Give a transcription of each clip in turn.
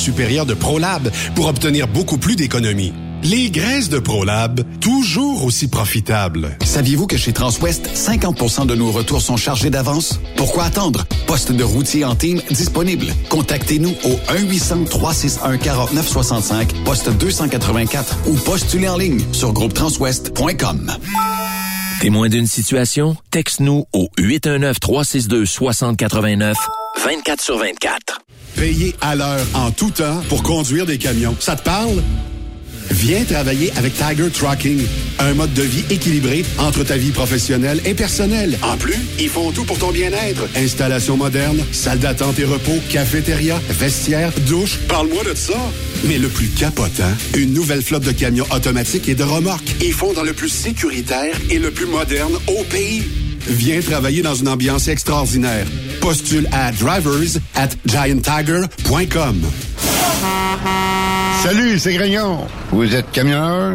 supérieure de ProLab pour obtenir beaucoup plus d'économies. Les graisses de ProLab, toujours aussi profitables. Saviez-vous que chez Transwest, 50% de nos retours sont chargés d'avance? Pourquoi attendre? Poste de routier en team disponible. Contactez-nous au 1-800-361-4965, poste 284 ou postulez en ligne sur groupetranswest.com. Témoin d'une situation? Texte-nous au 819-362-6089, 24 sur 24. Payez à l'heure en tout temps pour conduire des camions. Ça te parle? Viens travailler avec Tiger Trucking, un mode de vie équilibré entre ta vie professionnelle et personnelle. En plus, ils font tout pour ton bien-être. Installation moderne, salle d'attente et repos, cafétéria, vestiaire, douche. Parle-moi de ça. Mais le plus capotant, une nouvelle flotte de camions automatiques et de remorques. Ils font dans le plus sécuritaire et le plus moderne au pays. Viens travailler dans une ambiance extraordinaire. Postule à drivers at gianttiger.com. Salut, c'est Grignon. Vous êtes camionneur?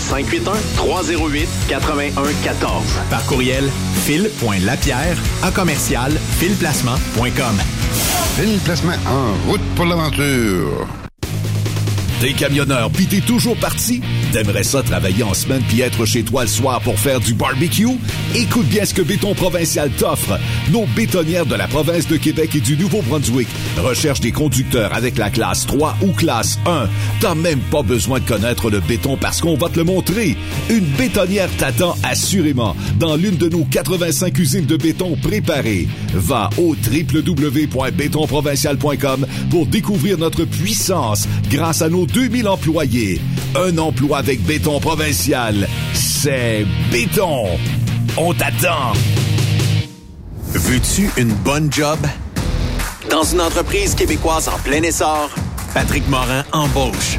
581-308-8114. Par courriel, fil.lapierre à commercial filplacement.com. Fil Placement en route pour l'aventure. T'es camionneur pis t'es toujours parti? T'aimerais ça travailler en semaine puis être chez toi le soir pour faire du barbecue? Écoute bien ce que Béton Provincial t'offre. Nos bétonnières de la province de Québec et du Nouveau-Brunswick recherchent des conducteurs avec la classe 3 ou classe 1. T'as même pas besoin de connaître le béton parce qu'on va te le montrer. Une bétonnière t'attend assurément dans l'une de nos 85 usines de béton préparées. Va au www.bétonprovincial.com pour découvrir notre puissance grâce à nos 2000 employés. Un emploi avec béton provincial. C'est béton. On t'attend. Veux-tu une bonne job? Dans une entreprise québécoise en plein essor, Patrick Morin embauche.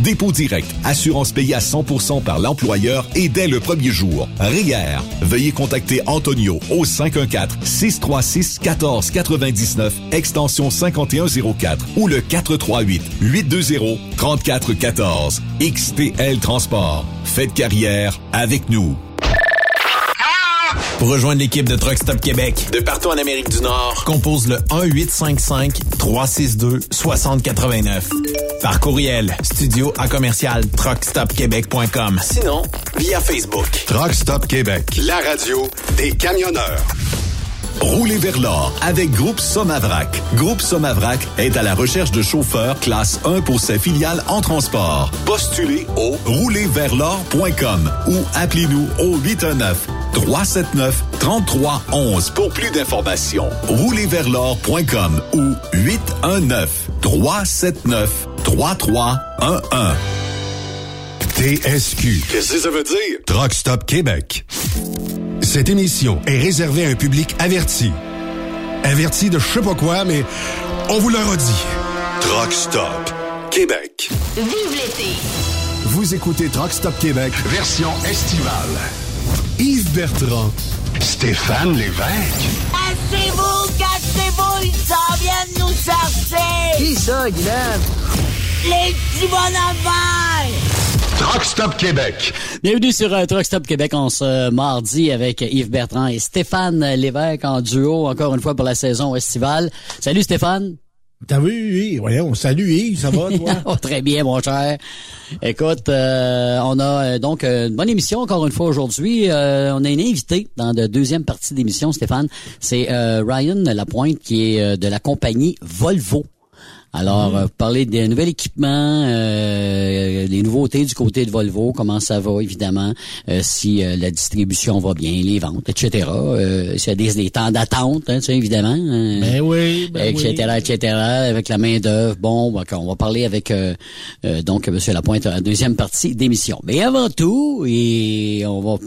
dépôt direct, assurance payée à 100% par l'employeur et dès le premier jour. RIER. Veuillez contacter Antonio au 514-636-1499, extension 5104 ou le 438-820-3414. XTL Transport. Faites carrière avec nous. Pour rejoindre l'équipe de Truck Stop Québec, de partout en Amérique du Nord, compose le 1-855-362-6089. Par courriel, studio à commercial truckstopquebec.com. Sinon, via Facebook. Truck Stop Québec, la radio des camionneurs. Roulez vers l'or avec Groupe Somavrac. Groupe Somavrac est à la recherche de chauffeurs classe 1 pour ses filiales en transport. Postulez au roulerversl'or.com ou appelez-nous au 819 379 3311 pour plus d'informations. Roulerversl'or.com ou 819 379 3311. TSQ. Qu'est-ce que ça veut dire? Truck Stop Québec. Cette émission est réservée à un public averti. Averti de je sais pas quoi, mais on vous le redit. Truck Stop Québec. Vive l'été! Vous écoutez Truck Stop Québec, version estivale. Yves Bertrand, Stéphane Lévesque, Cassez-vous, cassez-vous, ils s'en viennent nous chercher! Qui ça, Guylaine? Les petits! Truck Stop Québec. Bienvenue sur euh, Truck Stop Québec en ce mardi avec Yves Bertrand et Stéphane Lévesque en duo, encore une fois pour la saison estivale. Salut Stéphane! T'as vu, oui, voyons, salut Yves, ça va toi? Oh, très bien, mon cher. Écoute, euh, on a euh, donc euh, une bonne émission encore une fois aujourd'hui. Euh, on a une invitée dans la deuxième partie d'émission, Stéphane. C'est Ryan Lapointe qui est de la compagnie Volvo. Alors, euh, parler des nouveaux équipements, euh, les nouveautés du côté de Volvo, comment ça va, évidemment, euh, si euh, la distribution va bien, les ventes, etc. Euh, S'il y a des, des temps d'attente, hein, tu sais, évidemment. hein, Ben oui, ben etc., oui. etc., avec la main d'œuvre. Bon, on va parler avec euh, euh, donc M. Lapointe à la deuxième partie d'émission. Mais avant tout, et on va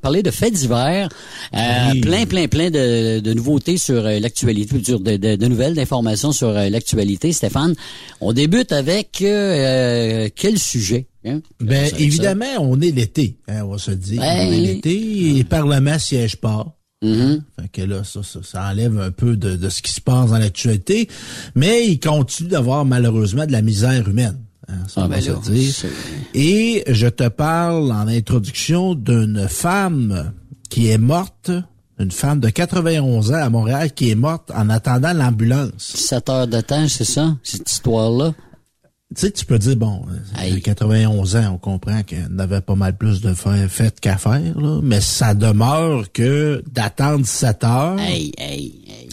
parler de faits divers, euh, Oui. plein, plein, plein de, de nouveautés sur l'actualité, de, de- de nouvelles, d'informations sur l'actualité. Stéphane, on débute avec euh, quel sujet? hein? Ben, ça. évidemment, on est l'été, hein, on va se dire. Ben, on est l'été, et les parlements siègent pas. Mhm. Fait que là, ça, ça, ça enlève un peu de, de ce qui se passe dans l'actualité, mais il continue d'avoir malheureusement de la misère humaine. hein, ça Ah, va ben là, dire. Et je te parle en introduction d'une femme qui est morte, une femme de 91 ans à Montréal qui est morte en attendant l'ambulance. 7 heures de temps, c'est ça, cette histoire-là? Tu sais, tu peux dire, bon, à 91 ans, on comprend qu'elle avait pas mal plus de fait qu'à faire, là, mais ça demeure que d'attendre 7 heures, Hey, hey, hey.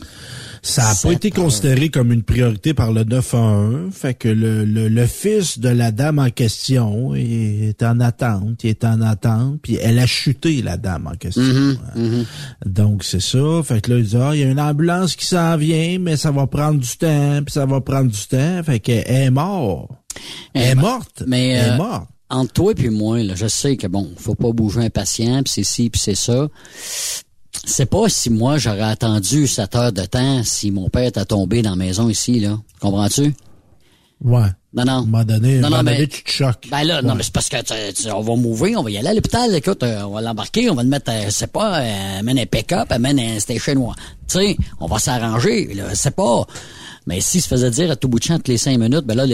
Ça n'a pas été considéré comme une priorité par le 911. Fait que le, le, le fils de la dame en question est en attente, il est en attente, puis elle a chuté, la dame en question. Mm-hmm, hein. Donc, c'est ça. Fait que là, il dit, ah, il y a une ambulance qui s'en vient, mais ça va prendre du temps, puis ça va prendre du temps. Fait qu'elle est morte. Elle est ben, morte. mais, elle euh, est morte. Entre toi et moi, là, je sais que bon, faut pas bouger un patient, puis c'est ci, puis c'est ça. C'est pas si moi j'aurais attendu 7 heures de temps si mon père était tombé dans la maison ici, là. Comprends-tu? Ouais. Non, non. À un moment donné, Non, mais- donné, tu te choques. Ben là, non, mais c'est parce que tu- tu- on va m'ouvrir, on va y aller à l'hôpital. Écoute, euh, on va l'embarquer, on va le mettre, euh, c'est pas, euh, amène un pick-up, amène un station. Tu sais, on va s'arranger, là, c'est pas. Mais s'il se faisait dire à tout bout de champ toutes les cinq minutes, ben là,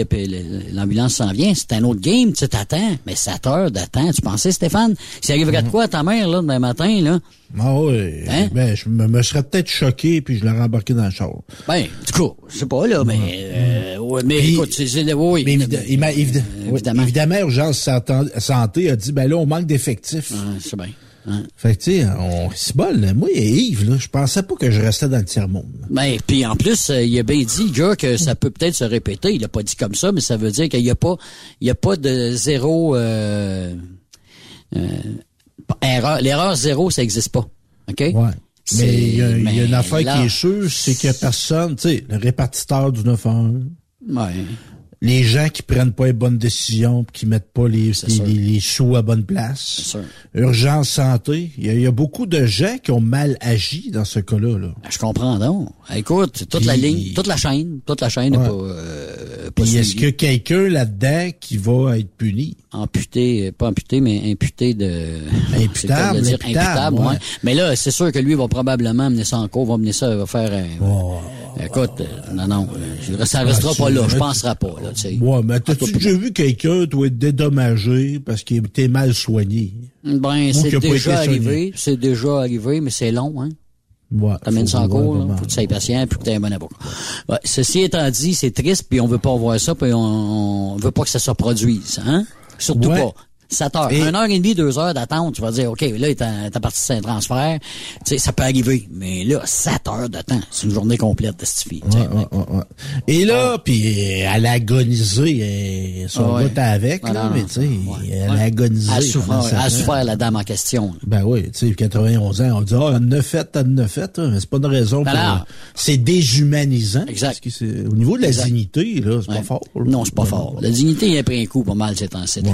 l'ambulance s'en vient, c'est un autre game, tu sais, t'attends. Mais 7 heures d'attente, tu pensais, Stéphane? S'il arriverait de quoi à ta mère, là, demain matin, là? Ah oui. Hein? Ben, je me, me serais peut-être choqué, puis je l'aurais embarqué dans le char. Ben, du coup, je sais pas, là, mais, euh, ouais, mais Puis- écoute, c'est, oui, Mais évida- euh, évidemment. évidemment, Urgence Santé- Santé a dit, ben là, on manque d'effectifs. Ah, c'est bien. Hein? Fait que, tu sais, on, c'est bol. Moi et Yves, là, je pensais pas que je restais dans le tiers-monde. Ben, puis en plus, euh, il a bien dit, gars, que ça peut peut-être se répéter. Il a pas dit comme ça, mais ça veut dire qu'il y a pas, il y a pas de zéro euh, euh, erreur. L'erreur zéro, ça existe pas. OK? Ouais. Mais il y, a- il y a une mais affaire là- qui est sûre, c'est a personne, tu sais, le répartiteur du 911, Ouais. Les gens qui prennent pas les bonnes décisions, qui mettent pas les, les, les- les sous à bonne place. Urgence santé. Il y, a, il y a beaucoup de gens qui ont mal agi dans ce cas-là. Là. Ben, Je comprends donc. Écoute, toute la ligne, toute la chaîne, toute la chaîne n'est Ouais. pas, euh, pas Puis est-ce que quelqu'un là-dedans qui va être puni? amputé, euh, pas amputé, mais imputé de... Imputable, dire, imputable, ouais. ouais. Mais là, c'est sûr que lui va probablement mener ça en cours, va mener ça, va faire... un- Oh. Écoute, euh, non, non, euh, ça restera pas là, je penserai pas, là, tu sais. Ouais, mais t'as-tu déjà vu quelqu'un, toi, être dédommagé parce qu'il était mal soigné? Ben, c'est déjà arrivé, c'est déjà arrivé, mais c'est long, hein. Ouais. T'amènes ça en cours, là, faut que tu sois patient, puis que tu aies un bon avocat. Ouais, ceci étant dit, c'est triste, puis on veut pas voir ça, puis on, on veut pas que ça se reproduise, hein? Surtout Ouais. pas. 7 heures. Et- Une heure et demie, deux heures d'attente, tu vas dire, OK, là, t'as parti un transfert. Tu sais, ça peut arriver. Mais là, 7 heures de temps. C'est une journée complète de cette fille. tu sais. Ouais, ouais, ouais. Et là, puis euh, elle a agonisé, euh, son Ah avec, Ah là, non, mais tu sais, elle a agonisé. Elle a souffert, elle a souffert, la dame en question. là. Ben oui, tu sais, 91 ans, on dit, ah, en a fait, a fait, mais c'est pas une raison Ben pour... C'est déshumanisant. Exact. parce que c'est- au niveau de la Exact. dignité, là, c'est pas fort. là. Non, c'est pas fort. La dignité, il a pris un coup pas mal ces temps-ci. là.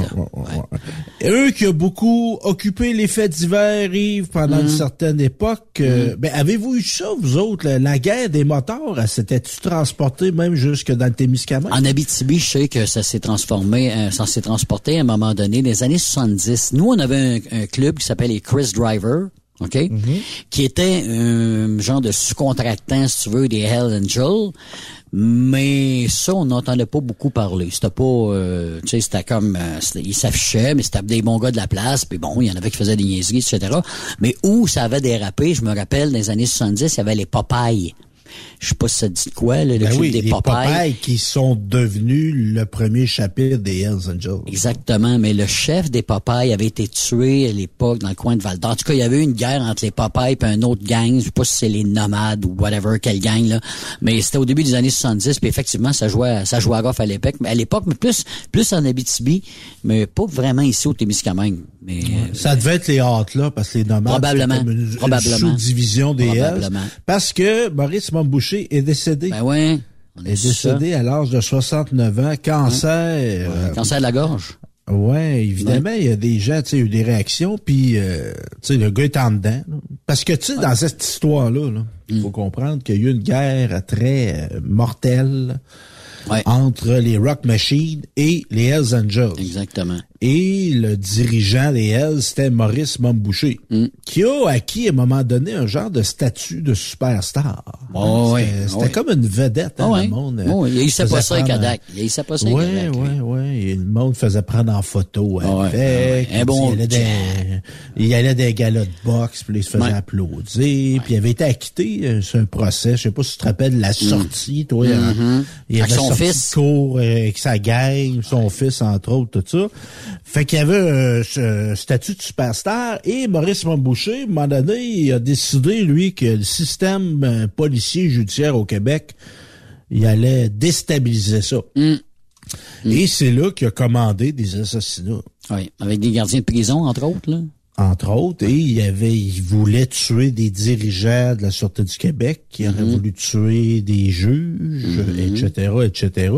Eux qui ont beaucoup occupé les faits d'hiver, Yves, pendant Mm. une certaine époque, euh, ben, avez-vous eu ça, vous autres, la, la guerre des elle s'était-tu transportée même jusque dans le Témiscamingue? En Abitibi, je sais que ça s'est transformé, euh, ça s'est transporté à un moment donné, les années 70. Nous, on avait un, un club qui s'appelle les Chris Driver. OK? Qui était un genre de sous-contractant, si tu veux, des Hell Angels. Mais ça, on n'entendait pas beaucoup parler. C'était pas, euh, tu sais, c'était comme, euh, ils s'affichaient, mais c'était des bons gars de la place. Puis bon, il y en avait qui faisaient des niaiseries, etc. Mais où ça avait dérapé, je me rappelle, dans les années 70, il y avait les Popeyes. Je sais pas si ça dit quoi, là, le Ben club oui, des les. Popeyes qui sont devenus le premier chapitre des Hells Angels. Exactement, mais le chef des Popeyes avait été tué à l'époque dans le coin de Val d'Or. En tout cas, il y avait eu une guerre entre les Popeyes et un autre gang. Je sais pas si c'est les Nomades ou whatever, quelle gang, là. Mais c'était au début des années 70, puis effectivement, ça jouait, ça jouait à golf à l'époque. Mais à l'époque, mais plus, plus en Abitibi, mais pas vraiment ici au Témiscamingue. Mais, euh, Ça devait être les hâtes là, parce que les nomades, Probablement, une, une probablement. sous-division des Hells. Probablement. Parce que Maurice Est décédé. ben ouais. On est est ça. décédé à l'âge de 69 ans, cancer. euh, Cancer de la gorge. Ouais, évidemment, il y a des gens, tu sais, eu des réactions, puis, euh, tu sais, le gars est en dedans. là. Parce que, tu sais, dans cette histoire-là, là, il Mm. faut comprendre qu'il y a eu une guerre très euh, mortelle Ouais. entre les Rock Machines et les Hells Angels. Exactement. Et le dirigeant des Hells, c'était Maurice Momboucher, Mm. qui a acquis à un moment donné un genre de statut de superstar. Oh, C'était- C'était ouais. comme une vedette, hein, Ah ouais. le monde. Oh, il sait pas ça, Kodak. Il sait pas ça, ouais, ouais. Et le monde faisait prendre en photo Ah avec. ah. Un bon il, allait des, il allait des galas de boxe, puis il se faisait applaudir. Puis il avait été acquitté euh, sur un procès. Je sais pas si tu te rappelles de la sortie, toi. Mhm. Il Avec avait son sorti fils. cours euh, avec sa gang, son fils, entre autres, tout ça. Fait qu'il y avait euh, ce statut de superstar. Et Maurice Montboucher, à un moment donné, il a décidé, lui, que le système euh, policier judiciaire au Québec, il allait déstabiliser ça. Mm. Et c'est là qu'il a commandé des assassinats. Oui, avec des gardiens de prison, entre autres, là. Entre autres, et il avait, il voulait tuer des dirigeants de la Sûreté du Québec, qui auraient voulu tuer des juges, etc., etc.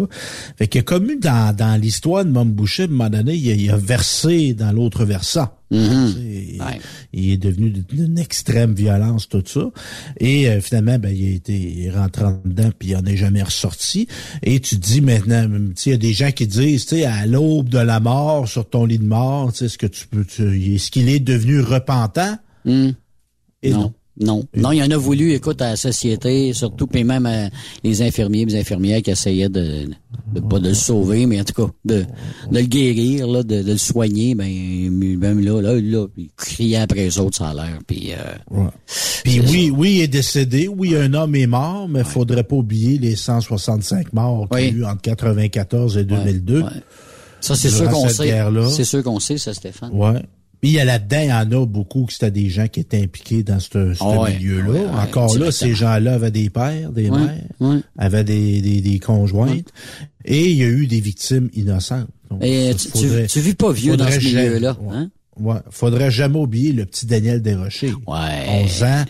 Fait qu'il a commu dans, dans l'histoire de Momboucher, à un moment donné, il a, il a versé dans l'autre versant. Il, Ouais. il est devenu d'une extrême violence, tout ça. Et euh, finalement, ben, il a été il est rentré en dedans, puis il en est jamais ressorti. Et tu te dis maintenant, il y a des gens qui disent, tu sais, à l'aube de la mort, sur ton lit de mort, tu sais, est-ce que tu peux, tu- est-ce qu'il est devenu repentant? Mm. Et non. non. Non, non, il y en a voulu, écoute, à la société, surtout, puis même euh, les infirmiers, les infirmières qui essayaient de, de pas de le sauver, mais en tout cas, de, de le guérir, là, de, de le soigner, ben, même là, là, là, il criait après les autres, ça a l'air, puis euh, Ouais. Puis oui, oui, il est décédé, oui, un homme est mort, mais faudrait pas oublier les 165 morts qu'il y a eu entre 94 et 2002. ouais. ça, c'est sûr qu'on sait. C'est sûr qu'on sait, ça, Stéphane. Ouais. Puis il y a là-dedans, il y en a beaucoup que c'était des gens qui étaient impliqués dans ce, ce ouais, milieu-là. ouais, ouais, Encore là, ces gens-là avaient des pères, des Ouais, mères, ouais. avaient des, des, des conjointes. Et il y a eu des victimes innocentes. Donc, Et ça, tu, tu, tu vis pas vieux dans ce faudrait milieu-là, ouais. hein? Ouais. Faudrait jamais oublier le petit Daniel Desrochers. Ouais. 11 ans,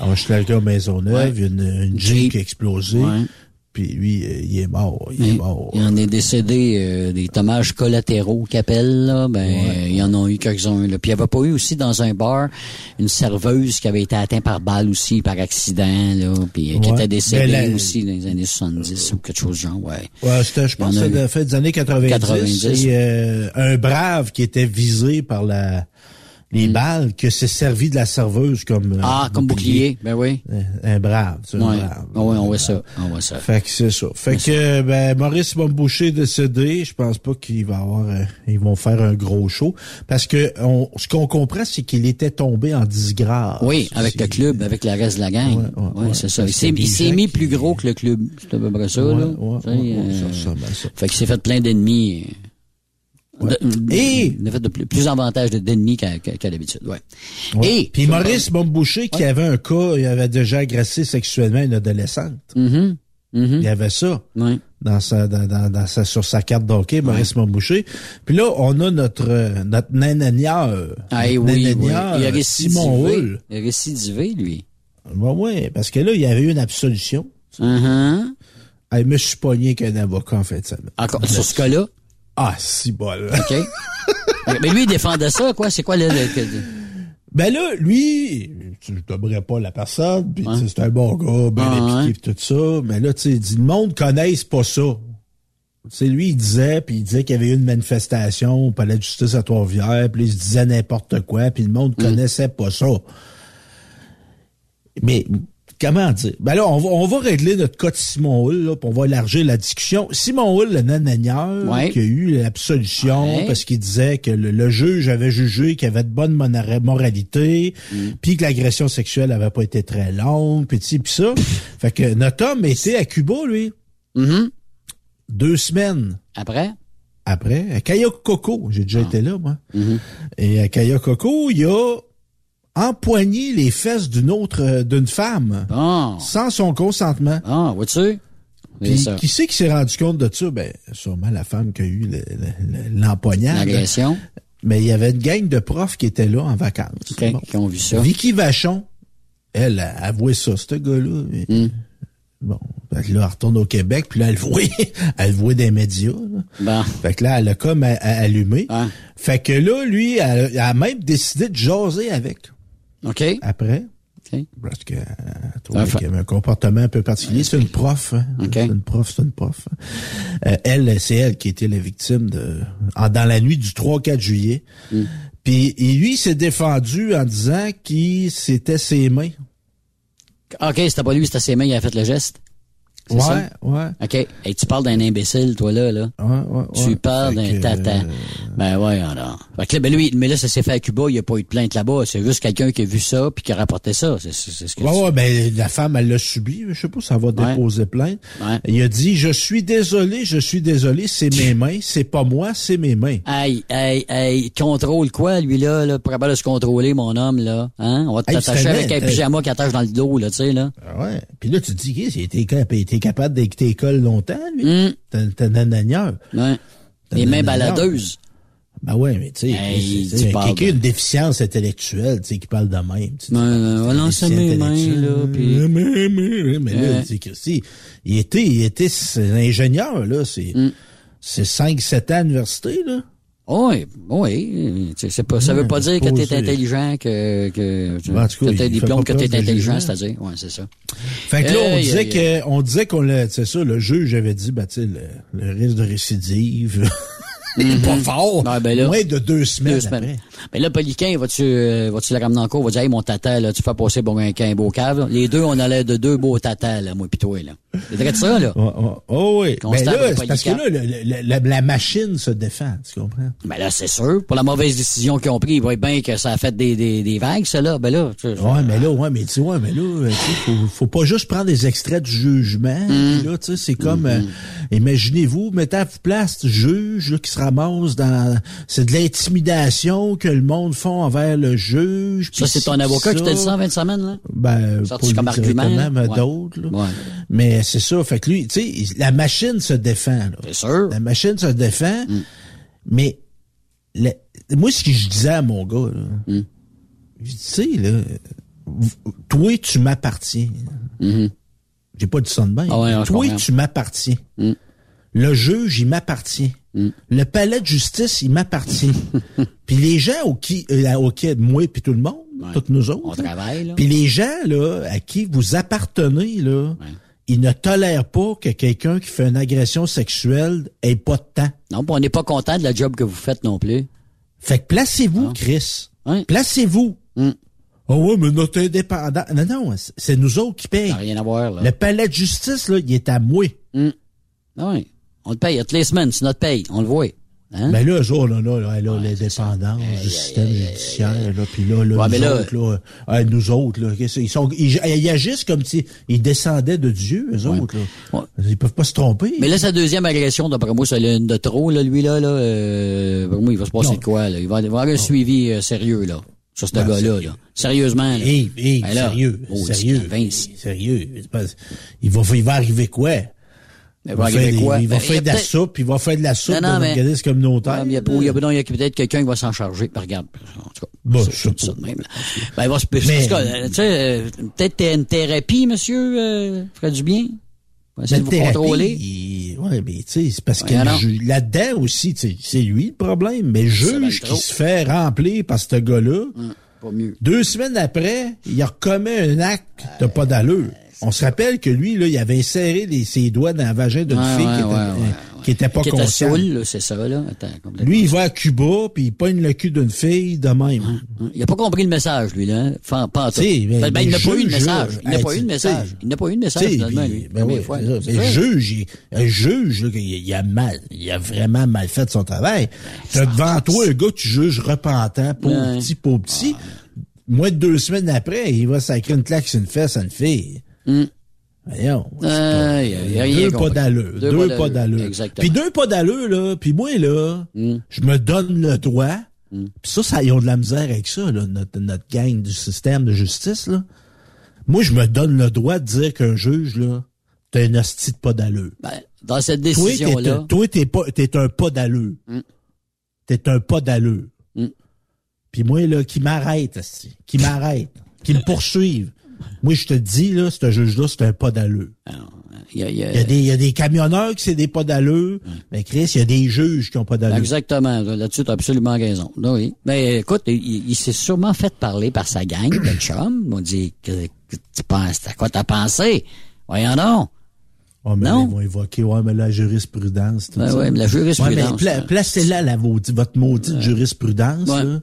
à Hochelaga Maisonneuve, Ouais. une, une Jeep. Jeep qui a explosé. Puis lui, euh, il est mort. Il est mort. Il en est décédé euh, des dommages collatéraux qu'appelle là, ben il y en a eu quelques-uns là. Puis il n'y avait pas eu aussi dans un bar une serveuse qui avait été atteinte par balle aussi par accident là, puis qui était décédée la- aussi dans les années 70 ou quelque chose du genre, ouais. Ouais, c'était, je pense, que c'était eu. la fin des années 90. 90. Et, euh, un brave qui était visé par la, les balles, que s'est servi de la serveuse comme euh, Ah, comme bouclier, ben oui. Euh, Un brave, tu sais, un Ouais. brave. Ah ouais, on voit ça, on voit ça. Fait que c'est ça. Fait que ben Maurice Bomboucher décédé, je pense pas qu'il va avoir euh, ils vont faire un gros show parce que on, ce qu'on comprend c'est qu'il était tombé en disgrâce. Oui, avec le club, avec le reste de la gang. Ouais, Ouais, ouais, ouais. c'est ça. Il s'est, mis qui- plus gros que le club. C'est à peu près ça, là. euh, ça ça. Fait qu'il s'est fait plein d'ennemis. Ouais. de- Et- Il a fait de plus, plus avantage de- d'ennemis qu'à, qu'à- qu'à d'habitude, ouais. Ouais. Et. puis Maurice Bomboucher qui avait un cas, il avait déjà agressé sexuellement une adolescente. Mhm, mhm, Il y avait ça. ouais. dans sa, dans, dans, dans sa, sur sa carte d'hockey, Maurice Montboucher. Puis là, on a notre, notre nananière, Ah, notre oui, oui. nananière, Il a Simon. Hull. Il a récidivé, lui. Ouais, ouais, parce que là, il y avait eu une absolution. Mhm. Elle me suis pogné qu'un avocat en fait ça. Encore, sur ce cas-là? Ah, si bol. OK. Mais lui, il défendait ça, quoi. C'est quoi, le, Ben là, lui, tu ne t'aimerais pas la personne, puis Ouais. c'est un bon gars, bien Ah, tout ça. Mais là, tu sais, il dit, le monde connaisse pas ça. C'est lui, il disait, puis il disait qu'il y avait eu une manifestation au palais de justice à Trois-Rivières, puis il se disait n'importe quoi, puis le monde Mm. connaissait pas ça. Mais comment dire? Ben là, on va, on va régler notre cas de Simon Hull, là, puis on va élargir la discussion. Simon Hull, le nananieur, Ouais. qui a eu l'absolution Ouais. parce qu'il disait que le, le juge avait jugé qu'il avait de bonne moralité, Mm. puis que l'agression sexuelle avait pas été très longue, puis ci, puis ça. fait que notre homme était à Cuba, lui, Mhm. deux semaines Après? après, à Kayokoko. J'ai déjà été là, moi. Mhm. Et à Kayokoko, il a empoigné les fesses d'une autre, euh, d'une femme, Bon. sans son consentement. Ah, vois-tu? Puis qui c'est qui s'est rendu compte de ça? Ben, sûrement la femme qui a eu le- le- le- l'empoignade. L'agression. Mais il y avait une gang de profs qui étaient là en vacances. Bon. qui ont vu ça. Vicky Vachon, elle a avoué ça, ce gars-là. Mm. Bon, fait que là, elle retourne au Québec, puis là, elle voit, elle voit des médias. là. Bon. Fait que là, elle a comme allumé. Ah. Fait que là, lui, elle, elle a même décidé de jaser avec OK. après. OK. Parce que, euh, qu'il y avait un comportement un peu particulier. C'est une prof. hein. OK. C'est une prof, c'est une prof. Euh, elle, c'est elle qui était la victime de, en- dans la nuit du 3 au 4 juillet. Mm. Puis, et lui, il s'est défendu en disant qu'il c'était ses mains. OK, c'était pas lui, c'était ses mains, il a fait le geste. Ouais, ça? ouais. OK. Et tu parles d'un imbécile, toi, là, là. Ouais, ouais, Tu ouais. parles d'un tata. euh, Ben ouais, alors. Fait que là, ben lui, mais là, ça s'est fait à Cuba, il n'y a pas eu de plainte là-bas. C'est juste quelqu'un qui a vu ça puis qui a rapporté ça. C'est ce que Ouais, tu- ouais, ben, la femme, elle l'a subi. Je sais pas si ça va déposer plainte. Ouais. Il a dit, je suis désolé, je suis désolé, c'est mes mains, c'est pas moi, c'est mes mains. Aïe, aïe, aïe, contrôle quoi, lui, là, là, pour capable de se contrôler, mon homme, là, hein? On va t'attacher avec un pyjama qui attache dans le dos, là, tu sais, là. Ah ouais. Puis là, tu te dis, il était, il était capable d'écouter l'école longtemps, lui. Hum, T'as t'as un anagneur. ouais. Les mains baladeuses. Ben ouais, mais tu sais, Hey, quelqu'un de- déficience intellectuelle, tu sais, qui parle de même. tu sais, ouais, non, c'est mes mains, là, puis... Mais, mais, mais, mais là, tu sais, il était, il était ingénieur, là, c'est, Hum. c'est 5-7 ans à l'université, là. Oui, oui. Tu sais, c'est pas, ça veut pas dire que posé. t'es intelligent, que, que, Ben, que t'as il des pas que t'es preuve de intelligent, jugement. c'est-à-dire. Ouais, c'est ça. Fait que là, on disait hey, que, on disait qu'on l'a, c'est ça, le juge avait dit, ben, tu sais, le, le risque de récidive, il est pas fort. Ouais, ben là, moins de deux semaines, Deux semaines. après. Mais là, Poliquin, vas-tu, euh, vas-tu le ramener en cours? Va dire, hey, mon tata, là, tu fais passer bon, un, un beau cave? Les deux, on a l'air de deux beaux tatas, là, moi pis toi, là. C'est vrai de ça, là? Oh, oh, oh oui. Ben là, parce que là, Polycarpe. le- le- la, la machine se défend, tu comprends? Ben là, c'est sûr. Pour la mauvaise décision qu'ils ont prise, ils voient bien que ça a fait des, des, des vagues, ça, là. Ben là, tu sais, Ouais, mais là, ouais, mais tu vois, mais là, euh, tu sais, faut, faut pas juste prendre des extraits du jugement. Mm. Là, tu sais, c'est comme, euh, imaginez-vous, mettez à place du juge là, qui se ramasse dans, c'est de l'intimidation que le monde font envers le juge. ça, c'est ton avocat qui t'a dit ça en 20 semaines, là? Ben, Sorti comme argument, ouais. d'autres. Ouais. Mais c'est ça, fait que lui, tu sais, la machine se défend. C'est sûr. La machine se défend, Mm. mais le- moi, ce que je disais à mon gars, là, Mm. je sais, là, toi, tu m'appartiens. J'ai pas dit ça de. Mm-hmm. Ah ouais, toi, tu m'appartiens. Mm. Le juge, il m'appartient. Mm. Le palais de justice, il m'appartient. puis les gens au qui, euh, auxquels, moi puis tout le monde, Ouais. toutes nous On autres, là, travaille, là. puis les gens là à qui vous appartenez là, Ouais. ils ne tolèrent pas que quelqu'un qui fait une agression sexuelle ait pas de temps. Non, on n'est pas content de la job que vous faites non plus. Fait que placez-vous, Chris. Ouais. Placez-vous. Mm. Ah ouais, mais notre indépendant. Non, non, c'est- nous autres qui payent. Ça n'a rien à voir, là. Le palais de justice, là, il est à moi. Ah oui. On le paye toutes les semaines, c'est notre paye. On le voit. Hein? Mais là, eux autres, là, là, là, là, l'indépendance du système judiciaire, là, puis là, là, Ouais, nous mais là- autres, là, nous autres, là, ils sont, ils, ils agissent comme si ils descendaient de Dieu, eux autres, là. Ouais. Ils peuvent pas se tromper. Mais là, sa deuxième agression, d'après moi, c'est une de trop, là, lui, là, là. Euh, moi, il va se passer Non. de quoi, là? Il va, il va avoir un suivi euh, sérieux, là. Sur ce Ben, gars-là, là. Sérieusement, là. Hé, hé, Ben là, sérieux, oh, sérieux, Vince. sérieux. Il va, il va arriver quoi? Il va faire, des- quoi? il va Ben, faire a de la soupe, il va faire de la soupe dans l'organisme communautaire. Il y a, a, a peut-être quelqu'un qui va s'en charger. Ben, regarde. En tout cas. Bon, ça de même. Ben, il va se, euh, tu sais, euh, peut-être une thérapie, monsieur, euh, ferait du bien. Va essayer de vous contrôler. ouais, mais tu sais, c'est parce que là-dedans aussi, tu sais, c'est lui le problème. Mais va juge qui se fait remplir par ce gars-là, Hum, Pas mieux. deux semaines après, il recommet un acte de pas d'allure. On se rappelle que lui, là, il avait inséré les- ses doigts dans le vagin d'une Ouais, fille ouais, qui, était, ouais, euh, qui était pas Qui consciente. c'est ça, là. Attends. Lui, il va à Cuba, puis il pogne le cul d'une fille de même. Hum, Il n'a pas compris le message, lui, là. Enfin, pas mais- Ben, ben, il n'a pas eu de message. Il n'a pas eu de message. Il n'a pas eu de message, finalement, lui. ben oui, fois. Mais juge, il, juge, là, il, il a mal, il a vraiment mal fait son travail. T'as devant toi un gars que tu juges repentant, pauvre petit, pauvre petit. Moins de deux semaines après, il va sacrer une claque sur une fesse à une fille. Hum. Voyons. Deux pas d'allure. Deux Deux, pas d'allure. Puis deux pas d'allure, là. Puis moi, là, Hum. je me donne le droit. Puis ça, ça, ils ont de la misère avec ça, là, notre, notre gang du système de justice, là. Moi, je me donne le droit de dire qu'un juge, là, t'as une hostie de pas d'allure. Ben, dans cette t'es décision-là, un- toi, t'es pas, t'es un pas d'allure. Mm. T'es un pas d'allure. Mm. Puis moi, là, qui m'arrête, qui m'arrête, qui me poursuive. Moi, je te dis, là, ce juge-là, c'est un pas d'allure. Il y a, y y, des, il y a des camionneurs qui c'est des pas d'allure. Mais Chris, il y a des juges qui ont pas d'allure. Exactement. Là-dessus, tu as absolument raison. Ben oui. Mais écoute, il, il s'est sûrement fait parler par sa gang de chums. Ils m'ont dit, que, que tu penses, à quoi t'as pensé? Voyons donc. Ouais, mais Non. Ils vont évoquer, ouais, mais la jurisprudence. Ça. ouais, mais la jurisprudence, Ouais, mais pla- là. placez-là la votre maudite jurisprudence. Ouais. là.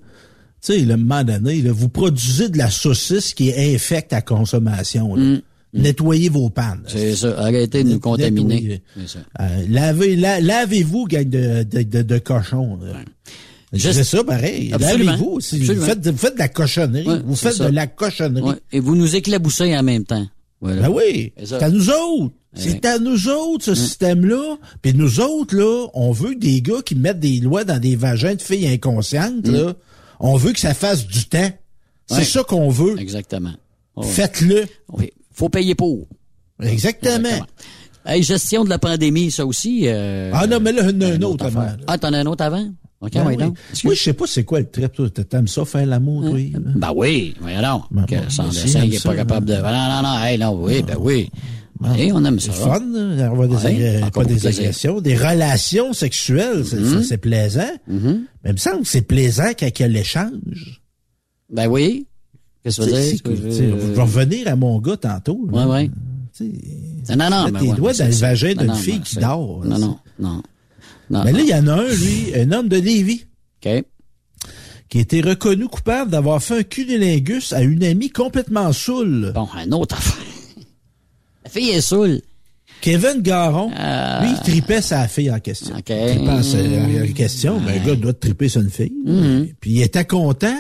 Tu sais, le moment donné, là, vous produisez de la saucisse qui est infecte à consommation. là. Nettoyez vos pannes. Mm. C'est ça. Arrêtez de nous contaminer. Ça. Euh, lavez, la- lavez-vous, gang de, de, de, de cochons. là. C'est ça, pareil. Absolument. Lavez-vous. Si vous, faites, de- vous faites de la cochonnerie. Ouais, vous faites ça. de la cochonnerie. Ouais. Et vous nous éclaboussez en même temps. Voilà. Ben oui, C'est à nous autres. C'est à nous autres, ce système-là. Puis nous autres, là, on veut des gars qui mettent des lois dans des vagins de filles inconscientes, là. On veut que ça fasse du temps. C'est ça qu'on veut. Exactement. Oh. Faites-le. Oui. Faut payer pour. Exactement. Hey, gestion de la pandémie, ça aussi. euh, Ah non, mais là, il y en a un autre avant. Ah, t'en as un autre avant? OK, Ben oui. donc. Moi, je sais pas c'est quoi le trip, toi. T'aimes ça faire l'amour, toi? Yves? Ben oui, voyons donc. Ben, que sans aussi, dessin, il est pas capable de... hein. Non, non, non, hey, non, oui, ben oui. Oui, on aime ça. C'est fun, là, avoir des, Ouais, agré- encore pas des agressions, des relations sexuelles, c'est c'est- c'est plaisant. Mais il me semble que c'est plaisant quand il y a l'échange. Ben oui. Qu'est-ce que tu veux dire? Je vais revenir à mon gars tantôt. Ouais, là. ouais. Tu sais, Non, non, mais tes ouais, doigts dans le vagin d'une fille qui dort. Non, non, non. Mais là, il y en a un, lui, un homme de Lévis, OK. qui a été reconnu coupable d'avoir fait un cunilingus à une amie complètement saoule. Bon, un autre affaire. La fille est saoule. Kevin Garon, Ah. lui, il tripait sa fille en question. OK. Il sa- en question, ben, un gars doit triper sur une fille. Mhm. Puis il était content.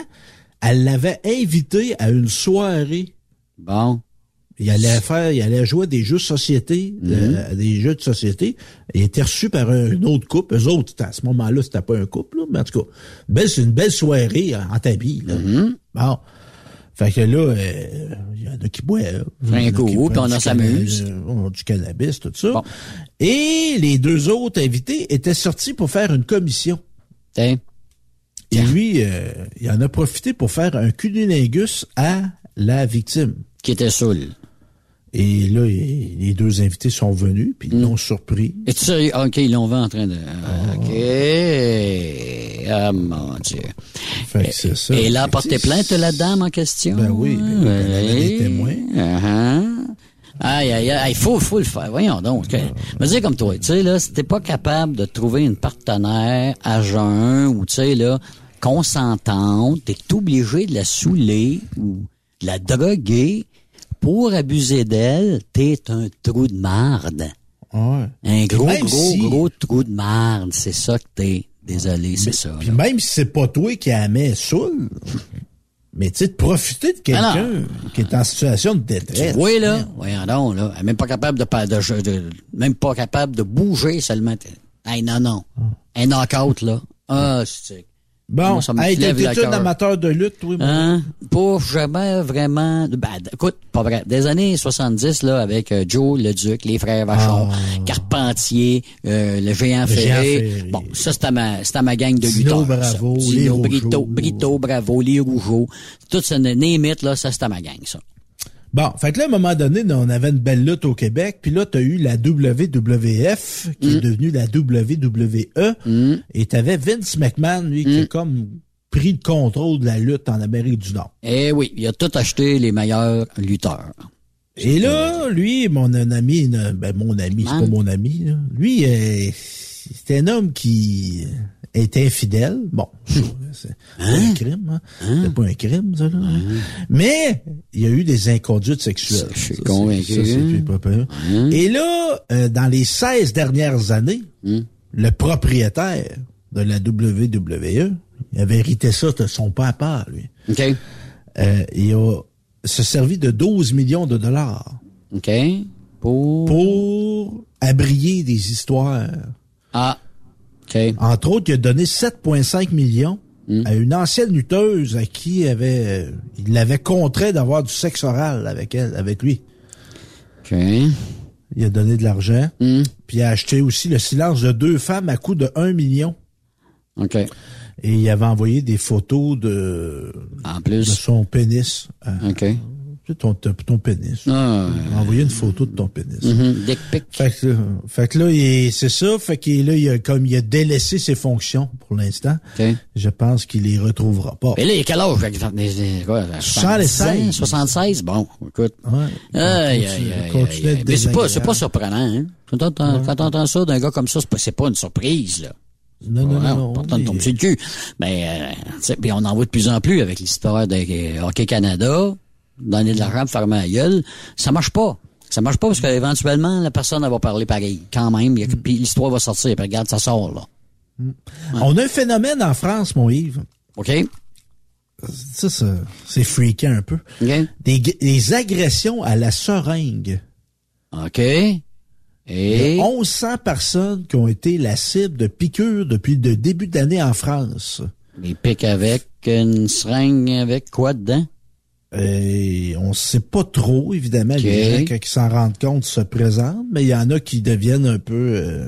Elle l'avait invité à une soirée. Bon. Il allait faire, il allait jouer à des jeux de société, de- Mhm. à des jeux de société. Il était reçu par un, une autre couple. Eux autres, à ce moment-là, c'était pas un couple, là, mais en tout cas, belle, c'est une belle soirée en, en tapis. Là. Mhm. Bon. Fait que là, euh, y en a qui boivent. Il y en a Un qui coup, puis on en s'amuse. canna- on a du cannabis, tout ça. Bon. Et les deux autres invités étaient sortis pour faire une commission. Tiens. Et lui, euh, il en a profité pour faire un cunilingus à la victime. Qui était saoule. Et là, les deux invités sont venus, puis ils l'ont surpris. Es-tu sérieux? Ah, OK, ils l'ont vu en train de... OK. Ah, mon Dieu. Fait que c'est ça. Et là, que porté plainte, la dame en question? Ben oui, ben, y avait des témoins. Uh-huh. Aïe, aïe, aïe, il faut, faut le faire. Voyons donc. Ah. Me dire comme toi, tu sais, là, si t'es pas capable de trouver une partenaire à jeun ou, tu sais, là, consentante, t'es obligé de la saouler ou de la droguer pour abuser d'elle, t'es un trou de marde. Ouais. Un gros, gros, si- gros trou de marde. C'est ça que t'es. Désolé, c'est ça. Puis même si c'est pas toi qui la mets saoul, mais tu sais, de profiter de quelqu'un Ah non. qui est en situation de détresse. vois, là, voyons donc, là, elle est même pas capable de, de, de- de- même pas capable de bouger seulement. Hey, non, non. Un knockout, là. Ah, c'est... Bon, hey, t'es un amateur de lutte, moi. Hein? Pas jamais vraiment... Ben, écoute, pas vrai. Des années 70, là, avec euh, Joe le Duc, les frères Vachon, Carpentier, euh, le géant Ah. Le Ferré. Bon, ça, c'était ma, c'était ma gang de Dino lutteurs. Bravo, les. Brito, Brito, Bravo, les Rougeaux. Tout ce némite, là, ça, c'était ma gang, ça. Bon, fait que là, à un moment donné, on avait une belle lutte au Québec, puis là, t'as eu la WWF, qui Mm. est devenue la WWE, et t'avais Vince McMahon, lui, Mm. qui a comme pris le contrôle de la lutte en Amérique du Nord. Eh oui, il a tout acheté les meilleurs lutteurs. Et là, lui, mon ami, ben mon ami, c'est pas mon ami, là. lui, euh, c'est un homme qui est infidèle. Bon, c'est pas un crime, hein? C'est pas un crime, ça, là. Mais il y a eu des inconduites sexuelles. Je suis convaincu. Et là, euh, dans les 16 dernières années, le propriétaire de la WWE, il avait hérité ça de son papa, lui. OK? Euh, il a se servi de 12 millions de dollars OK? Pour... pour abrier des histoires. Ah, OK. Entre autres, il a donné 7,5 millions Hmm. à une ancienne lutteuse à qui il avait, il l'avait contraint d'avoir du sexe oral avec elle, avec lui. OK. Il a donné de l'argent. Hmm. Puis il a acheté aussi le silence de deux femmes à coût de 1 million. OK. Et il avait envoyé des photos de, En de son pénis. à- OK. Tu sais, ton, ton, pénis. Ah, Envoyer une photo de ton pénis. Dick pic. Fait que, là- fait que là, c'est ça. Fait que là, il a, comme il a délaissé ses fonctions pour l'instant. Je pense qu'il les retrouvera pas. Mais là, il a quel âge? Quoi, 76. 76? Bon, écoute. Ouais. Aïe, aïe, aïe, Mais c'est pas, pas surprenant, hein? Quand t'entends, t'entends ça d'un gars comme ça, c'est pas, pas une surprise, là. Non, non, Ouais, non. Pourtant, on tombe sur le cul. Mais, euh, on en voit de plus en plus avec l'histoire de euh, Hockey Canada, donner de l'argent pour fermer la gueule. Ça marche pas. Ça marche pas parce qu'éventuellement, la personne elle va parler pareil. Quand même, a- puis l'histoire va sortir. Puis regarde, ça sort, là. On a un phénomène en France, mon Yves. OK? Ça, ça, c'est freakant un peu. OK? Des, des agressions à la seringue. OK? Il y a Et... 1100 personnes qui ont été la cible de piqûres depuis le début d'année en France. Les pics avec une seringue avec quoi dedans? Et on sait pas trop, évidemment, les gens, ils s'en rendent compte, se présentent, mais il y en a qui deviennent un peu euh,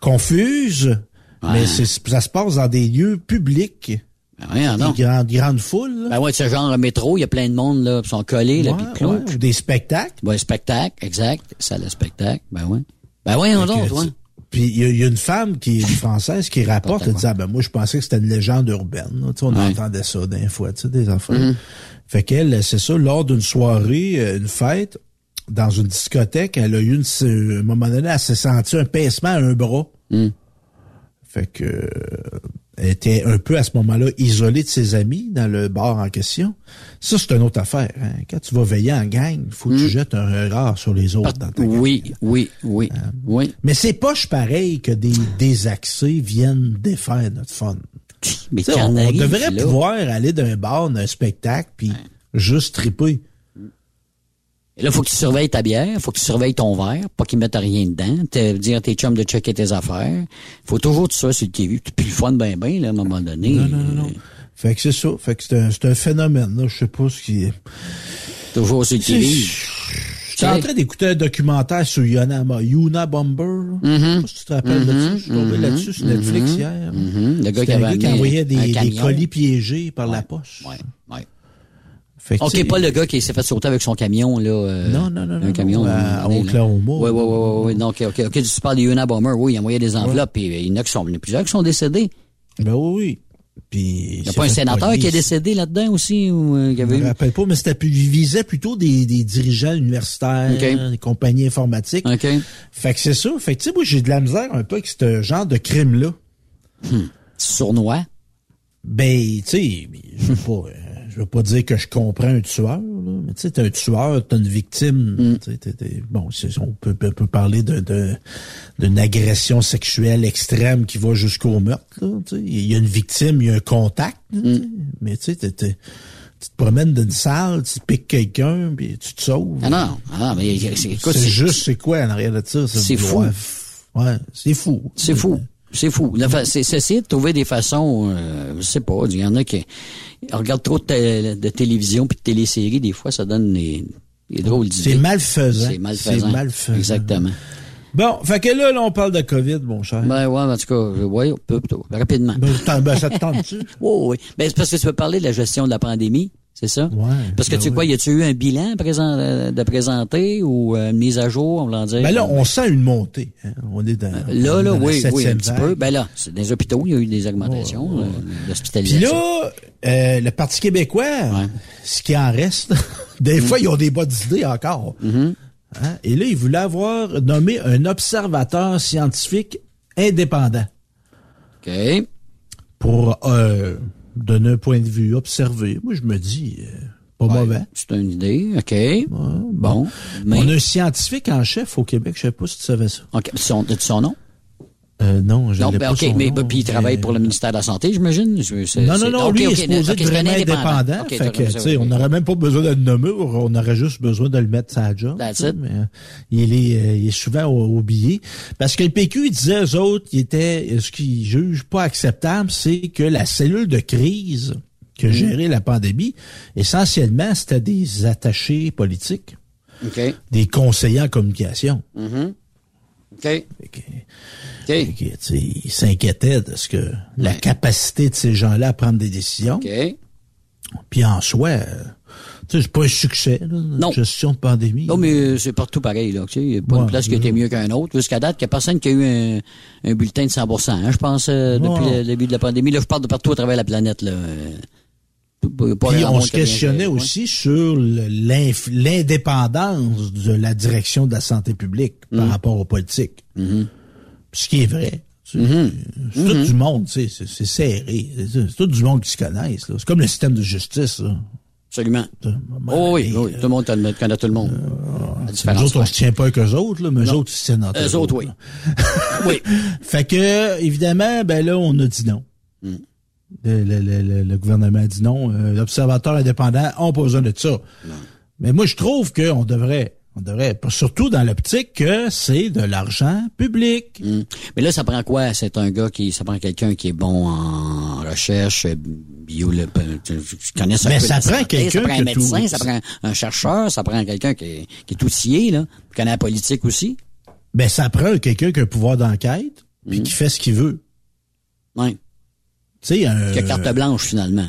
confuses. Mais ça se passe dans des lieux publics, Ben oui, non. des grandes, grandes foules. là. Ben ouais, ce genre de métro, il y a plein de monde, là, qui sont collés, là, puis clos. ouais, ou des spectacles. Ouais, spectacle, exact. Ça, le spectacle. Ben ouais. Ben ouais, on donc, ouais. Puis il y, a- il y a une femme qui est française qui rapporte, elle dit ah, ben moi je pensais que c'était une légende urbaine. là. On Ouais. entendait ça des fois, tu sais, des enfants. Fait qu'elle, c'est ça, lors d'une soirée, euh, une fête, dans une discothèque, elle a eu une, à un moment donné, elle s'est sentie un pincement à un bras. Mm. Fait que euh, elle était un peu à ce moment-là isolée de ses amis dans le bar en question. Ça, c'est une autre affaire. hein. Quand tu vas veiller en gang, faut que tu jettes un regard sur les autres dans ta gang. Oui, oui, oui, oui. Mais c'est poche pareil que des désaxés viennent défaire notre fun. Mais Tu sais, on, devrait là. pouvoir aller d'un bar, d'un spectacle, puis juste triper. Et là, faut que tu surveilles ta bière, faut que tu surveilles ton verre, pas qu'ils mettent rien dedans. Te dire à tes chums de checker tes affaires. Faut toujours tout ça sur le qui Puis le fun ben ben, là, à un moment donné. Non, non, non, non. Fait que c'est ça. Fait que c'est un, un phénomène, là. Je sais pas ce qui est. Toujours sur le qui Je suis en train d'écouter un documentaire sur Yuna, Yuna Bomber. là. Je sais pas si tu te rappelles de ça. Je suis tombé là-dessus sur Netflix hier. Mhm. Le gars qui un avait gars qui envoyait des, un des colis piégés par la poche. Ouais, ouais. Fait que, OK, pas le gars qui s'est fait sauter avec son camion, là. euh, Non, non, non, Un non, camion. à un. Oklahoma. Oui, oui, oui, oui. Non, OK, OK, OK. Tu parles des Unabomber. Oui, il envoyait des enveloppes, puis il y en a qui sont, il y en a plusieurs qui sont décédés. Ben oui, oui. Puis, Il n'y a pas un sénateur qui est décédé là-dedans aussi, ou, euh, qui Je avait me rappelle pas, mais c'était il visait plutôt des, des dirigeants universitaires, des compagnies informatiques. Fait que c'est ça. Fait que tu sais, moi, j'ai de la misère un peu avec ce genre de crime-là. Sournois? Ben, tu sais, je veux pas, euh, je veux pas dire que je comprends un tueur, là, mais tu sais, t'es un tueur, t'as une victime. Mm. t'es- t'es- bon, c'est- on peut, peut, peut parler de, de- d'une agression sexuelle extrême qui va jusqu'au meurtre. là. Il y a une victime, il y a un contact. là, Mm. Mais tu sais, t'es- t'es- tu te promènes d'une salle, tu piques quelqu'un, puis tu te sauves. Ah non, ah non, mais c'est- écoute, c'est juste, c'est quoi en arrière de ça? C'est vouloir- Ouais, c'est fou. C'est fou. C'est fou. C'est c'est essayer de trouver des façons, euh, je sais pas, il y en a qui regardent trop de, té- de télévision puis de téléséries, des fois, ça donne des, des drôles d'idées. C'est malfaisant. C'est malfaisant. C'est malfaisant. Exactement. Bon, fait que là, là, on parle de COVID, mon cher. Ben ouais, en tout cas, oui, on peut, plutôt, rapidement. Ben, ben, ça te tente-tu? Oh, oui. Ben, c'est parce que tu veux parler de la gestion de la pandémie, c'est ça? Ouais. Parce que ben tu sais oui. quoi, y a-tu eu un bilan présent, euh, de présenter ou euh, une mise à jour, on va dire? Ben là, on sent une montée. hein. On est dans, on Là, est là, dans la oui, oui, un petit vague. peu. Ben là, c'est- dans les hôpitaux, il y a eu des augmentations euh, Puis d'hospitalisation. là, euh, le Parti québécois, Ouais. ce qui en reste, des fois, ils ont des bonnes idées encore. Mm-hmm. Hein? Et là, ils voulaient avoir nommé un observateur scientifique indépendant OK. pour euh, donner un point de vue, observer. Moi, je me dis, euh, pas Ouais, mauvais. C'est une idée, OK. Bon. Mais, On a un scientifique en chef au Québec, je sais pas si tu savais ça. OK, son, son nom? Euh, non, je Non, ben, pas OK, son mais nom, puis il travaille pour le ministère de la Santé, j'imagine? Non, non, non, lui, il est supposé vraiment indépendant. Fait que, on n'aurait même pas besoin de le nommer, on aurait juste besoin de le mettre sa job. That's tu sais, it. Mais, euh, il, est, euh, il est souvent au- oublié. Parce que le PQ, il disait aux autres, il était, ce qu'ils jugent pas acceptable, c'est que la cellule de crise que Mm. gérait la pandémie, essentiellement, c'était des attachés politiques, OK. des conseillers en communication. Que- OK. Tu sais, il s'inquiétait de ce que la capacité de ces gens-là à prendre des décisions. OK. Puis en soi, euh, Tu sais, c'est pas un succès, là, notre gestion de pandémie. Non, mais c'est partout pareil, là. Tu sais, il n'y a pas Ouais, une place qui été mieux qu'un autre. Jusqu'à date, il n'y a personne qui a eu un, un bulletin de 100% hein, je pense, euh, depuis Ouais. le début de la pandémie. Là, je parle de partout à travers la planète, là. Euh, Puis on se qui questionnait aussi sur l'indépendance de la direction de la santé publique Mm. par rapport aux politiques. Mm-hmm. Ce qui est vrai. C'est c'est tout du monde, tu sais, c'est c'est serré. C'est tout du monde qui se connaissent. là. C'est comme le système de justice. là. Absolument. Oh oui, oui, tout le monde connaît tout le monde. La Nous autres, on se tient pas avec eux autres, là, mais eux autres, ils se tiennent entre Eux autres, oui. oui. Fait que, évidemment, ben là, on a dit non. Mm. Le, le- le- le- le gouvernement a dit non. Euh, L'observateur indépendant n'a pas besoin de ça. Mais moi, je trouve qu'on devrait, on devrait, surtout dans l'optique que c'est de l'argent public. Mm. Mais là, ça prend quoi? C'est un gars qui, ça prend quelqu'un qui est bon en recherche, euh, bio, le, tu, tu connais ça. Mais ça prend quelqu'un Ça prend un médecin, tout- ça prend un chercheur, ça prend quelqu'un qui est, qui est outillé, là, qui connaît la politique aussi. Ben, ça prend quelqu'un qui a un pouvoir d'enquête, puis Mm. qui fait ce qu'il veut. Ouais. Tu sais, un- Qui a carte blanche, finalement.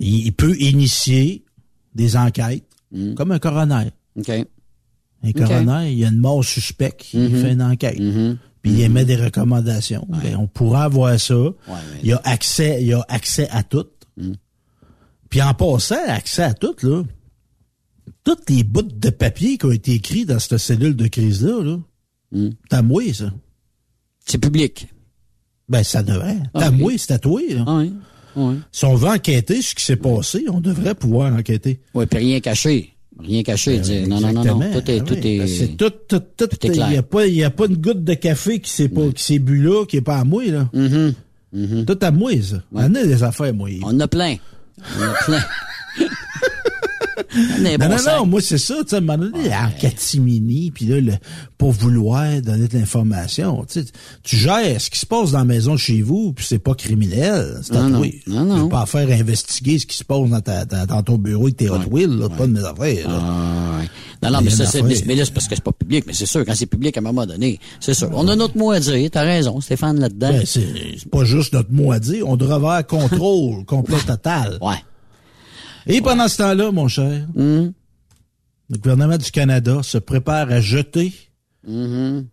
il, il peut initier des enquêtes, Mm. comme un coroner. OK. Un coroner, il y a une mort suspecte, il Mhm. fait une enquête. Mm-hmm. Puis il émet des recommandations. Ben, on pourra avoir ça. Il y a accès, il y a accès à tout. Puis en passant, accès à tout, là, toutes les bouts de papier qui ont été écrits dans cette cellule de crise-là, là, t'as moué, ça. C'est public. Ben, ça devrait. T'as Ah, c'est toi, là. Oui. Oui. Si on veut enquêter sur ce qui s'est passé, on devrait pouvoir enquêter. Oui, puis rien caché. Rien caché. dire, non, non, non, non. Ben. Tout est, Ah tout est. que c'est tout, tout, tout, il y a pas, il y a pas une goutte de café qui s'est pas, qui s'est bu là, qui est pas à moi, là. Mm-hmm. Tout à moi, ça. On a des affaires, moi. On en a plein. On en a plein. Un Non, bon non, sac. non, moi, c'est ça, tu sais, à un moment donné, en catimini, puis là, le, pour vouloir donner de l'information, tu sais, tu gères ce qui se passe dans la maison chez vous, puis c'est pas criminel, c'est à Non, non. toi. Non, non. Veux pas faire investiguer ce qui se passe dans, ta, dans ton bureau avec tes Hot Wheels, là, pas de mes affaires, là. Ah, ouais. Non, non, mais ça, c'est, mais, mais là, c'est parce que c'est pas public, mais c'est sûr, quand c'est public, à un moment donné, c'est sûr. On a notre mot à dire, t'as raison, Stéphane, là-dedans. Ben, c'est c'est pas juste notre mot à dire, on devrait avoir contrôle complet total. Ouais. Et pendant ce temps-là, mon cher, Hum, le gouvernement du Canada se prépare à jeter mhm.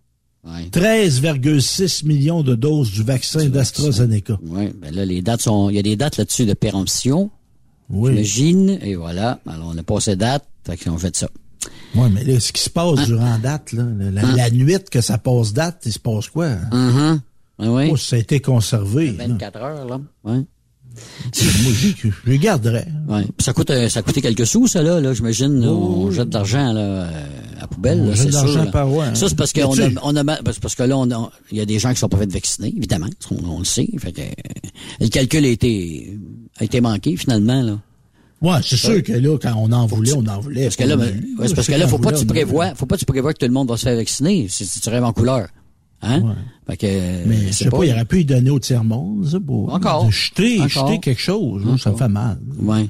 Ouais. 13,6 millions de doses du vaccin d'AstraZeneca. Ouais, ben là, les dates sont, il y a des dates là-dessus de péremption. Oui. J'imagine, et voilà. Alors, on a passé date, fait qu'on fait ça. Oui, mais là, ce qui se passe durant date, là, la, la- la nuit que ça passe date, il se passe quoi? hein? Mhm. Ah oui. Oh, ça a été conservé. là. 24 heures, là. Ouais. Moi, je les garderais. Ouais. Ça coûte, euh, ça a coûté quelques sous, ça, là, là j'imagine. là, On jette de l'argent, là, à la poubelle, On là, jette de l'argent là. par ouais, hein. Ça, c'est parce a, sais- on a, parce que là, on a- il y a des gens qui sont pas fait vacciner, évidemment. On, on le sait. Fait que, euh, le calcul a été, a été manqué, finalement, là. Ouais, c'est sûr que là, quand on en voulait, on en voulait. Parce que là, ouais, parce que là, faut pas que tu prévois, faut pas que tu prévois que tout le monde va se faire vacciner. Si tu rêves en couleur. Hein? Fait que, Mais euh, je sais pas, il aurait pu y donner au tiers-monde, ça, pour Encore. de jeter, Encore. jeter quelque chose. là, Ça me fait mal. Ouais.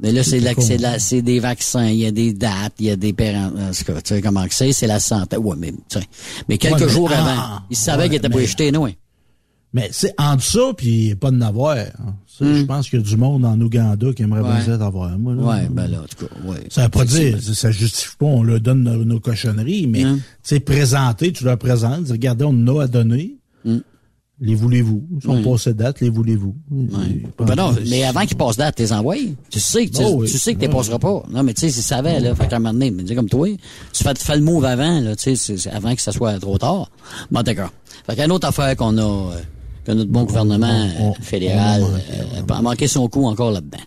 Mais là, c'est, C'est la- c'est, la- c'est des vaccins, il y a des dates, il y a des parents. En tout cas, tu sais comment que c'est, c'est la santé. Ouais, mais, tu sais, mais quelques Ouais, mais- jours ah, avant, ils savaient ouais, qu'ils étaient pas mais- jetés, non? Mais c'est entre ça puis pas de n'avoir. hein. Ça, Je pense qu'il y a du monde en Ouganda qui aimerait Hmm. Ouais. bien ça d'avoir. Moi, là. Ouais, ben là, en tout cas, ouais. Ça veut pas dire, ça justifie pas, on leur donne nos, nos cochonneries, mais, Hein? tu sais, présenter, tu leur présentes, regardez, on en a à donner. Les voulez-vous? Ils sont Hmm. passés date, les voulez-vous? Ben non, mais avant qu'ils passent date, t'es envoyés. Tu sais que tu, Oh oui. tu sais que t'es passeras pas. Non, mais tu sais, ils savaient, là. Fait qu'à un moment donné, mais dis comme toi, tu fais, le move avant, là, tu sais, avant que ça soit trop tard. Bon, d'accord. Fait qu'une autre affaire qu'on a, euh, que notre bon gouvernement on- euh, fédéral on a euh, a manqué son coup encore là-dedans.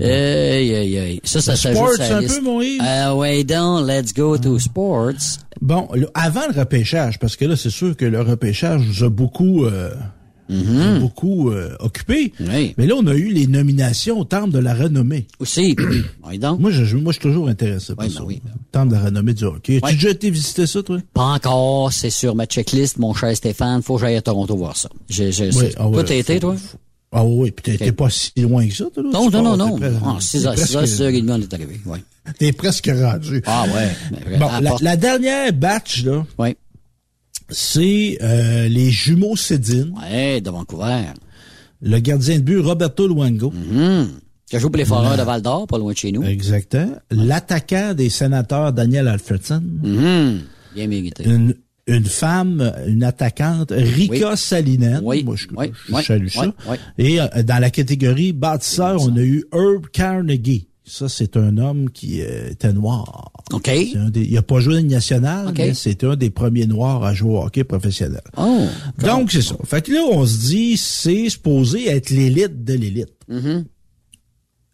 Aïe, aïe, aïe. Ça, ça Le s'ajoute sports, un liste. peu, Moïse? Ah ouais, donc, let's go to sports. Bon, là, avant le repêchage, parce que là, c'est sûr que le repêchage nous a beaucoup, euh, a beaucoup euh, occupé. Mm-hmm. Oui. Mais là, on a eu les nominations au Temple de la renommée. Aussi. ouais, donc. Moi, je, moi, je suis toujours intéressé par Oui, ça. ben oui. Temple de la renommée du hockey. As-tu déjà été visiter ça, toi? Pas encore, c'est sur ma checklist, mon cher Stéphane. Faut que j'aille à Toronto voir ça. J'ai, j'ai, ah toi, t'as été, toi? faut- Ah oui, puis t'es t'es pas si loin que ça, toi, là. Non, Tu non, non, non. Ah, 6 heures, t'es 6 heures, presque- 6 heures et demie, on est arrivé. T'es presque rendu. Ah ouais. Bon, la, la dernière batch, là, Ouais. C'est euh, les jumeaux Cédine, Ouais, de Vancouver. le gardien de but Roberto Luango, Mhm. Qui joue pour les Foreurs de Val d'Or, pas loin de chez nous. Exactement. L'attaquant des sénateurs, Daniel Alfredson. Mhm. Bien mérité. Une, une femme, une attaquante, Rika Oui. Salinen. Oui. Moi, je, Oui. je Oui. salue ça. Et euh, dans la catégorie bâtisseur, on a eu Herb Carnegie. Ça, c'est un homme qui euh, était noir. OK. C'est des- il a pas joué une nationale, mais c'était un des premiers noirs à jouer au hockey professionnel. Oh. Donc, c'est ça. Fait que là, on se dit, c'est supposé être l'élite de l'élite. Mhm.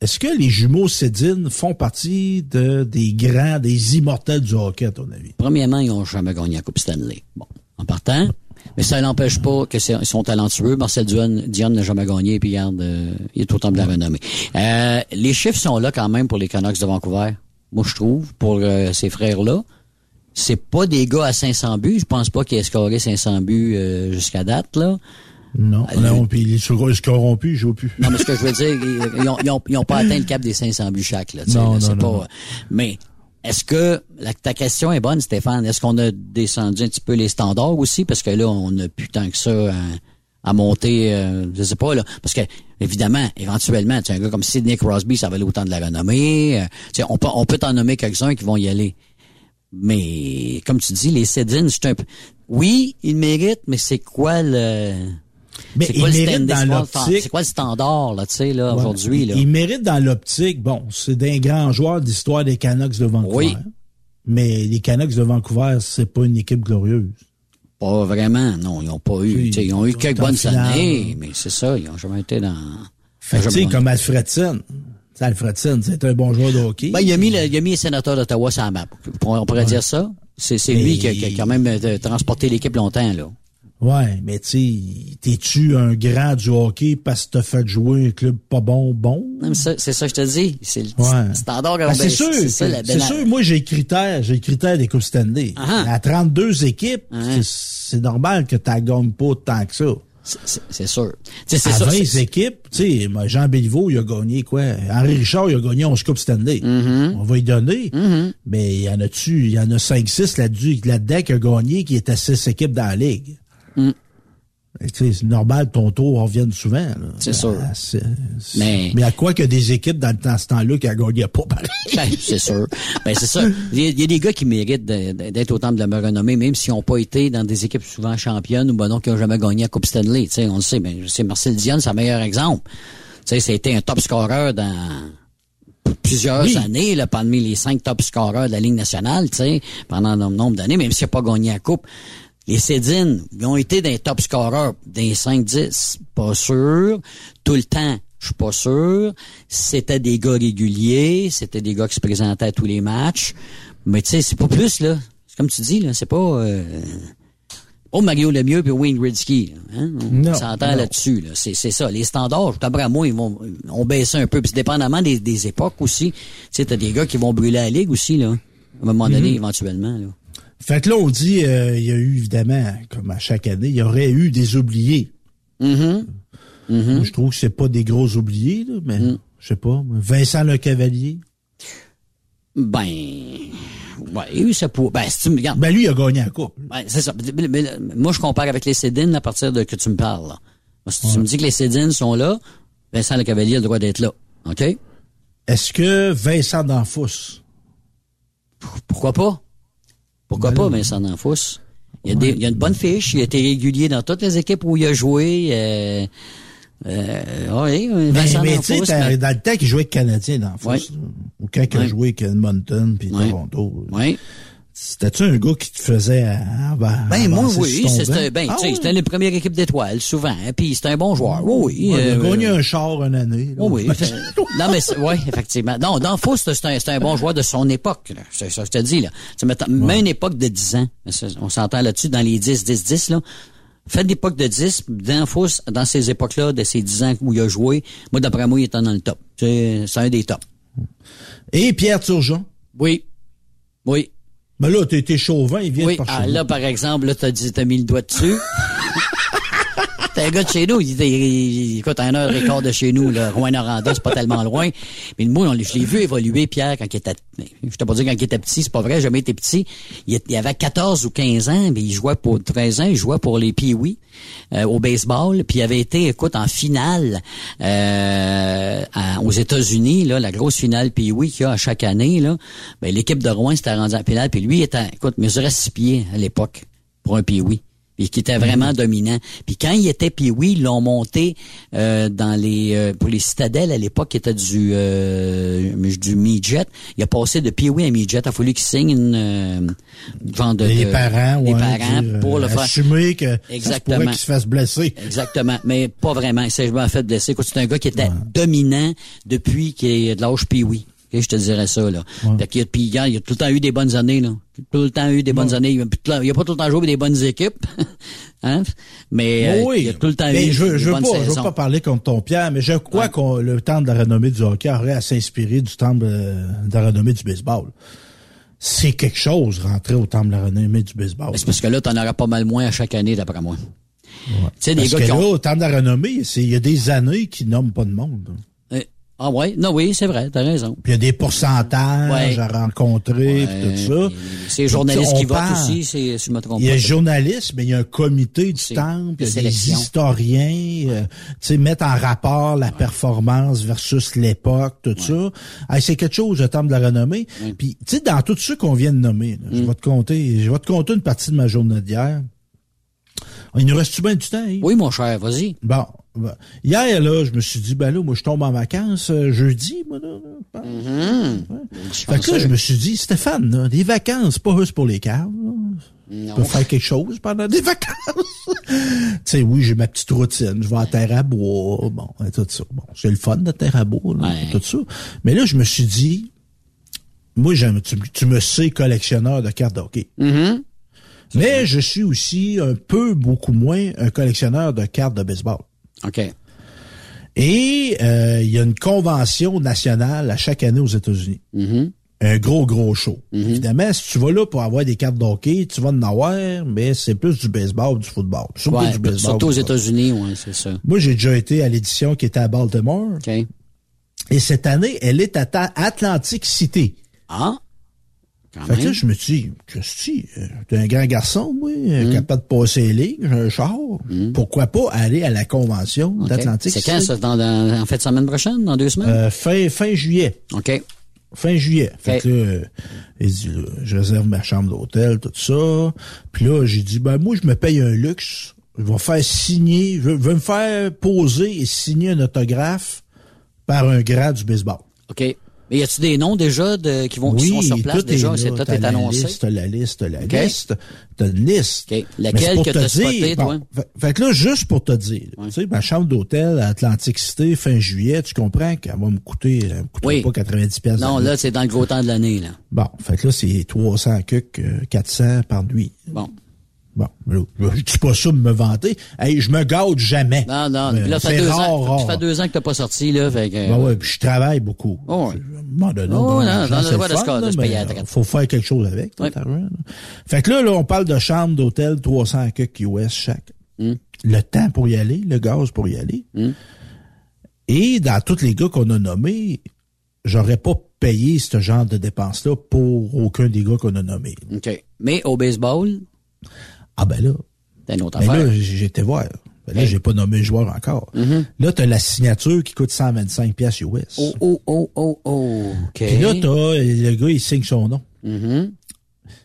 Est-ce que les jumeaux Cédine font partie de, des grands, des immortels du hockey, à ton avis? Premièrement, ils n'ont jamais gagné la Coupe Stanley. Bon, en partant. Mais ça n'empêche pas que c'est- ils sont talentueux. Marcel Dion, Dion n'a jamais gagné, puis euh, il est autant de la renommée. Euh, les chiffres sont là quand même pour les Canucks de Vancouver. Moi, je trouve, pour euh, ces frères-là. C'est pas des gars à 500 buts. Je pense pas qu'ils aient scoré 500 buts euh, jusqu'à date, là. Non, non, puis ils scoreront plus, ils jouent plus. Non, mais ce que je veux dire, ils, ils ont, ils ont- ils ont pas atteint le cap des 500 buts chaque. Là, Non, là, non, c'est non, pas. Mais est-ce que la, ta question est bonne, Stéphane? Est-ce qu'on a descendu un petit peu les standards aussi? Parce que là, on a plus tant que ça à, à monter, euh, je sais pas, là. Parce que, évidemment, éventuellement, tu sais, un gars comme Sidney Crosby, ça valait autant de la renommée. Euh, tu sais, on peut, on peut t'en nommer quelques-uns qui vont y aller. Mais, comme tu dis, les Sedins, c'est un peu... Oui, ils méritent, mais c'est quoi le... Mais c'est quoi le quoi le- l'optique- C'est quoi le standard, là, tu sais, là, aujourd'hui, là? Il mérite dans l'optique, bon, c'est d'un grand joueur d'histoire des Canucks de Vancouver. Oui. Mais les Canucks de Vancouver, c'est pas une équipe glorieuse. Pas vraiment, non. Ils ont pas eu. Oui, Ils ont eu quelques bonnes années, mais c'est ça, ils ont jamais été dans. Tu sais, comme Alfredson. Alfredson, c'est un bon joueur de hockey. Ben, il a mis le, il a mis les sénateurs d'Ottawa sur la map. On pourrait dire ça. C'est, lui qui a, qui a quand même euh, transporté l'équipe longtemps, là. Ouais, mais tu sais, t'es-tu un grand du hockey parce que t'as fait jouer un club pas bon, bon? C'est ça que je te dis. C'est le Ouais. standard Ben, c'est sûr, C'est sûr. Moi, j'ai le critère, j'ai le critère des Coupes Stanley. Ah. À 32 équipes, Ah. c'est- c'est normal que tu gagnes pas tant que ça. C'est- sûr. À ça. 20 c'est- équipes, tu sais, Jean Béliveau, il a gagné quoi? Henri Richard, il a gagné 11 Coupes Stanley. Mm-hmm. On va y donner. Mais il y en a-tu, il y en a 5-6 là-dessus, là-dedans qui a gagné, qui était 6 équipes dans la ligue? Mm. C'est normal, ton tour revienne souvent. là. C'est sûr. Ah, Mais- mais à quoi que des équipes dans, le ce temps-là qui gagné pas pareil? Ben, c'est sûr. Ben, c'est ça. Il y, a, il y a des gars qui méritent d'être autant de la renommée, même s'ils n'ont pas été dans des équipes souvent championnes ou ben non, qui n'ont jamais gagné la Coupe Stanley. Tu sais, on le sait. Ben, c'est Marcel Dion, c'est un meilleur exemple. Tu sais, c'était un top scorer dans plusieurs Oui. années, là, parmi les cinq top scorers de la Ligue nationale, tu sais, pendant un nombre d'années, même s'il n'a pas gagné la Coupe. Les Cédines, ils ont été des top scorers, des 5-10, pas sûr. Tout le temps, je suis pas sûr. C'était des gars réguliers, c'était des gars qui se présentaient à tous les matchs. Mais tu sais, c'est pas plus, là. C'est comme tu dis, là, c'est pas... Euh, pas Mario Lemieux puis Wayne Gretzky. Hein? On s'entend là-dessus. Là. C'est, c'est ça. Les standards, d'après moi, ils vont ont baissé un peu. Puis dépendamment des, des époques aussi. Tu sais, t'as des gars qui vont brûler la ligue aussi, là. À un moment donné, Mhm. éventuellement. Là. Fait que là, on dit, euh, il y a eu, évidemment, comme à chaque année, il y aurait eu des oubliés. Mhm. Moi, je trouve que c'est pas des gros oubliés, là, mais Mm. je sais pas. Vincent Le Cavalier. Ben, ouais, ça pour. Ben, si tu me regardes. Ben lui, il a gagné la coupe. Ben, c'est ça. Mais- mais- moi, je compare avec les Cédines à partir de que tu me parles. Là. Si tu me dis que les Cédines sont là, Vincent Le Cavalier a le droit d'être là. OK? Est-ce que Vincent D'Anfous? Pourquoi pas? Pourquoi Ben pas. Vincent D'Anfous? Il y, a des, il y a une bonne fiche. Il a été régulier dans toutes les équipes où il a joué. Euh, euh, oui, Mais, Vincent mais tu mais- dans le temps qu'il jouait avec Canadien D'Anfous, Ouais. là, ou quand il a Ouais. joué avec Edmonton puis Ouais. Toronto, Oui. C'était-tu un gars qui te faisait euh, ava- Ben, moi, oui. C'était, ben, Ah tu sais, oui? c'était la première équipe d'étoiles, souvent. hein, Puis c'était un bon joueur. Oui, oui. Ouais, il a euh, gagné un char une année. là. Oui, oui. non, mais ouais, effectivement. Non, dans Faux, c'est un, bon joueur de son époque. là. C'est ça que je te dis. là. Tu mettons, Même une époque de 10 ans. On s'entend là-dessus dans les 10, 10, 10. Là. Faites d'époque de 10, dans Faux, dans ces époques-là, de ces 10 ans où il a joué, moi, d'après moi, il était dans le top. C'est c'est un des tops. Et Pierre Turgeon? Oui. Oui. Ben là, t'es t'es chauvin, il vient Oui. de par Ah, chez là, par exemple, là, t'as dit, t'as mis le doigt dessus. Un gars de chez nous. Il, il, il- écoute, un heure et de chez nous, là. Rouen-Noranda, c'est pas tellement loin. Mais moi, on, l'a- je l'ai vu évoluer, Pierre, quand il était, je t'ai pas dit quand il était petit, c'est pas vrai, jamais été petit. Il, il avait 14 ou 15 ans, mais il jouait pour 13 ans, il jouait pour les Pee-Wee, euh, au baseball, puis il avait été, écoute, en finale, euh, aux États-Unis, la grosse finale Pee-Wee qu'il y a à chaque année, là. Ben, l'équipe de Rouen s'était rendue en finale, puis lui, était, écoute, mesurait six pieds à l'époque, pour un Pee-Wee et qui était vraiment dominant. Puis quand il était puis oui, ils l'ont monté euh, dans les euh, pour les citadelles à l'époque qui était du euh, du midget. Il a passé de puis à midget. Il a fallu qu'il signe une euh, genre de Les parents, les ouais, parents dire, pour le euh, faire. assumer que Exactement. qu'il se fasse blesser. Exactement, mais pas vraiment. Il s'est jamais fait blesser. C'est un gars qui était dominant depuis qu'il est de l'âge je te dirais ça, là. Fait puis, regarde, il a tout le temps eu des bonnes années, là. Tout le temps eu des bonnes années. Il il a pas tout le temps joué avec des bonnes équipes. hein? Mais euh, oui, il a tout le temps mais eu je, des je bonnes pas, je veux saisons. pas parler contre ton Pierre, mais je crois que le temps de la renommée du hockey aurait à s'inspirer du temps de, de la renommée du baseball. C'est quelque chose, rentrer au temps de la renommée du baseball. C'est parce que là, t'en auras pas mal moins à chaque année, d'après moi. Tu sais, des gars que qui là, ont... au temps de la renommée, il y a des années qui nomment pas de monde. Ah ouais, non, oui, c'est vrai, t'as raison. Puis il y a des pourcentages Ouais. à rencontrer, puis tout ça. C'est les journalistes qui votent aussi, c'est- si je me trompe Il y a les journalistes, mais il y a un comité du temple, il y a de des historiens, euh, tu sais, mettre en rapport la performance versus l'époque, tout ça. Hey, c'est quelque chose, le temple de la renommée. Puis, tu sais, dans tout ce qu'on vient de nommer, là, je Mm. vais te compter, je vais te compter une partie de ma journée d'hier. Il nous reste-tu bien du temps, Yves? Oui, mon cher, vas-y. Bon. Hier, là, je me suis dit, ben là, moi, je tombe en vacances euh, jeudi, moi, là. là. Fait que là, je me suis dit, Stéphane, là, les vacances, pas juste pour les caves. là. Je peux faire quelque chose pendant des vacances. tu sais, oui, j'ai ma petite routine. Je vais à terre à bois. Bon, et tout ça. Bon, c'est le fun de terre à bois, là, Ouais. tout ça. Mais là, je me suis dit, moi, j'aime, tu, tu me sais collectionneur de cartes de hockey. Mm-hmm. Mais je suis aussi un peu, beaucoup moins, un collectionneur de cartes de baseball. OK. Et euh, il y a une convention nationale à chaque année aux États-Unis. Mhm. Un gros, gros show. Évidemment, si tu vas là pour avoir des cartes d'hockey, tu vas en avoir, mais c'est plus du baseball, du football. Surtout Ouais, du baseball. surtout aux. États-Unis, ouais, c'est ça. Moi, j'ai déjà été à l'édition qui était à Baltimore. OK. Et cette année, elle est à Atlantic City. Ah? Fait que là, je me dis, Christy, euh, t'es un grand garçon, moi, euh, capable de passer les lignes, j'ai un char. Pourquoi pas aller à la convention OK. d'Atlantic C'est quand, ça? Dans, dans- en fait, semaine prochaine? Dans deux semaines? Euh, fin, fin juillet. OK. Fin juillet. Fait que là, il dit, là, je réserve ma chambre d'hôtel, tout ça. Puis là, j'ai dit, ben moi, je me paye un luxe. Je vais faire signer, je vais me faire poser et signer un autographe par un grand du baseball. OK. Mais y a-tu des noms déjà de, qui vont qui sont sur place tout déjà? est C'est là. tout est la annoncé. liste, la liste, la liste, t'as une liste. OK. Mais Laquelle que te t'as spoté, dire, toi? fait, que là, juste pour te dire, tu sais, ma chambre d'hôtel à Atlantic City, fin juillet, tu comprends qu'elle va me coûter, elle me coûtera Oui. pas 90 pièces. Non, là, c'est dans le gros temps de l'année, là. Bon, fait que là, c'est 300 cucs, euh, 400 par nuit. Bon. Bon, je dis pas ça de me vanter. Hey, je me gâte jamais. Non, non. Mais là, ça fait deux rare, ans. rare. Ça fait deux ans que t'as pas sorti, là. Fait que, Ben ouais, puis je travaille beaucoup. Oh, ouais. À un moment donné, Oh, bon, non, l'argent, dans le droit de fun, là, se payer à euh, faut faire quelque chose avec. là. Fait que là, là, on parle de chambre d'hôtel 300 cucs US chaque. Hmm. Le temps pour y aller, le gaz pour y aller. Et dans tous les gars qu'on a nommés, j'aurais pas payé ce genre de dépenses-là pour aucun des gars qu'on a nommés. OK. Mais au baseball, Ah ben là, c'est une autre Mais affaire. là, j'ai été voir. Ben là, Hey. j'ai pas nommé le joueur encore. Là, t'as la signature qui coûte 125 pièces US. Oh, oh, oh, oh, oh. OK. Puis là, t'as le gars, il signe son nom. Mhm.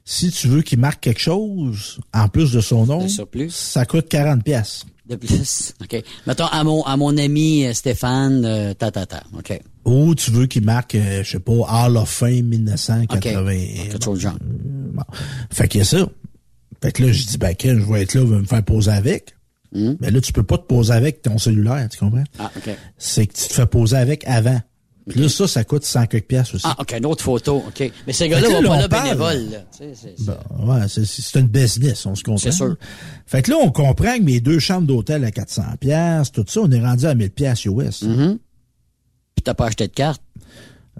Si tu veux qu'il marque quelque chose, en plus de son nom, De surplus. ça coûte 40 pièces. De plus. OK. Mettons, à mon, à mon ami euh, Stéphane, euh, ta, ta, ta. OK. Ou tu veux qu'il marque, euh, je sais pas, Hall of Fame OK. 1980. Quelque chose de genre. Bon. Fait qu'il y a ça. Fait que là, je dis, ben, Ken, je vais être là, je vais me faire poser avec. Hmm? Mais là, tu peux pas te poser avec ton cellulaire, tu comprends? Ah, OK. C'est que tu te fais poser avec avant. Puis là, ça, ça coûte 100 quelques pièces aussi. Ah, OK, une autre photo. OK. Mais ces gars-là vont là, pas on là parle. bénévole, là. Tu sais, c'est- c'est- Bon, ouais, c'est, c'est une business, on se comprend. C'est sûr. Fait que là, on comprend que mes deux chambres d'hôtel à 400 pièces, tout ça, on est rendu à 1000 pièces US. Mm-hmm. Puis t'as pas acheté de carte?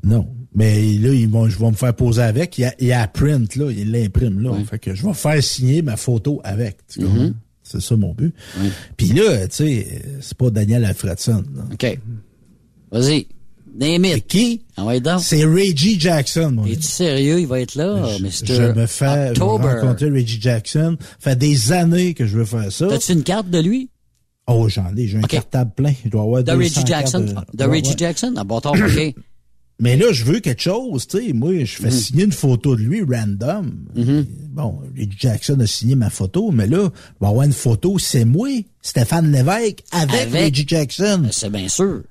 Non. Mais là, ils vont, je vais me faire poser avec. Il y a, il y a print, là. Il l'imprime, là. Fait que je vais faire signer ma photo avec. Mm-hmm. C'est ça mon but. Puis là, tu sais, c'est pas Daniel Alfredson. là. OK. Vas-y. C'est qui? Ah. C'est Reggie Jackson, mon. Es-tu sérieux? Il va être là, Je, Mr. je me fais October. rencontrer Reggie Jackson. fait des années que je veux faire ça. T'as-tu une carte de lui? Oh, j'en ai. J'ai un Ok. cartable plein. Je dois avoir De 200 Reggie Jackson? De Reggie. Jackson? Ah, bon, OK. Mais là, je veux quelque chose, tu sais. Moi, je Mhm. fais signer une photo de lui, random. Bon, Reggie Jackson a signé ma photo, mais là, il va avoir une photo, c'est moi, Stéphane Lévesque, avec, Avec? Reggie Jackson. Ben, C'est bien sûr.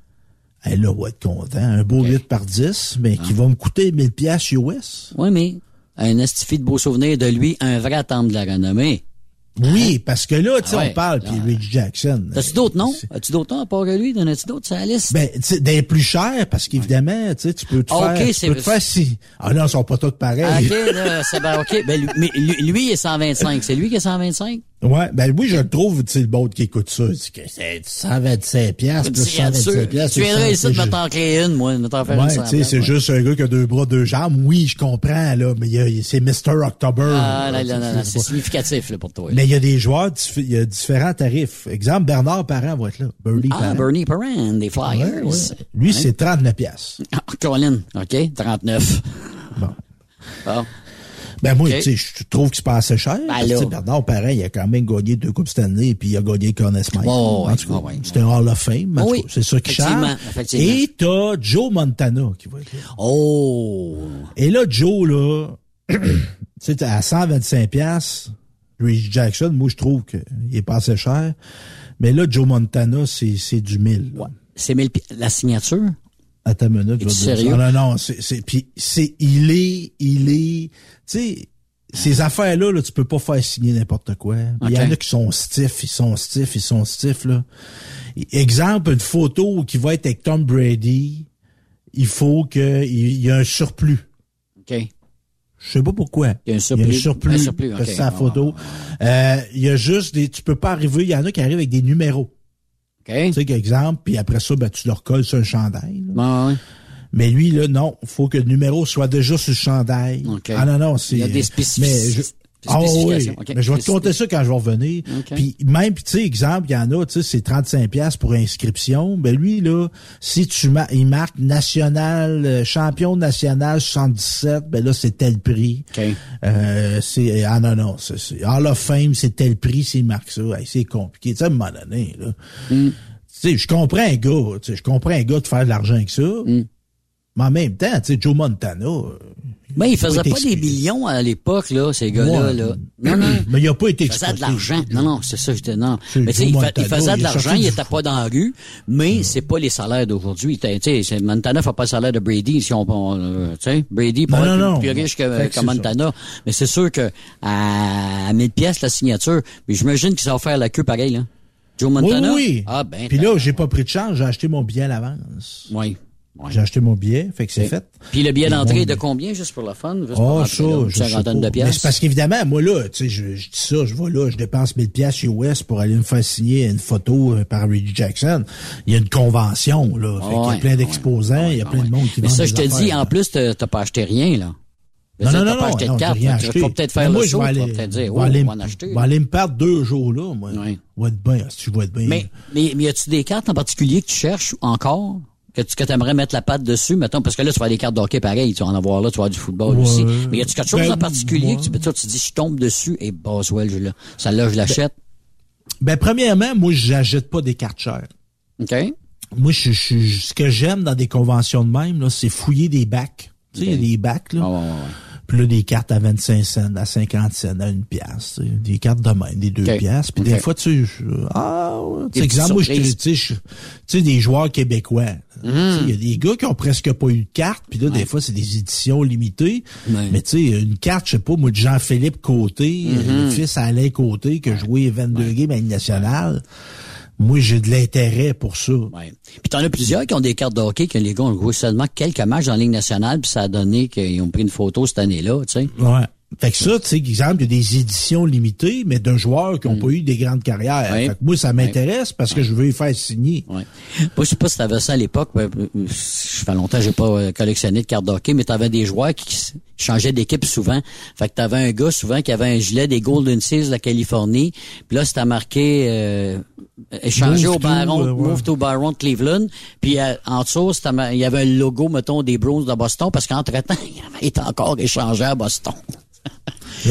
Eh, là, on va être content. Un beau 8 par 10, mais Ah. qui va me coûter 1000 pièces US. Oui, mais un estifi de beaux souvenirs de lui, un vrai temple de la renommée. Oui, parce que là, tu sais, Ah ouais. on parle, puis Ah. Reggie Jackson. T'as-tu d'autres noms? As-tu d'autres noms à part que lui? T'en as-tu d'autres sur la liste? Ben, des plus chers, parce qu'évidemment, tu sais, tu peux te Ah, faire, ok, tu c'est- peux te faire si. Ah non, ils sont pas tous pareils. Ah, OK, là, c'est ben, OK. Ben, lui, mais lui, lui, il est 125. C'est lui qui est 125? Ouais, ben oui, je le trouve, tu sais, le bout qui écoute ça, c'est que c'est 125 piastres, plus Tu viens 125 piastres. Tu viendrais ici de juste- me t'en créer une, moi, de me t'en faire une Ouais, tu sais, c'est ouais. juste un gars qui a deux bras, deux jambes. Oui, je comprends, là, mais c'est Mr. October. Ah, là, là, là, c'est significatif, là, pour toi. là. Mais il y a des joueurs, il y a différents tarifs. Exemple, Bernard Parent va être là. Bernie Ah, Parent. Bernie Perrin, des Flyers. Ouais. Lui, c'est 39 piastres. Ah, Colin, OK, 39. Bon. Bon. Ben moi, Ok. tu sais, je trouve que c'est pas assez cher. sais, Bernard Parent, il a quand même gagné deux Coupes Stanley, puis il a gagné. Ouais, ouais, tout cas, ouais, ouais. c'est un Hall of Fame. Oui, c'est ça qui change. Et t'as Joe Montana qui va être là. Oh! Et là, Joe, là, tu sais, à 125 piastres, Reggie Jackson, moi, je trouve qu'il est pas assez cher. Mais là, Joe Montana, c'est, c'est du 1000. là. C'est 1000 pi- la signature? Attends une minute, je vais dire. Non, non, c'est, c'est, puis c'est, il est, il est, tu sais, ces affaires-là, là, tu peux pas faire signer n'importe quoi. Il y en a qui sont stiffs, ils sont stiffs, ils sont stiffs, là. Exemple, une photo qui va être avec Tom Brady, il faut qu'il il y ait un surplus. OK. Je sais pas pourquoi. Il y a un Il y a un surplus. surplus. Un surplus, la Ah, photo. Euh, il y a juste des, tu peux pas arriver, il y en a qui arrivent avec des numéros. OK? Tu sais, exemple, puis après ça, ben, tu leur colles sur un chandail. là. Ouais. Mais lui, là, non, il faut que le numéro soit déjà sur le chandail. OK. Ah non, non, c'est... Il y a des spécifici- mais je- des Ah oui, mais je vais te compter ça quand je vais revenir. OK. Puis même, tu sais, exemple, il y en a, tu sais, c'est 35 pièces pour inscription. Ben lui, là, si tu ma il marque national, euh, champion national 77, ben là, c'est tel prix. OK. Euh, c'est ah non non c'est Hall of Fame c'est tel prix s'il marque ça Hey, c'est compliqué tu sais à un moment donné là Mm. tu sais je comprends un gars tu sais je comprends un gars de faire de l'argent avec ça Mm. mais en même temps tu sais Joe Montana euh, Mais il a faisait été pas des millions à l'époque, là, ces gars-là, là. Non, non. mais il a pas été Il faisait de l'argent. Non, non, c'est ça, j'étais, non. Mais tu sais, Joe il, fa- Montana, il faisait il de l'argent, sorti il du était pas dans la rue, mais c'est pas les salaires d'aujourd'hui. Tu sais, Montana fait pas le salaire de Brady, si on, euh, tu sais, Brady pas non, plus, riche que, Montana. Mais c'est sûr que à, à 1000 pièces la signature, mais j'imagine qu'ils va faire la queue pareil, là. Joe oui Montana? oui Ah, ben. puis là j'ai pas pris de chance j'ai acheté mon billet à l'avance Oui. J'ai acheté mon billet fait que c'est fait Puis le billet Et d'entrée est de combien, juste pour la fun? Juste Oh, ça, une je cinquantaine de Mais c'est parce qu'évidemment, moi, là, tu sais, je, je dis ça, je vais là, je dépense 1000 pièces US pour aller me faire signer une photo euh, par Reggie Jackson. Il y a une convention, là. Fait qu'il y Ouais, a plein ouais, d'exposants, il y a ouais, plein de ouais. monde qui Mais ça, je te affaires, dis, là. en plus, t'as pas acheté rien, là. Je Non, non, non, pas non, acheté non, de carte. rien vas peut-être faire moi, le je show, vais aller, peut-être je dire, vais oh, aller on va en acheter. je vais aller me perdre deux jours, là, moi. Oui. On va être bien, si être bien. Mais, mais, mais y a-tu des cartes en particulier que tu cherches encore? Que tu que aimerais mettre la patte dessus, mettons, parce que là, tu vas des cartes de hockey pareil, tu vas en avoir là, tu vas avoir du football Ouais. aussi. Mais y a-tu quelque chose Ben, en particulier que tu, toi, tu dis, je tombe dessus et Boswell, je l'ai. Celle-là, je l'achète. Ben, premièrement, moi, j'achète pas des cartes chères. OK? Moi, je, je- ce que j'aime dans des conventions de même, là, c'est fouiller des bacs. Tu sais, il y a des bacs, là. Ah, ouais. Puis là, des cartes à 25 cents, à 50 cents, à une pièce. Des cartes de même, des deux pièces. Puis des fois, tu sais, je- ah, tu exemple, moi, tu sais, je- tu sais, des joueurs québécois. Mhm. Il y a des gars qui ont presque pas eu de carte. Puis là, des fois, c'est des éditions limitées. Ouais. Mais tu sais, une carte, je sais pas, moi, de Jean-Philippe Côté, Mhm. le fils Alain Côté, qui a joué 22 games à Ligue nationale. Moi, j'ai de l'intérêt pour ça. Ouais. Puis t'en as plusieurs qui ont des cartes de hockey que les gars ont joué seulement quelques matchs en Ligue nationale, puis ça a donné qu'ils ont pris une photo cette année-là, tu sais. Ouais. Fait que ça, tu sais, exemple, il y a des éditions limitées, mais d'un joueur qui n'ont pas eu des grandes carrières. Mm. Ouais. Fait que moi, ça m'intéresse parce que je veux y faire signer. Ouais. Moi, je sais pas si t'avais ça à l'époque. ouais, euh, Ça fait longtemps que j'ai pas euh, collectionné de cartes de hockey, mais t'avais des joueurs qui, changeait d'équipe souvent. Fait que t'avais un gars souvent qui avait un gilet des Golden Seals de la Californie. Puis là, c'était marqué euh, échangé Move au Baron, euh, ouais. move to Baron de Cleveland. Puis euh, en dessous, il y avait le logo, mettons, des Bruins de Boston, parce qu'entre-temps, il avait été encore échangé à Boston.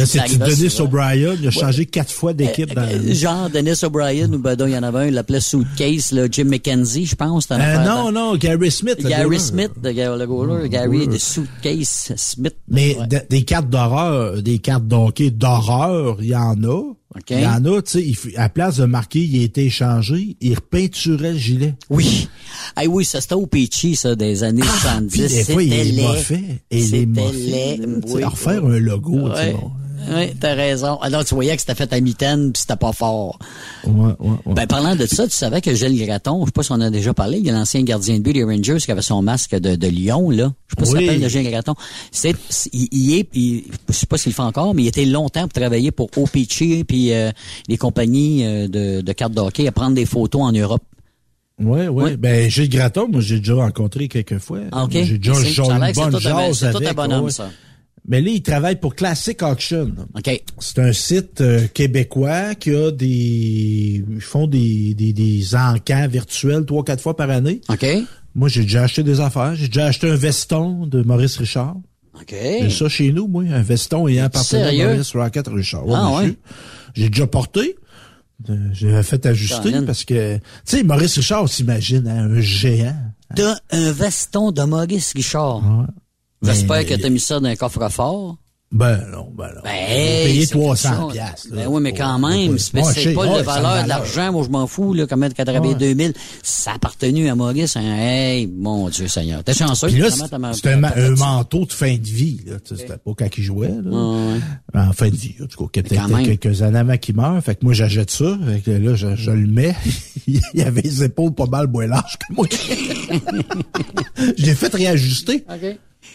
C'est Denis souvent. O'Brien. Il a changé quatre fois d'équipe dans Euh, Genre Dennis O'Brien, ou ben, donc, il y en avait un, il l'appelait Suitcase, là, Jim McKenzie, je pense. Euh, non, de- non, Gary Smith. Gary. Smith, gars- le goaler, Gary de Suitcase Smith. Mais Ouais. de- des cartes d'horreur, des cartes d'hockey d'horreur, il y en a. Il y en a, tu sais, à place de marquer, il a été échangé, il repeinturait le gilet. Oui. Ah oui, ça c'était au Peachy, ça, des années 70. Puis des fois, il laid. moffait. Et il est C'était moffait. Oui. refaire un logo, tu sais, Ouais. bon. Oui, t'as raison. Alors, tu voyais que c'était fait à mitaine puis c'était pas fort. Ouais, ouais, ouais. Ben, parlant de ça, tu savais que Gilles Graton, je sais pas si on en a déjà parlé, il y a l'ancien gardien de but des Rangers qui avait son masque de, de Lyon, là. Je sais pas si Oui. ça s'appelle le Gilles Graton. C'est, il, il est, il- je sais pas s'il le fait encore, mais il était longtemps pour travailler pour OPC puis euh, les compagnies euh, de, de cartes de hockey à prendre des photos en Europe. Ouais, ouais. Ouais. Ben, Gilles Graton, moi, j'ai déjà rencontré quelques fois. Ah, OK. J'ai déjà une bonne jase c'est tout un avec. bonhomme, ouais. ça. Mais là, il travaille pour Classic Auction. OK. C'est un site euh, québécois qui a des... Ils font des, des, des encans virtuels trois, quatre fois par année. OK. Moi, j'ai déjà acheté des affaires. J'ai déjà acheté un veston de Maurice Richard. OK. J'ai ça chez nous, moi. Un veston ayant appartenu à? Maurice Rocket Richard. Ah, ouais? J'ai déjà porté. Euh, J'ai fait ajuster parce que, tu sais, Maurice Richard, on s'imagine, hein, un géant. T'as un veston de Maurice Richard. J'espère que t'as mis ça dans un coffre-fort. Ben non, ben non. Ben, quelque 300 chose. piastres. Ben oui, mais quand même, c'est pas la valeur de l'argent, moi je m'en fous, là, comment t'as travaillé Ouais. 2000. Ça a appartenu à Maurice, hein, hey, mon Dieu Seigneur. T'es chanceux, Puis là, c'est un, manteau de fin de vie. là. C'était pas quand il jouait. Là. En fin de vie. En tout cas, quelques années avant qu'il meure. Fait que moi, j'achète ça. Fait que là, je, je le mets. il avait les épaules pas mal moins larges que moi. je l'ai fait réajuster.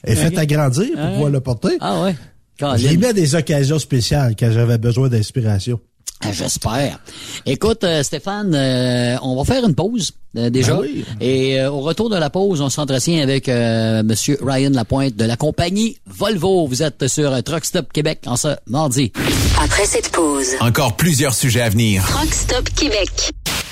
Et fait agrandir pour pouvoir le porter. Ah ouais. Caroline. mis à des occasions spéciales quand j'avais besoin d'inspiration. Ah, J'espère. Écoute, euh, Stéphane, euh, on va faire une pause euh, déjà. Ben oui. Et euh, au retour de la pause, on s'entretient avec euh, Monsieur Ryan Lapointe de la compagnie Volvo. Vous êtes sur Truck Stop Québec en ce mardi. Après cette pause, Encore plusieurs sujets à venir. Truck Stop Québec.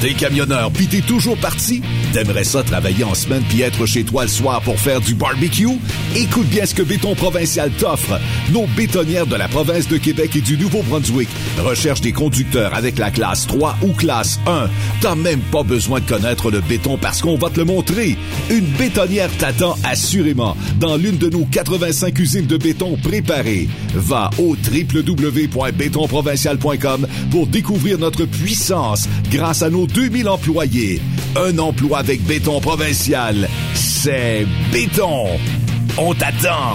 T'es camionneur pis t'es toujours parti? T'aimerais ça travailler en semaine puis être chez toi le soir pour faire du barbecue? Écoute bien ce que Béton Provincial t'offre. Nos bétonnières de la province de Québec et du Nouveau-Brunswick recherchent des conducteurs avec la classe 3 ou classe 1. T'as même pas besoin de connaître le béton parce qu'on va te le montrer. Une bétonnière t'attend assurément dans l'une de nos 85 usines de béton préparées. Va au www.bétonprovincial.com pour découvrir notre puissance grâce à nos 2000 employés. Un emploi avec béton provincial, c'est béton. On t'attend.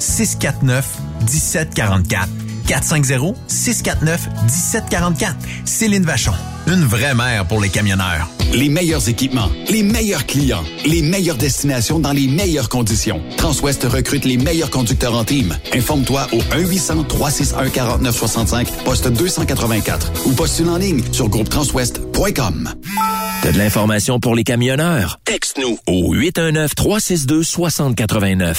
649 1744. 450-649-1744. Céline Vachon, une vraie mère pour les camionneurs. Les meilleurs équipements, les meilleurs clients, les meilleures destinations dans les meilleures conditions. Transwest recrute les meilleurs conducteurs en team. Informe-toi au 1-800-361-4965, poste 284 ou postule en ligne sur groupetranswest.com. T'as de l'information pour les camionneurs? Texte-nous au 819-362-6089.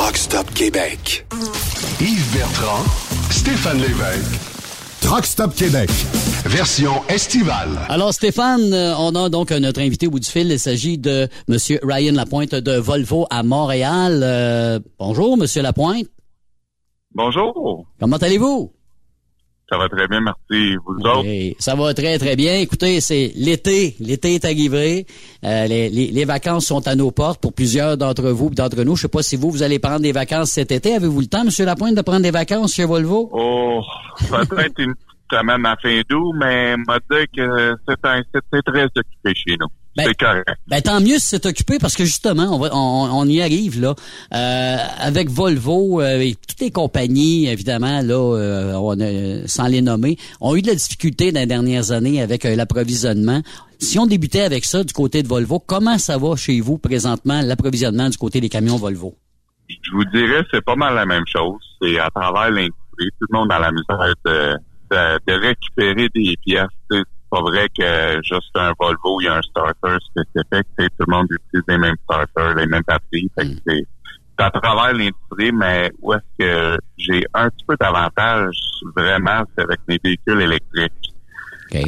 Truck Stop Québec. Yves Bertrand, Stéphane Lévesque. Truck Stop Québec. Version estivale. Alors Stéphane, euh, on a donc notre invité au bout du fil. Il s'agit de Monsieur Ryan Lapointe de Volvo à Montréal. Euh, bonjour, Monsieur Lapointe. Bonjour. Comment allez-vous? Ça va très bien, merci. Vous autres? Ça va très, très bien. Écoutez, c'est l'été. L'été est arrivé. Euh, les, les, les, vacances sont à nos portes pour plusieurs d'entre vous d'entre nous. Je sais pas si vous, vous allez prendre des vacances cet été. Avez-vous le temps, Monsieur Lapointe, de prendre des vacances chez Volvo? Oh, peut-être une semaine à fin d'août, mais m'a dit que c'est très occupé chez nous. Ben, c'est correct. Ben, tant mieux si c'est occupé parce que justement, on, va, on, on y arrive là. Euh, avec Volvo euh, et toutes les compagnies, évidemment, là, euh, on a, sans les nommer, ont eu de la difficulté dans les dernières années avec euh, l'approvisionnement. Si on débutait avec ça du côté de Volvo, comment ça va chez vous présentement, l'approvisionnement du côté des camions Volvo? Je vous dirais, c'est pas mal la même chose. C'est à travers l'industrie. Tout le monde a la misère de, de, de récupérer des pièces pas vrai que juste un Volvo, il y a un starter spécifique. Tout le monde utilise les mêmes starters, les mêmes batteries. Fait que mm. c'est à travers l'industrie, mais où est-ce que j'ai un petit peu d'avantage vraiment, c'est avec mes véhicules électriques.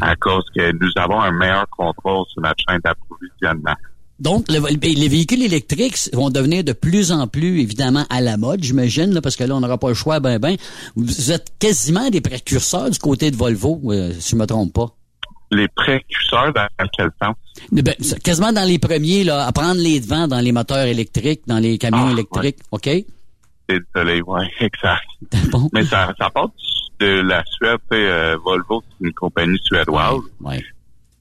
À cause que nous avons un meilleur contrôle sur notre chaîne d'approvisionnement. Donc, les véhicules électriques vont devenir de plus en plus, évidemment, à la mode, j'imagine, parce que là, on n'aura pas le choix, ben, ben. Vous êtes quasiment des précurseurs du côté de Volvo, euh, si je me trompe pas les précurseurs dans quel sens? Ben, quasiment dans les premiers, là, à prendre les devants dans les moteurs électriques, dans les camions ah, électriques, OK? Désolé, oui, exact. Bon. Mais ça, ça part de la Suède, euh, Volvo, c'est une compagnie suédoise.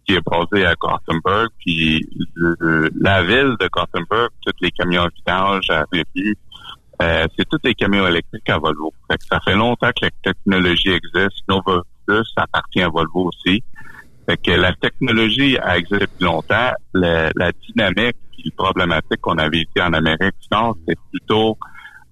Qui est basée à Gothenburg, puis la ville de Gothenburg, tous les camions à vidange à euh, c'est tous les camions électriques à Volvo. ça fait longtemps que la technologie existe. Nova Plus appartient à Volvo aussi. Fait que la technologie a existé depuis longtemps. La, dynamique et la problématique qu'on avait ici en Amérique du Nord, c'est plutôt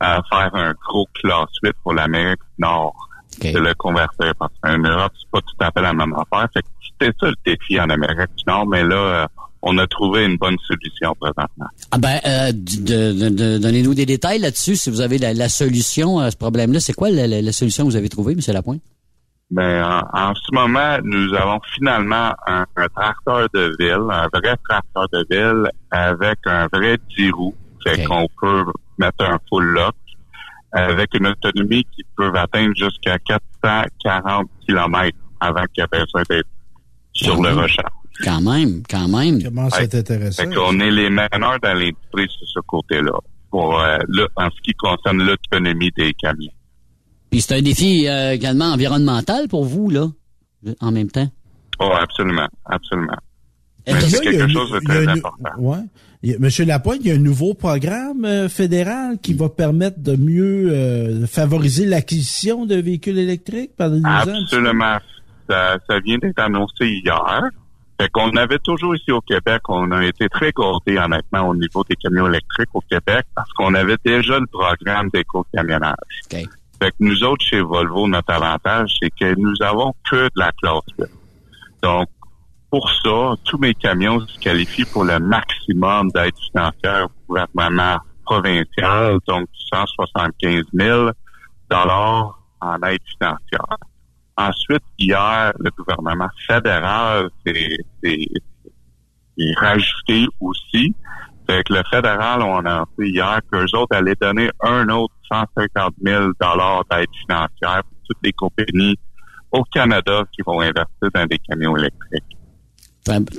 euh, faire un gros classe 8 pour l'Amérique du Nord. Okay. De le convertir. Parce qu'en Europe, c'est pas tout à fait la même affaire. Fait que c'était ça le défi en Amérique du Nord, mais là, euh, on a trouvé une bonne solution présentement. Ah ben, euh, de, donnez-nous des détails là-dessus. Si vous avez la, solution à ce problème-là, c'est quoi la, la, solution que vous avez trouvée, M. Lapointe? Ben, en, ce moment, nous avons finalement un, tracteur de ville, un vrai tracteur de ville avec un vrai 10 roues. Fait qu'on peut mettre un full lock avec une autonomie qui peut atteindre jusqu'à 440 km avant qu'il ait besoin d'être sur le recharge. Quand même, quand même. Comment c'est intéressant. Fait qu'on est les meneurs dans l'industrie sur ce côté-là, pour euh, en ce qui concerne l'autonomie des camions. Puis c'est un défi euh, également environnemental pour vous, là, en même temps? Oh, absolument, absolument. C'est quelque chose de très important. Ouais. Monsieur Lapointe, il y a un nouveau programme euh, fédéral qui va permettre de mieux euh, favoriser l'acquisition de véhicules électriques? Par les Absolument. Ça, ça vient d'être annoncé hier. Fait qu'on avait toujours ici au Québec, on a été très gordés honnêtement au niveau des camions électriques au Québec parce qu'on avait déjà le programme d'éco-camionnage. Okay. Fait que nous autres, chez Volvo, notre avantage, c'est que nous avons que de la classe. Donc, pour ça, tous mes camions se qualifient pour le maximum d'aide financière au gouvernement provincial, donc 175 000 dollars en aide financière. Ensuite, hier, le gouvernement fédéral s'est rajouté aussi. Fait que le fédéral, on a appris hier qu'eux autres allaient donner un autre 150 000 d'aide financière pour toutes les compagnies au Canada qui vont investir dans des camions électriques.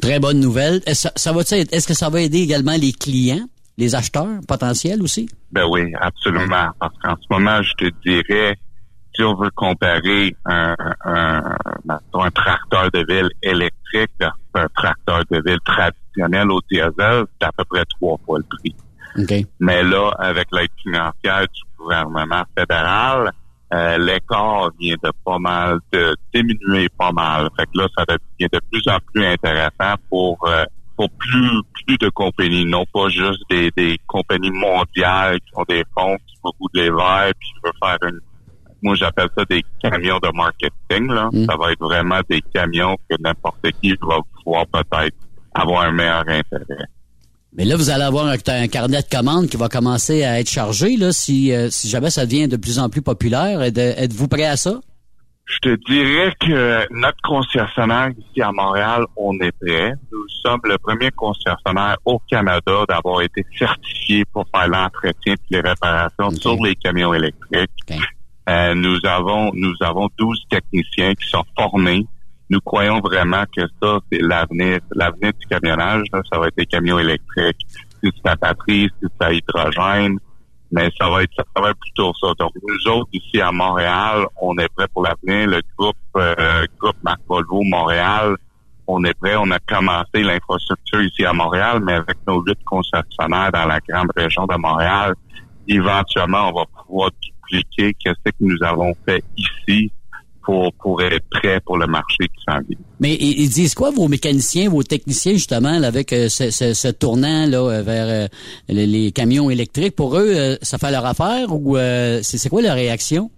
Très bonne nouvelle. Est-ce, ça va est-ce que ça va aider également les clients, les acheteurs potentiels aussi? Ben oui, absolument. Parce qu'en ce moment, je te dirais, si on veut comparer un, un, un tracteur de ville électrique versus un tracteur de ville traditionnel au diesel, c'est à peu près trois fois le prix. Mais là, avec l'aide financière du gouvernement fédéral, euh, l'écart vient de pas mal de diminuer pas mal. Fait que là, ça devient de plus en plus intéressant pour euh, pour plus plus de compagnies, non pas juste des, des compagnies mondiales qui ont des fonds, qui beaucoup de verts, puis qui veulent faire une moi j'appelle ça des camions de marketing. Là. Mm. Ça va être vraiment des camions que n'importe qui va pouvoir peut-être avoir un meilleur intérêt. Mais là, vous allez avoir un, un carnet de commandes qui va commencer à être chargé là, si, euh, si jamais ça devient de plus en plus populaire. Êtes- Êtes-vous prêt à ça? Je te dirais que notre concessionnaire ici à Montréal, on est prêt. Nous sommes le premier concessionnaire au Canada d'avoir été certifié pour faire l'entretien et les réparations sur les camions électriques. Euh, nous avons nous avons 12 techniciens qui sont formés. Nous croyons vraiment que ça, c'est l'avenir, l'avenir du camionnage. là. ça va être des camions électriques. Si c'est à batterie, si c'est à hydrogène, mais ça va être ça va être plutôt ça. Donc nous autres ici à Montréal, on est prêts pour l'avenir. Le groupe euh, groupe Marc Volvo Montréal, on est prêt. On a commencé l'infrastructure ici à Montréal, mais avec nos huit concessionnaires dans la grande région de Montréal, éventuellement on va pouvoir qu'est-ce que nous avons fait ici pour pour être prêt pour le marché qui s'en vient? Mais ils, disent quoi, vos mécaniciens, vos techniciens, justement, là, avec euh, ce, ce- ce tournant là, euh, vers euh, les, les camions électriques? Pour eux, euh, ça fait leur affaire ou c'est quoi leur réaction?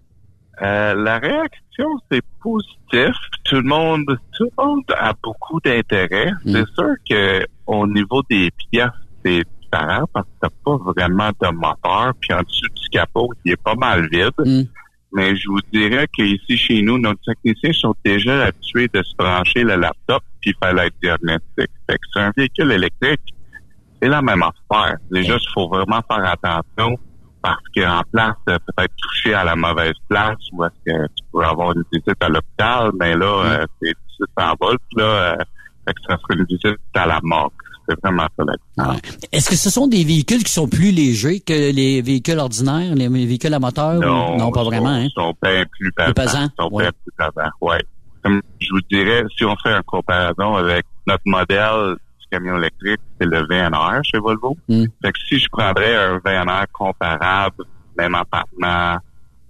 La réaction, c'est positif. Tout le monde, tout le monde a beaucoup d'intérêt. C'est sûr que au niveau des pièces, c'est différent parce que t'as pas vraiment de moteur. Puis en dessous capot, il est pas mal vide. Mais je vous dirais qu'ici, chez nous, nos techniciens sont déjà habitués de se brancher le laptop puis faire la diagnostic. Fait que c'est un véhicule électrique, c'est la même affaire. Déjà, il faut vraiment faire attention parce qu'en place, peut-être touché à la mauvaise place ou est-ce que tu pourrais avoir une visite à l'hôpital, mais là, euh, c'est 600 volts, là, euh, fait que ça serait une visite à la mort. C'est vraiment différence. Est-ce que ce sont des véhicules qui sont plus légers que les véhicules ordinaires, les véhicules à moteur? ou- non pas vraiment. Hein? Ils sont bien plus pesants. pesants, Ils sont bien plus pesants, ouais. Comme je vous dirais, si on fait une comparaison avec notre modèle du camion électrique, c'est le VNR chez Volvo. Mm. Fait que si je prendrais un VNR comparable, même empartement,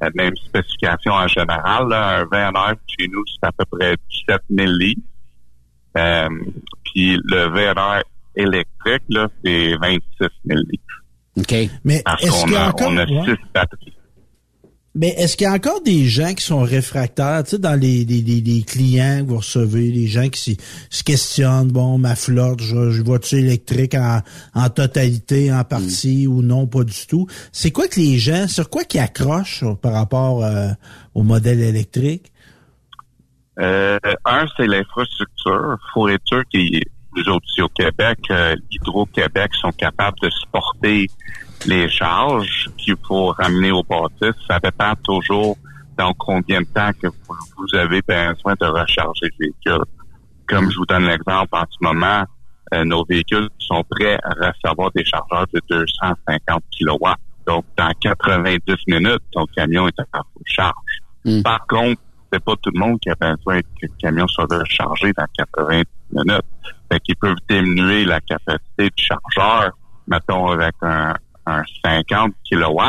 euh, même spécification en général, là, un VNR chez nous, c'est à peu près 17 000 litres. Euh, puis le VNR électrique, là, c'est 26 000 litres. OK. Mais est-ce qu'on qu'il y a a, encore... on a ouais. six batteries. Mais est-ce qu'il y a encore des gens qui sont réfractaires, tu sais, dans les, les, les, les clients que vous recevez, les gens qui se questionnent, bon, ma flotte, je, je vois-tu électrique en, en totalité, en partie ou non, pas du tout. C'est quoi que les gens, sur quoi qu'ils accrochent euh, par rapport euh, au modèle électrique? Euh, un, c'est l'infrastructure. faut être sûr que nous autres ici au Québec, euh, Hydro-Québec sont capables de supporter les charges qu'il faut ramener au bâtisse. Ça dépend toujours dans combien de temps que vous, vous avez besoin de recharger le véhicule. Comme je vous donne l'exemple, en ce moment, euh, nos véhicules sont prêts à recevoir des chargeurs de 250 kW. Donc, dans 90 minutes, ton camion est à charge. Par contre, c'est pas tout le monde qui a besoin que le camion soit rechargé dans 90 minutes. Fait qu'ils peuvent diminuer la capacité du chargeur, mettons avec un, un 50 kW,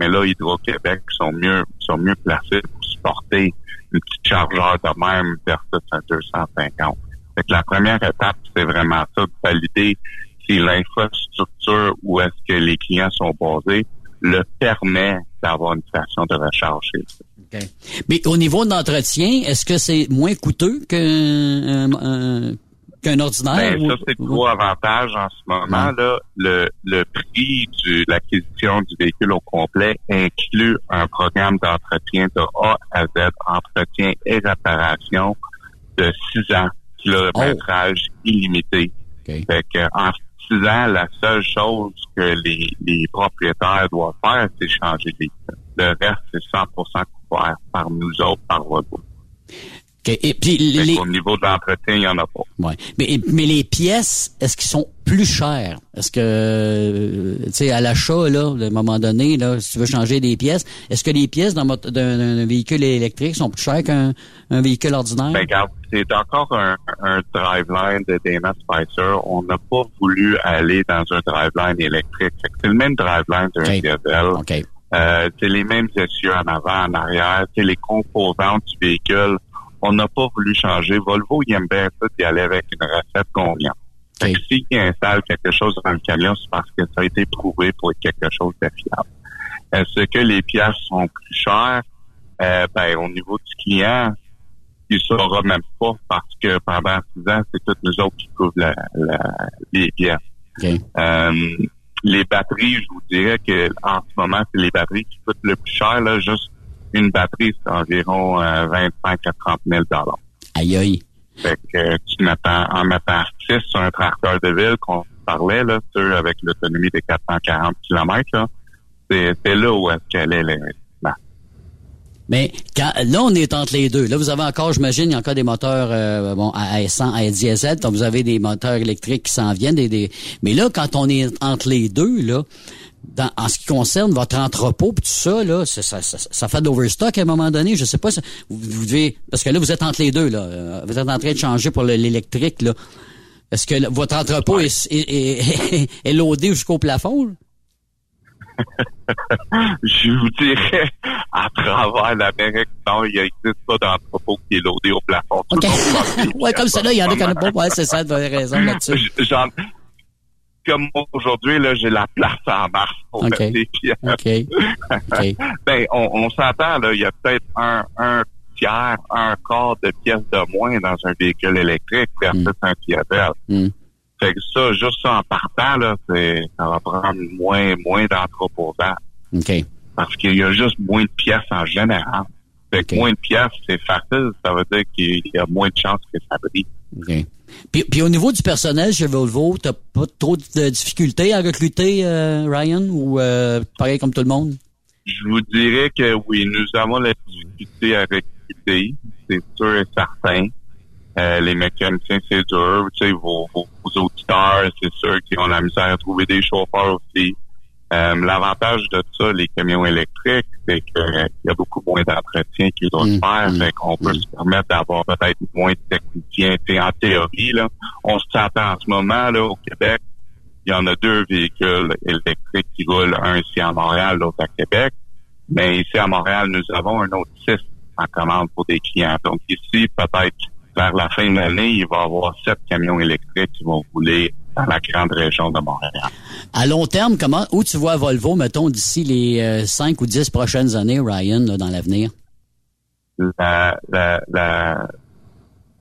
mais là, Hydro-Québec sont mieux, sont mieux placés pour supporter une petite chargeur de même versus un 250. Fait que la première étape, c'est vraiment ça, de valider si l'infrastructure où est-ce que les clients sont basés le permet d'avoir une station de recharge. Mais au niveau d'entretien, est-ce que c'est moins coûteux qu'un un- qu'un ordinaire? Ben, ça, c'est le gros avantage en ce moment. là. Le, le prix de l'acquisition du véhicule au complet inclut un programme d'entretien de A à Z, entretien et réparation de 6 ans, kilométrage illimité. Fait que, en 6 ans, la seule chose que les, les propriétaires doivent faire, c'est changer les Le reste, c'est 100% par nous autres, par Volvo. OK. Et puis, les, qu'au niveau de l'entretien, il n'y en a pas. ouais. mais, mais les pièces, est-ce qu'ils sont plus chères? Est-ce que, tu sais, à l'achat, là, à un moment donné, là, si tu veux changer des pièces, est-ce que les pièces d'un véhicule électrique sont plus chères qu'un un véhicule ordinaire? Ben, regarde, c'est encore un, un driveline de Dana Spicer. On n'a pas voulu aller dans un driveline électrique. C'est le même driveline d'un diesel. Euh, c'est les mêmes essieux en avant, en arrière, c'est les composantes du véhicule. On n'a pas voulu changer. Volvo, il aime bien ça d'y aller avec une recette convenante. Que s'il installe quelque chose dans le camion, c'est parce que ça a été prouvé pour être quelque chose de fiable. Est-ce que les pièces sont plus chères? Euh, ben, au niveau du client, il ne saura même pas parce que pendant six ans, c'est toutes nous autres qui couvrent la, la, les pièces. Euh, les batteries, je vous dirais que en ce moment, c'est les batteries qui coûtent le plus cher. Là, juste une batterie, c'est environ 25 à 30 000 Aïe aïe. Fait que tu m'attends en mettant 6 sur un tracteur de ville qu'on parlait, là, sur, avec l'autonomie de 440 km, là, c'est, c'est là où est-ce qu'elle est. Mais quand, là, on est entre les deux. Là, vous avez encore, j'imagine, il y a encore des moteurs euh, bon, à essence, à diesel, donc vous avez des moteurs électriques qui s'en viennent. Des, des... Mais là, quand on est entre les deux, là, dans, en ce qui concerne votre entrepôt puis tout ça, là, ça, ça, ça, ça fait de l'overstock à un moment donné. Je sais pas, vous, vous, devez, parce que là, vous êtes entre les deux, là. Euh, vous êtes en train de changer pour l'électrique, là. Est-ce que votre entrepôt est, est, est, est, loadé jusqu'au plafond? Je vous dirais, à travers l'Amérique, non, il n'existe pas d'entrepôt qui est loadé au plafond. Okay. ouais, comme ça, là, il y en a qui n'ont pas. Ouais, c'est ça, vous avez raison là-dessus. Comme aujourd'hui, là, j'ai la place en marche pour okay. Okay. okay. ben, on, on s'entend, là, il y a peut-être un, un tiers, un quart de pièces de moins dans un véhicule électrique versus mm. un diesel. Mm. Fait que ça, juste ça en partant, là, ça va prendre moins, moins d'entreposage. OK. Parce qu'il y a juste moins de pièces en général. Fait que moins de pièces, c'est facile. Ça veut dire qu'il y a moins de chances que ça brille. OK. Puis, puis au niveau du personnel chez Volvo, t'as pas trop de difficultés à recruter, euh, Ryan, ou euh, pareil comme tout le monde? Je vous dirais que oui, nous avons la difficulté à recruter, c'est sûr et certain. Euh, les mécaniciens, c'est dur. Tu sais, vos, vos, vos auditeurs, c'est sûr qu'ils ont la misère à trouver des chauffeurs aussi. Euh, L'avantage de ça, les camions électriques, c'est qu'il euh, y a beaucoup moins d'entretien qu'ils doivent Mm. faire. Fait qu'on peut se permettre d'avoir peut-être moins de techniciens. En théorie, là, on s'attend en ce moment là au Québec. Il y en a deux véhicules électriques qui roulent, un ici à Montréal, l'autre à Québec. Mais ici à Montréal, nous avons un autre six en commande pour des clients. Donc ici, peut-être vers la fin de l'année, il va y avoir sept camions électriques qui vont rouler dans la grande région de Montréal. À long terme, comment où tu vois Volvo, mettons, d'ici les euh, cinq ou dix prochaines années, Ryan, là, dans l'avenir? La, la, la,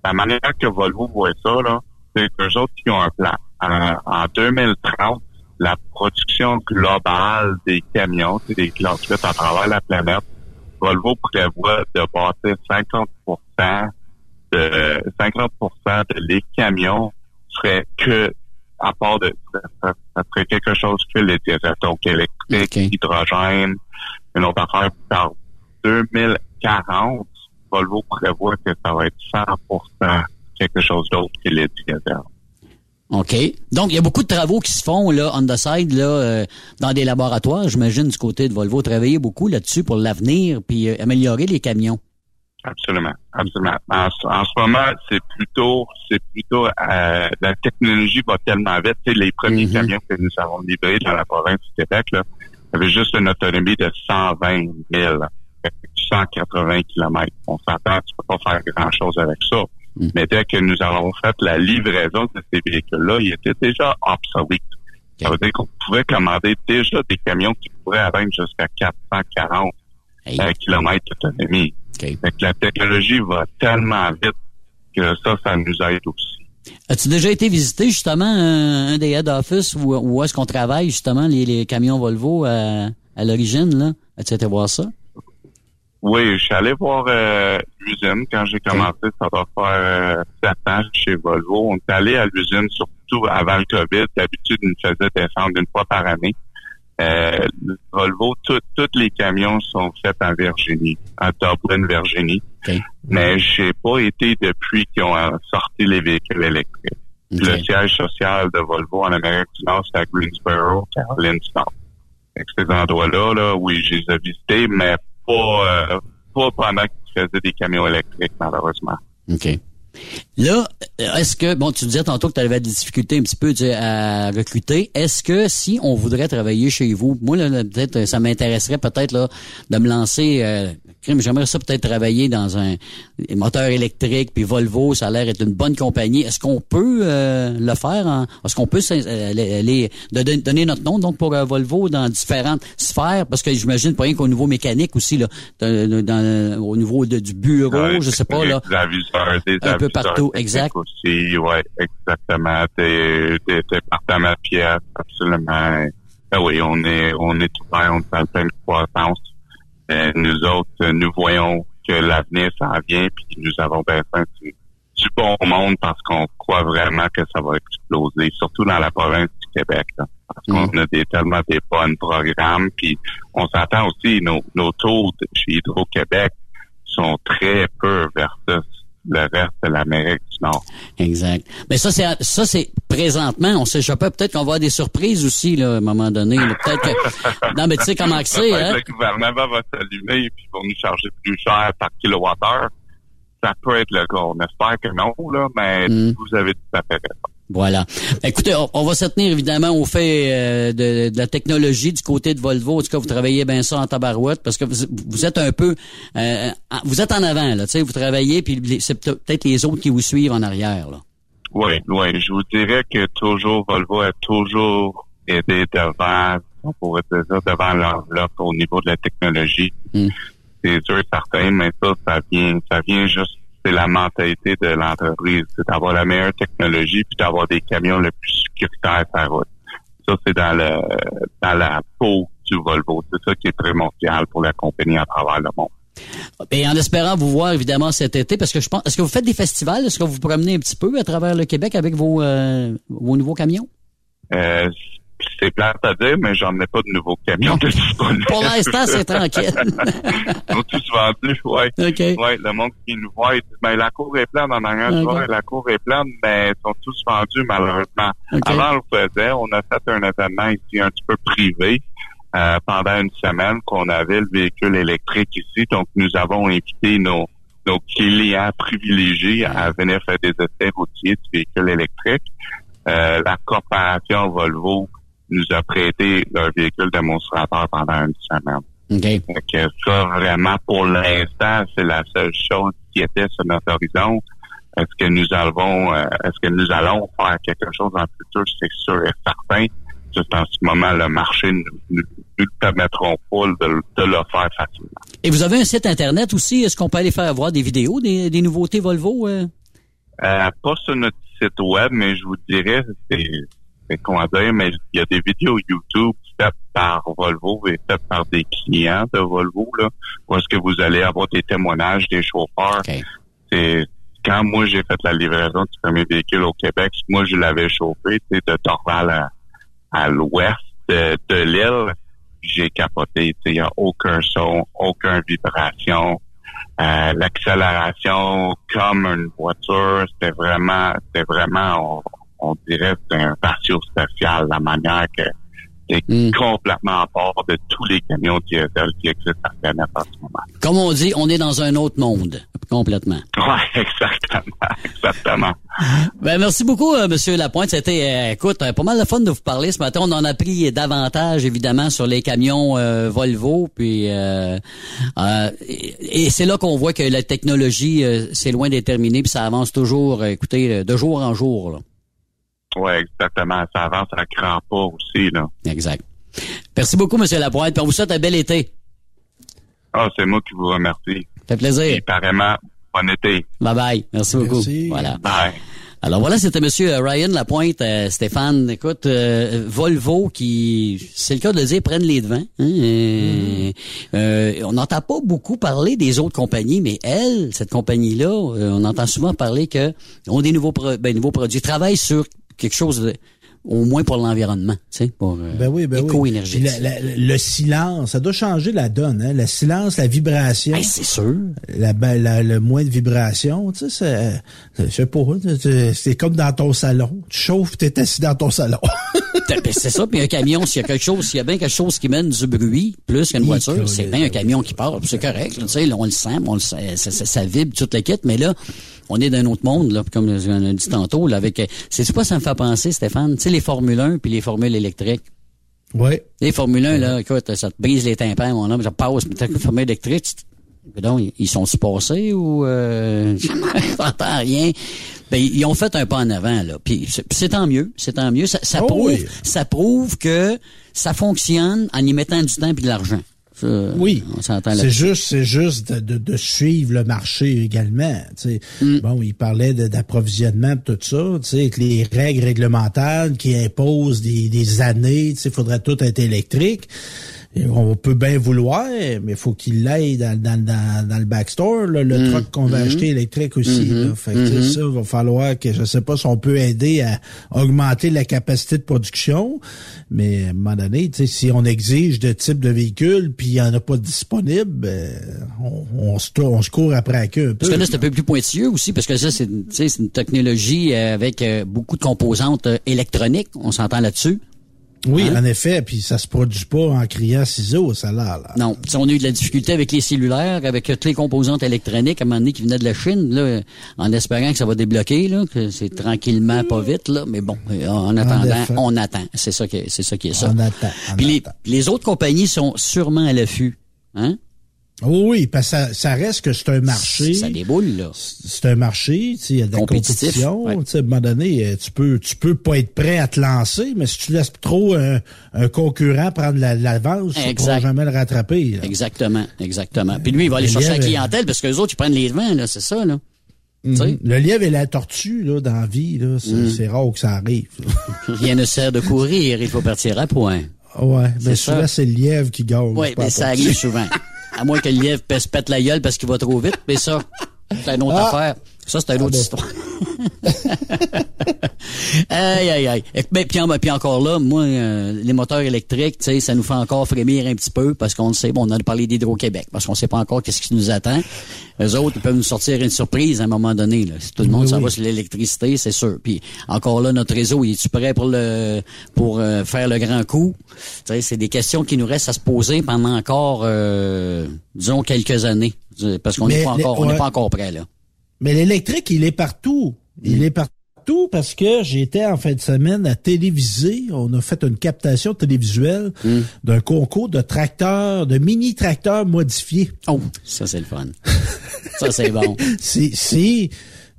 la manière que Volvo voit ça, là, c'est qu'eux autres qui ont un plan. En, en 2030, la production globale des camions, c'est des classes à travers la planète, Volvo prévoit de bâtir 50 de 50 de les camions seraient que à part de ça, ça serait quelque chose que les donc électrique, Okay. hydrogène, une autre affaire par 2040, Volvo prévoit que ça va être 100% quelque chose d'autre que les diesel. OK. Donc, il y a beaucoup de travaux qui se font là, on the side, là, euh, dans des laboratoires, j'imagine, du côté de Volvo. Travailler beaucoup là-dessus pour l'avenir, puis euh, améliorer les camions. Absolument, absolument. En, ce- en ce moment, c'est plutôt, c'est plutôt, euh, la technologie va tellement vite. Tu sais, les premiers Mhm. camions que nous avons livrés dans la province du Québec, là, avaient juste une autonomie de 120 000, fait que 180 km. On s'entend, tu peux pas faire grand-chose avec ça. Mhm. Mais dès que nous avons fait la livraison de ces véhicules-là, ils étaient déjà obsolètes. Ça veut dire qu'on pouvait commander déjà des camions qui pourraient atteindre jusqu'à 440 Hey. euh, kilomètres d'autonomie. OK. Fait que la technologie va tellement vite que ça, ça nous aide aussi. As-tu déjà été visiter justement un, un des head office où, où est-ce qu'on travaille justement les, les camions Volvo à, à l'origine, là? As-tu été voir ça? Oui, je suis allé voir euh, l'usine quand j'ai commencé, ça doit faire euh, sept ans chez Volvo. On est allé à l'usine surtout avant le COVID. D'habitude, ils nous faisaient descendre une fois par année. Euh, Volvo, tout- tous les camions sont faits en Virginie, en Dublin, Virginie. OK. Mais j'ai pas été depuis qu'ils ont sorti les véhicules électriques. OK. Le siège social de Volvo en Amérique du Nord, c'est à Greensboro, Caroline du Nord. Ces endroits-là, là, oui, je les ai visités, mais pas, euh, pas pendant qu'ils faisaient des camions électriques, malheureusement. OK. Là, est-ce que, bon, tu disais tantôt que tu avais des difficultés un petit peu à recruter. Est-ce que si on voudrait travailler chez vous, moi, là, peut-être, ça m'intéresserait peut-être là de me lancer, euh, j'aimerais ça peut-être travailler dans un moteur électrique, puis Volvo, ça a l'air être une bonne compagnie. Est-ce qu'on peut euh, le faire? Est-ce qu'on peut euh, aller, donner notre nom donc pour Volvo dans différentes sphères? Parce que j'imagine pas rien qu'au niveau mécanique aussi, là, dans, au niveau du bureau, je sais pas, là. un peu partout, exact. Aussi, ouais, exactement. T'es, t'es, t'es à ma pièce, absolument. Ben oui, on est, on est ouvert, on est en pleine croissance. Euh, nous autres, nous voyons que l'avenir s'en vient, puis nous avons besoin du, du bon monde parce qu'on croit vraiment que ça va exploser, surtout dans la province du Québec. Là, parce qu'on mm. a des, tellement des bons programmes, puis on s'attend aussi, nos, nos taux chez Hydro-Québec sont très peu versus le reste de l'Amérique du Nord. Exact. Mais ça, c'est ça, c'est présentement. On pas, peut-être qu'on va avoir des surprises aussi, là, à un moment donné. Peut-être que. non, mais tu sais comment c'est, hein? Le gouvernement va s'allumer et puis va nous charger plus cher par kilowattheure. Ça peut être le cas. On espère que non, là, mais mm. vous avez tout à fait raison. Voilà. Écoutez, on, va se tenir évidemment au fait euh, de, la technologie du côté de Volvo. En tout cas, vous travaillez bien ça en tabarouette parce que vous, êtes un peu, euh, vous êtes en avant là. Tu sais, vous travaillez puis c'est peut-être les autres qui vous suivent en arrière là. Oui, oui. Je vous dirais que toujours Volvo a toujours été devant, on pourrait dire devant l'enveloppe au niveau de la technologie. Hmm. C'est sûr et certain, mais ça, ça vient, ça vient juste c'est la mentalité de l'entreprise, c'est d'avoir la meilleure technologie puis d'avoir des camions le plus sécuritaires sur route. Ça, c'est dans le dans la peau du Volvo. C'est ça qui est très mondial pour la compagnie à travers le monde. Et en espérant vous voir évidemment cet été, parce que je pense, est-ce que vous faites des festivals? Est-ce que vous vous promenez un petit peu à travers le Québec avec vos, euh, vos nouveaux camions? Euh, c'est plate à dire, mais j'en ai pas de nouveaux camions de disponibles. Pour l'instant, c'est tranquille. Ils sont tous vendus, ouais. Ouais, le monde qui nous voit, il dit, ben, la cour est pleine en arrière, okay. la cour est pleine, mais ils sont tous vendus, malheureusement. Avant, on le faisait, on a fait un événement ici un petit peu privé. Euh, pendant une semaine qu'on avait le véhicule électrique ici. Donc, nous avons invité nos, nos clients privilégiés à venir faire des essais routiers du véhicule électrique. Euh, la corporation Volvo nous a prêté leur véhicule démonstrateur pendant une semaine. Okay. Donc, ça, vraiment, pour l'instant, c'est la seule chose qui était sur notre horizon. Est-ce que nous allons, euh, est-ce que nous allons faire quelque chose en futur? C'est sûr et certain. Juste en ce moment, le marché ne nous, nous, permettront pas de, le faire facilement. Et vous avez un site Internet aussi? Est-ce qu'on peut aller faire voir des vidéos des, des nouveautés Volvo? Euh? Euh, pas sur notre site web, mais je vous dirais, c'est comment dire, mais il y a des vidéos YouTube faites par Volvo et faites par des clients de Volvo, là, où est-ce que vous allez avoir des témoignages des chauffeurs. C'est quand moi j'ai fait la livraison du premier véhicule au Québec, moi je l'avais chauffé, de Dorval à, l'ouest de, l'île, j'ai capoté. Il n'y a aucun son, aucune vibration. Euh, l'accélération comme une voiture, c'était vraiment, c'était vraiment, on dirait que c'est un patio spécial, la manière que c'est hmm. complètement à part de tous les camions diesel qui existent à la planète en ce moment. Comme on dit, on est dans un autre monde, complètement. Oui, exactement, exactement. Ben, merci beaucoup, euh, Monsieur Lapointe. C'était, euh, écoute, pas mal de fun de vous parler ce matin. On en a pris davantage, évidemment, sur les camions euh, Volvo. Puis, et, c'est là qu'on voit que la technologie, c'est loin d'être terminée, puis ça avance toujours, écoutez, de jour en jour. Là. Oui, exactement. Ça avance à cran pas aussi, là. Exact. Merci beaucoup, M. Lapointe. on vous souhaite un bel été. Ah, c'est moi qui vous remercie. Ça fait plaisir. Et pareillement, bon été. Bye bye. Merci, beaucoup. Voilà. Bye. Alors voilà, c'était Monsieur euh, Ryan Lapointe, euh, Stéphane. Écoute, euh, Volvo qui, c'est le cas de le dire, prennent les devants. Hein, mm. on n'entend pas beaucoup parler des autres compagnies, mais elle, cette compagnie-là, on entend souvent parler que ont des nouveaux, ben, nouveaux produits, travaillent sur quelque chose de au moins pour l'environnement, tu sais, pour euh, ben oui, ben éco-énergétique. Oui. La, la, le silence, ça doit changer la donne, hein? Le silence, la vibration. Hey, c'est sûr. La, la, le moins de vibration, tu sais, je sais pas, c'est comme dans ton salon. Tu chauffes, t'es assis dans ton salon. Ben, c'est ça, puis un camion, s'il y a quelque chose, s'il y a bien quelque chose qui mène du bruit, plus qu'une voiture, c'est bien un camion qui part, c'est correct, tu sais, on le sent, on le sent, ça, ça, ça vibre toute la quête, mais là, on est d'un autre monde, là, comme on a dit tantôt, là, avec. C'est quoi ça me fait penser, Stéphane? Tu sais, les Formule 1 puis les formules électriques. Oui. Les Formule 1, là, écoute, ça te brise les tympans, mon homme, ça passe, mais une formule électrique, donc, ils sont supposés ou euh, j'entends rien. Ben, ils ont fait un pas en avant là. Puis c'est tant mieux, c'est tant mieux. Ça, ça Oh prouve, oui. ça prouve que ça fonctionne en y mettant du temps et de l'argent. Ça, Oui. C'est juste, c'est juste de, de- de suivre le marché également. Mm. Bon, il parlait d'approvisionnement, de tout ça, avec les règles réglementaires qui imposent des, des années, tu sais, faudrait tout être électrique. On peut bien vouloir, mais il faut qu'il l'aille dans, dans, dans, dans le backstore, là, le Mm. truck qu'on va Mm. acheter électrique aussi. Mhm. là. Fait que, Mhm. ça, il va falloir que, je sais pas si on peut aider à augmenter la capacité de production, mais à un moment donné, si on exige de type de véhicule, puis il n'y en a pas disponible, ben, on, on, se, on se court après la queue un peu. Parce que là, c'est un peu plus pointilleux aussi, parce que ça, une, c'est une technologie euh, avec euh, beaucoup de composantes euh, électroniques. On s'entend là-dessus. Oui, Hein? en effet, puis ça se produit pas en criant ciseaux, ça là. là. Non, Tu sais, on a eu de la difficulté avec les cellulaires, avec euh, toutes les composantes électroniques à un moment donné qui venaient de la Chine, là, euh, en espérant que ça va débloquer, là, que c'est tranquillement, pas vite, là. Mais bon, euh, en attendant, on attend. C'est ça qui est, c'est ça qui est ça. On attend. on Puis les, attend. les autres compagnies sont sûrement à l'affût. Hein? Oui, oui, parce que ça, ça reste que c'est un marché. Ça déboule, là. C'est un marché, il y a de la compétition. ouais. Tu sais, à un moment donné, euh, tu peux, tu peux pas être prêt à te lancer, mais si tu laisses trop un, un concurrent prendre la- l'avance, tu ne pourras jamais le rattraper. là. Exactement, exactement. Puis lui, il va aller Le chercher la clientèle parce que les autres, ils prennent les devants, là, c'est ça, là. Mhm. Le lièvre et la tortue, là, dans la vie, là, c'est Mhm. rare que ça arrive. rien ne sert de courir, il faut partir à point. ouais, mais souvent, c'est le lièvre qui gagne. Oui, mais la ça arrive souvent. À moins que le lièvre pèse pète la gueule parce qu'il va trop vite, mais ça, c'est une autre Ah. affaire. Ça, c'est une autre ben. histoire. Aïe, aïe, aïe. Et, ben, puis, en- puis encore là, moi, euh, les moteurs électriques, tu sais, ça nous fait encore frémir un petit peu parce qu'on sait, bon, on a parlé d'Hydro-Québec, parce qu'on sait pas encore qu'est-ce qui nous attend. Les autres, ils peuvent nous sortir une surprise à un moment donné. Là. Si tout le monde Oui, s'en oui. va sur l'électricité, c'est sûr. Puis encore là, notre réseau, il est-tu prêt pour le pour euh, faire le grand coup? Tu sais, c'est des questions qui nous restent à se poser pendant encore, euh, disons, quelques années. Parce qu'on n'est pas encore, on n'est pas encore prêt, là. Mais l'électrique, il est partout. Il est partout parce que j'étais en fin de semaine à téléviser. On a fait une captation télévisuelle Hmm. d'un concours de tracteurs, de mini-tracteurs modifiés. Oh, ça, c'est le fun. ça, c'est bon. C'est, c'est,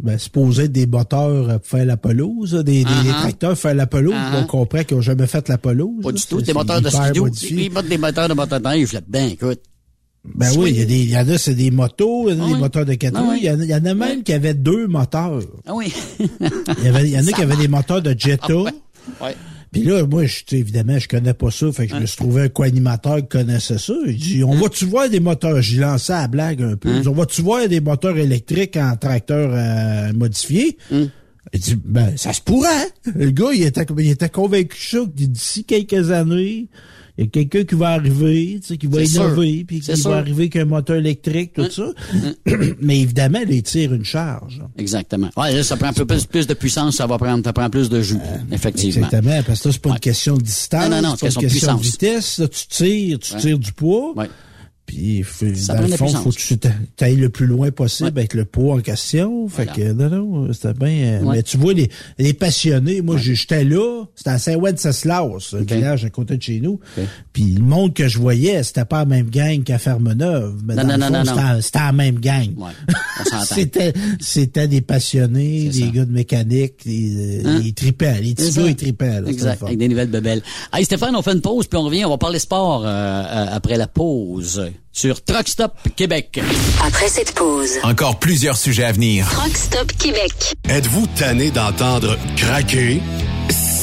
ben, supposé être des moteurs pour faire la pelouse, des, des- des Uh-huh. tracteurs pour faire la pelouse. Uh-huh. On comprend qu'ils n'ont jamais fait la pelouse. Pas du tout. C'est- Des moteurs de studio. Ils mettent des moteurs de motoneige là-dedans, écoute. Ben oui, il y a des, il y en a, c'est des motos, il y en a Ah des oui. moteurs de 4 Ah roues. oui. Il y en a, il y en a même qui avaient deux moteurs. Ah oui. Il y, avait, il y en a qui avaient des moteurs de Jetta. Ah ouais. Ouais. Puis là, moi, je, évidemment, je connais pas ça. Fait que je me suis trouvé un co-animateur qui connaissait ça. Il dit, on va-tu voir des moteurs? J'ai lancé la blague un peu. Dit, on va-tu voir des moteurs électriques en tracteur euh, modifié? Il dit, ben, ça se pourrait. Le gars, il était, il était convaincu ça, que d'ici quelques années, il y a quelqu'un qui va arriver, tu sais, qui va innover, puis qui sûr. va arriver avec un moteur électrique, tout ça. Mais évidemment, il tire une charge. Exactement. Ouais, là, ça prend un peu plus, plus de puissance, ça va prendre, ça prend plus de jus, effectivement. Exactement, parce que là, c'est pas Ouais. une question de distance, Non, non, non, c'est pas question une de question de vitesse. Là, tu tires, tu Ouais. tires du poids. Puis, Ça dans le fond, faut que tu t'ailles le plus loin possible Ouais. avec le poids en question. Fait Voilà. que, non, non, c'était bien. euh, Ouais. Mais tu vois, les, les passionnés, moi, j'étais là, c'était à Saint-Wenceslas, un Ok. village à côté de chez nous. Ok. Puis le monde que je voyais, c'était pas la même gang qu'à Fermeneuve. Mais Non, dans non, le non, fond, non, c'était la même gang. C'était, c'était des passionnés, des ça. gars de mécanique, des, Hein? ils tripaient, les petits gars, ils tripaient. là, c'était Exact, avec des nouvelles bebelles. Hey Stéphane, on fait une pause, puis on revient, on va parler sport euh, euh, après la pause sur Truck Stop Québec. Après cette pause, Encore plusieurs sujets à venir. Truck Stop Québec. Êtes-vous tanné d'entendre craquer,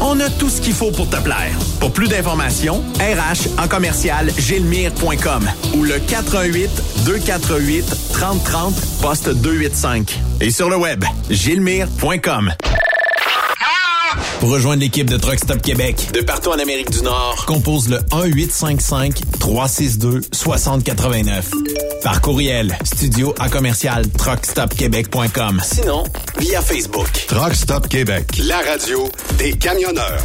On a tout ce qu'il faut pour te plaire. Pour plus d'informations, RH en commercial gilmire.com ou le 418 248 3030 poste 285 et sur le web gilmire.com. Pour rejoindre l'équipe de Truck Stop Québec de partout en Amérique du Nord, compose le 1-855-362-6089. Par courriel, studio à commercial truckstopquebec.com. Sinon, via Facebook. Truck Stop Québec, la radio des camionneurs.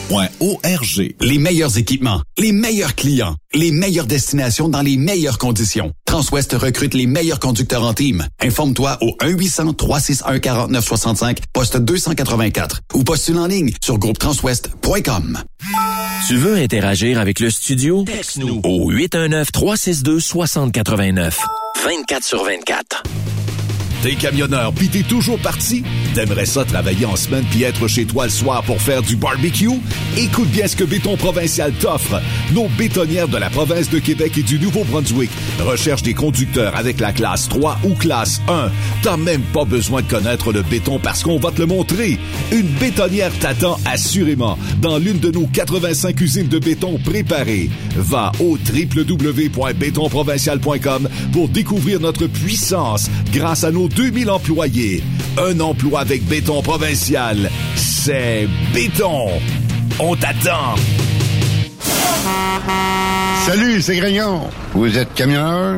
Les meilleurs équipements, les meilleurs clients, les meilleures destinations dans les meilleures conditions. Transwest recrute les meilleurs conducteurs en team. Informe-toi au 1-800-361-4965, poste 284 ou postule en ligne sur groupetranswest.com. Tu veux interagir avec le studio? Texte-nous au 819-362-6089. 24 sur 24. T'es camionneur pis t'es toujours parti? T'aimerais ça travailler en semaine puis être chez toi le soir pour faire du barbecue? Écoute bien ce que Béton Provincial t'offre. Nos bétonnières de la province de Québec et du Nouveau-Brunswick recherchent des conducteurs avec la classe 3 ou classe 1. T'as même pas besoin de connaître le béton parce qu'on va te le montrer. Une bétonnière t'attend assurément dans l'une de nos 85 usines de béton préparées. Va au www.bétonprovincial.com pour découvrir notre puissance grâce à nos 2000 employés. Un emploi avec béton provincial. C'est béton. On t'attend. Salut, c'est Grignon. Vous êtes camionneur?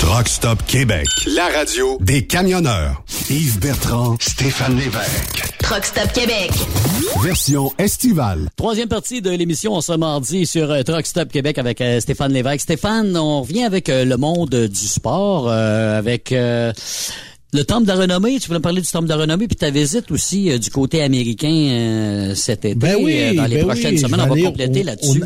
Truck Stop Québec. La radio des camionneurs. Yves Bertrand, Stéphane Lévesque. Truck Stop Québec. Version estivale. Troisième partie de l'émission ce mardi sur euh, Truck Stop Québec avec euh, Stéphane Lévesque. Stéphane, on revient avec euh, le monde du sport, euh, avec euh, le temple de la renommée. Tu voulais me parler du temple de la renommée, puis ta visite aussi euh, du côté américain euh, cet été. Ben oui, euh, dans les ben prochaines oui, semaines, on va compléter là-dessus.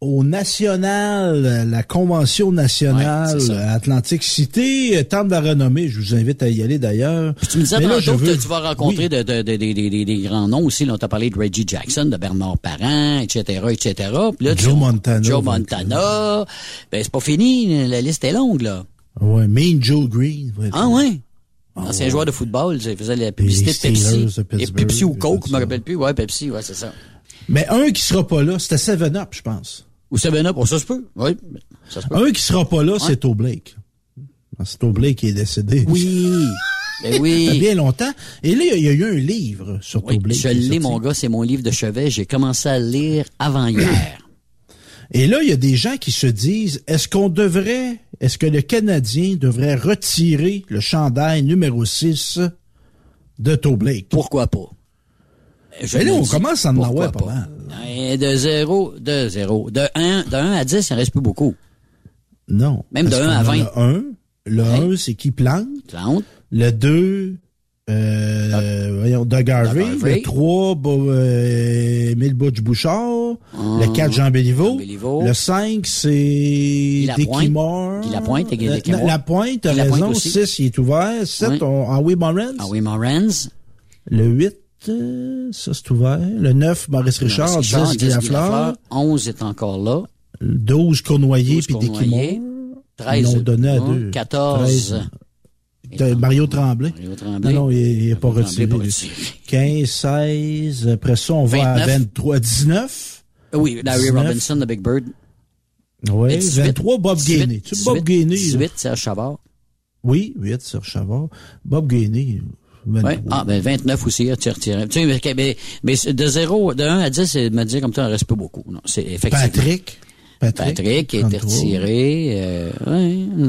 Au- euh. National, la convention nationale Ouais. Atlantique City, euh, temple de la renommée. Je vous invite à y aller d'ailleurs. Tu me disais Mais là, je que tu vas rencontrer Oui. de, de, de- de- de- de- des grands noms aussi. Là, on t'a parlé de Reggie Jackson, de Bernard Parent, etc., etc. Puis là, tu- Joe Montana. Joe Montana. Ben, c'est pas fini. La liste est longue, là. Ouais, Mean Joe Green. Ah, ouais? Ancien joueur de football, il faisait la publicité de Pepsi. Et Pepsi ou Coke, je me rappelle plus. Ouais, Pepsi, ouais, c'est ça. Mais un qui sera pas là, c'était Seven Up, je pense. Ou 7-Up, oh, ça se peut. Oui, ça se peut. Un qui sera pas là, c'est Blake. C'est Blake qui est décédé. Oui. Ben Ça fait oui. bien longtemps. Et là, il y a eu un livre sur Oui, Blake. je l'ai, mon gars, c'est mon livre de chevet. J'ai commencé à le lire avant hier. Et là, il y a des gens qui se disent, est-ce qu'on devrait, est-ce que le Canadien devrait retirer le chandail numéro 6 de To Blake? Pourquoi pas? Je Mais là, on commence à en avoir pas mal. Eh, De 0, de 0. De 1, de 1 à 10, il ne reste plus beaucoup. Non. Même de Parce 1 à qu'on 20. en a un. Le Ouais. 1, c'est qui plante. Plante. Le 2, euh, voyons, Doug Harvey. Doug Harvey. Le 3, Bo- euh, Butch-Bouchard. Ah. Le 4, Jean Béliveau. Le 5, c'est Lapointe. Dickie Moore. Guy Lapointe Guy La- Dickie Moore. La Lapointe raison. aussi. 6, il est ouvert. 7, Oui. on, Howie Morans. Ah oui, Morans. Le 8, euh, ça c'est ouvert? Le 9, Maurice Richard. Maurice Richard, 10, Guy 10, Guy Lafleur. Lafleur. 11 est encore là. 12, Cournoyer 12, puis. Moore. 13. Ils donné à deux. 14. 13. T'as Mario Tremblay. Mario Tremblay. Non, non, il n'est pas retiré. pas lui. retiré. 15, 16. Après ça, on va à 29. 23, 19. Oui, Larry 19. Robinson de Big Bird. Oui, Et 18. 23, Bob 18, Gainé. Tu Bob 18, Gainé. là. 18, Serge Chavard. Oui, 8, Serge Chavard. Bob Gainé. 23. Ouais. Ah, ben 29 aussi, tu retiré. Tu sais, mais, de 0, de 1 à 10, c'est me dire comme ça, il ne reste pas beaucoup. Non, c'est effectivement. Patrick. Patrick. Patrick qui a été 33. retiré. Euh,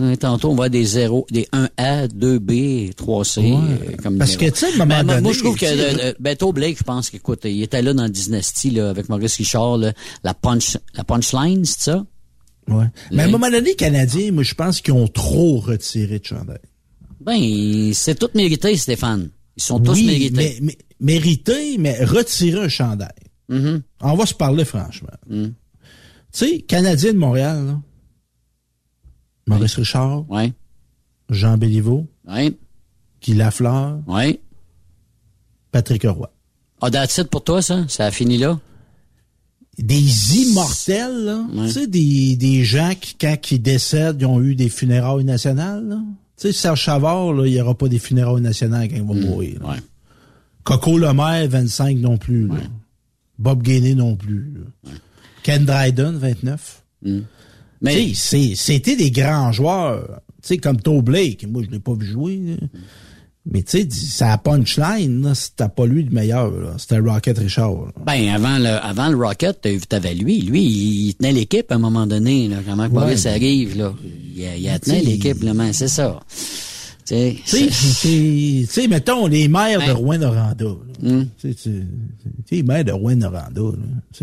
ouais, tantôt, on voit des 0, des 1A, 2B, 3C. Ouais. euh, comme Parce que, tu sais, moment Ben, moi, donné, moi, je trouve que sais, euh, Beto Blake, je pense qu'écoute, il était là dans le Dynasty, là, avec Maurice Richard, là, la punch, la punchline, c'est ça? Ouais. Mais à un Le- moment donné, les Canadiens, moi, je pense qu'ils ont trop retiré de chandail. Ben, c'est tout mérité, Stéphane. Ils sont tous oui, mérités. Mais, mais, mérité, mais retirer un chandail. Mhm. On va se parler franchement. Mm. Tu sais, Canadien de Montréal, là. Maurice Richard, Ouais. Jean Béliveau, Oui. Guy Lafleur, Oui. Patrick Roy. Ah, that's it pour toi, ça? Ça a fini là? Des immortels, là. Tu sais, des, des gens qui, quand ils décèdent, ils ont eu des funérailles nationales, là. Tu sais, Serge Chavard, là, il n'y aura pas des funérailles nationales quand il va mourir. là. Ouais. Coco Lemaire, 25 non plus. Bob Gainey non plus. Ken Dryden, 29. Mais- Tu sais, c'est- c'était des grands joueurs. Tu sais, comme Toe Blake. Moi, je l'ai pas vu jouer. là. Mais tu sais, ça a punchline, c'était pas lui le meilleur. C'était Rocket Richard. là. Ben, avant le, avant le Rocket, t'avais lui. Lui, il, il tenait l'équipe à un moment donné, là. Maurice Ouais. arrive, là. Il, il tenait l'équipe, là. C'est ça. Tu sais, mettons, les maires de Ouais. Rouen-Noranda. là. Hum. Tu sais, les maires de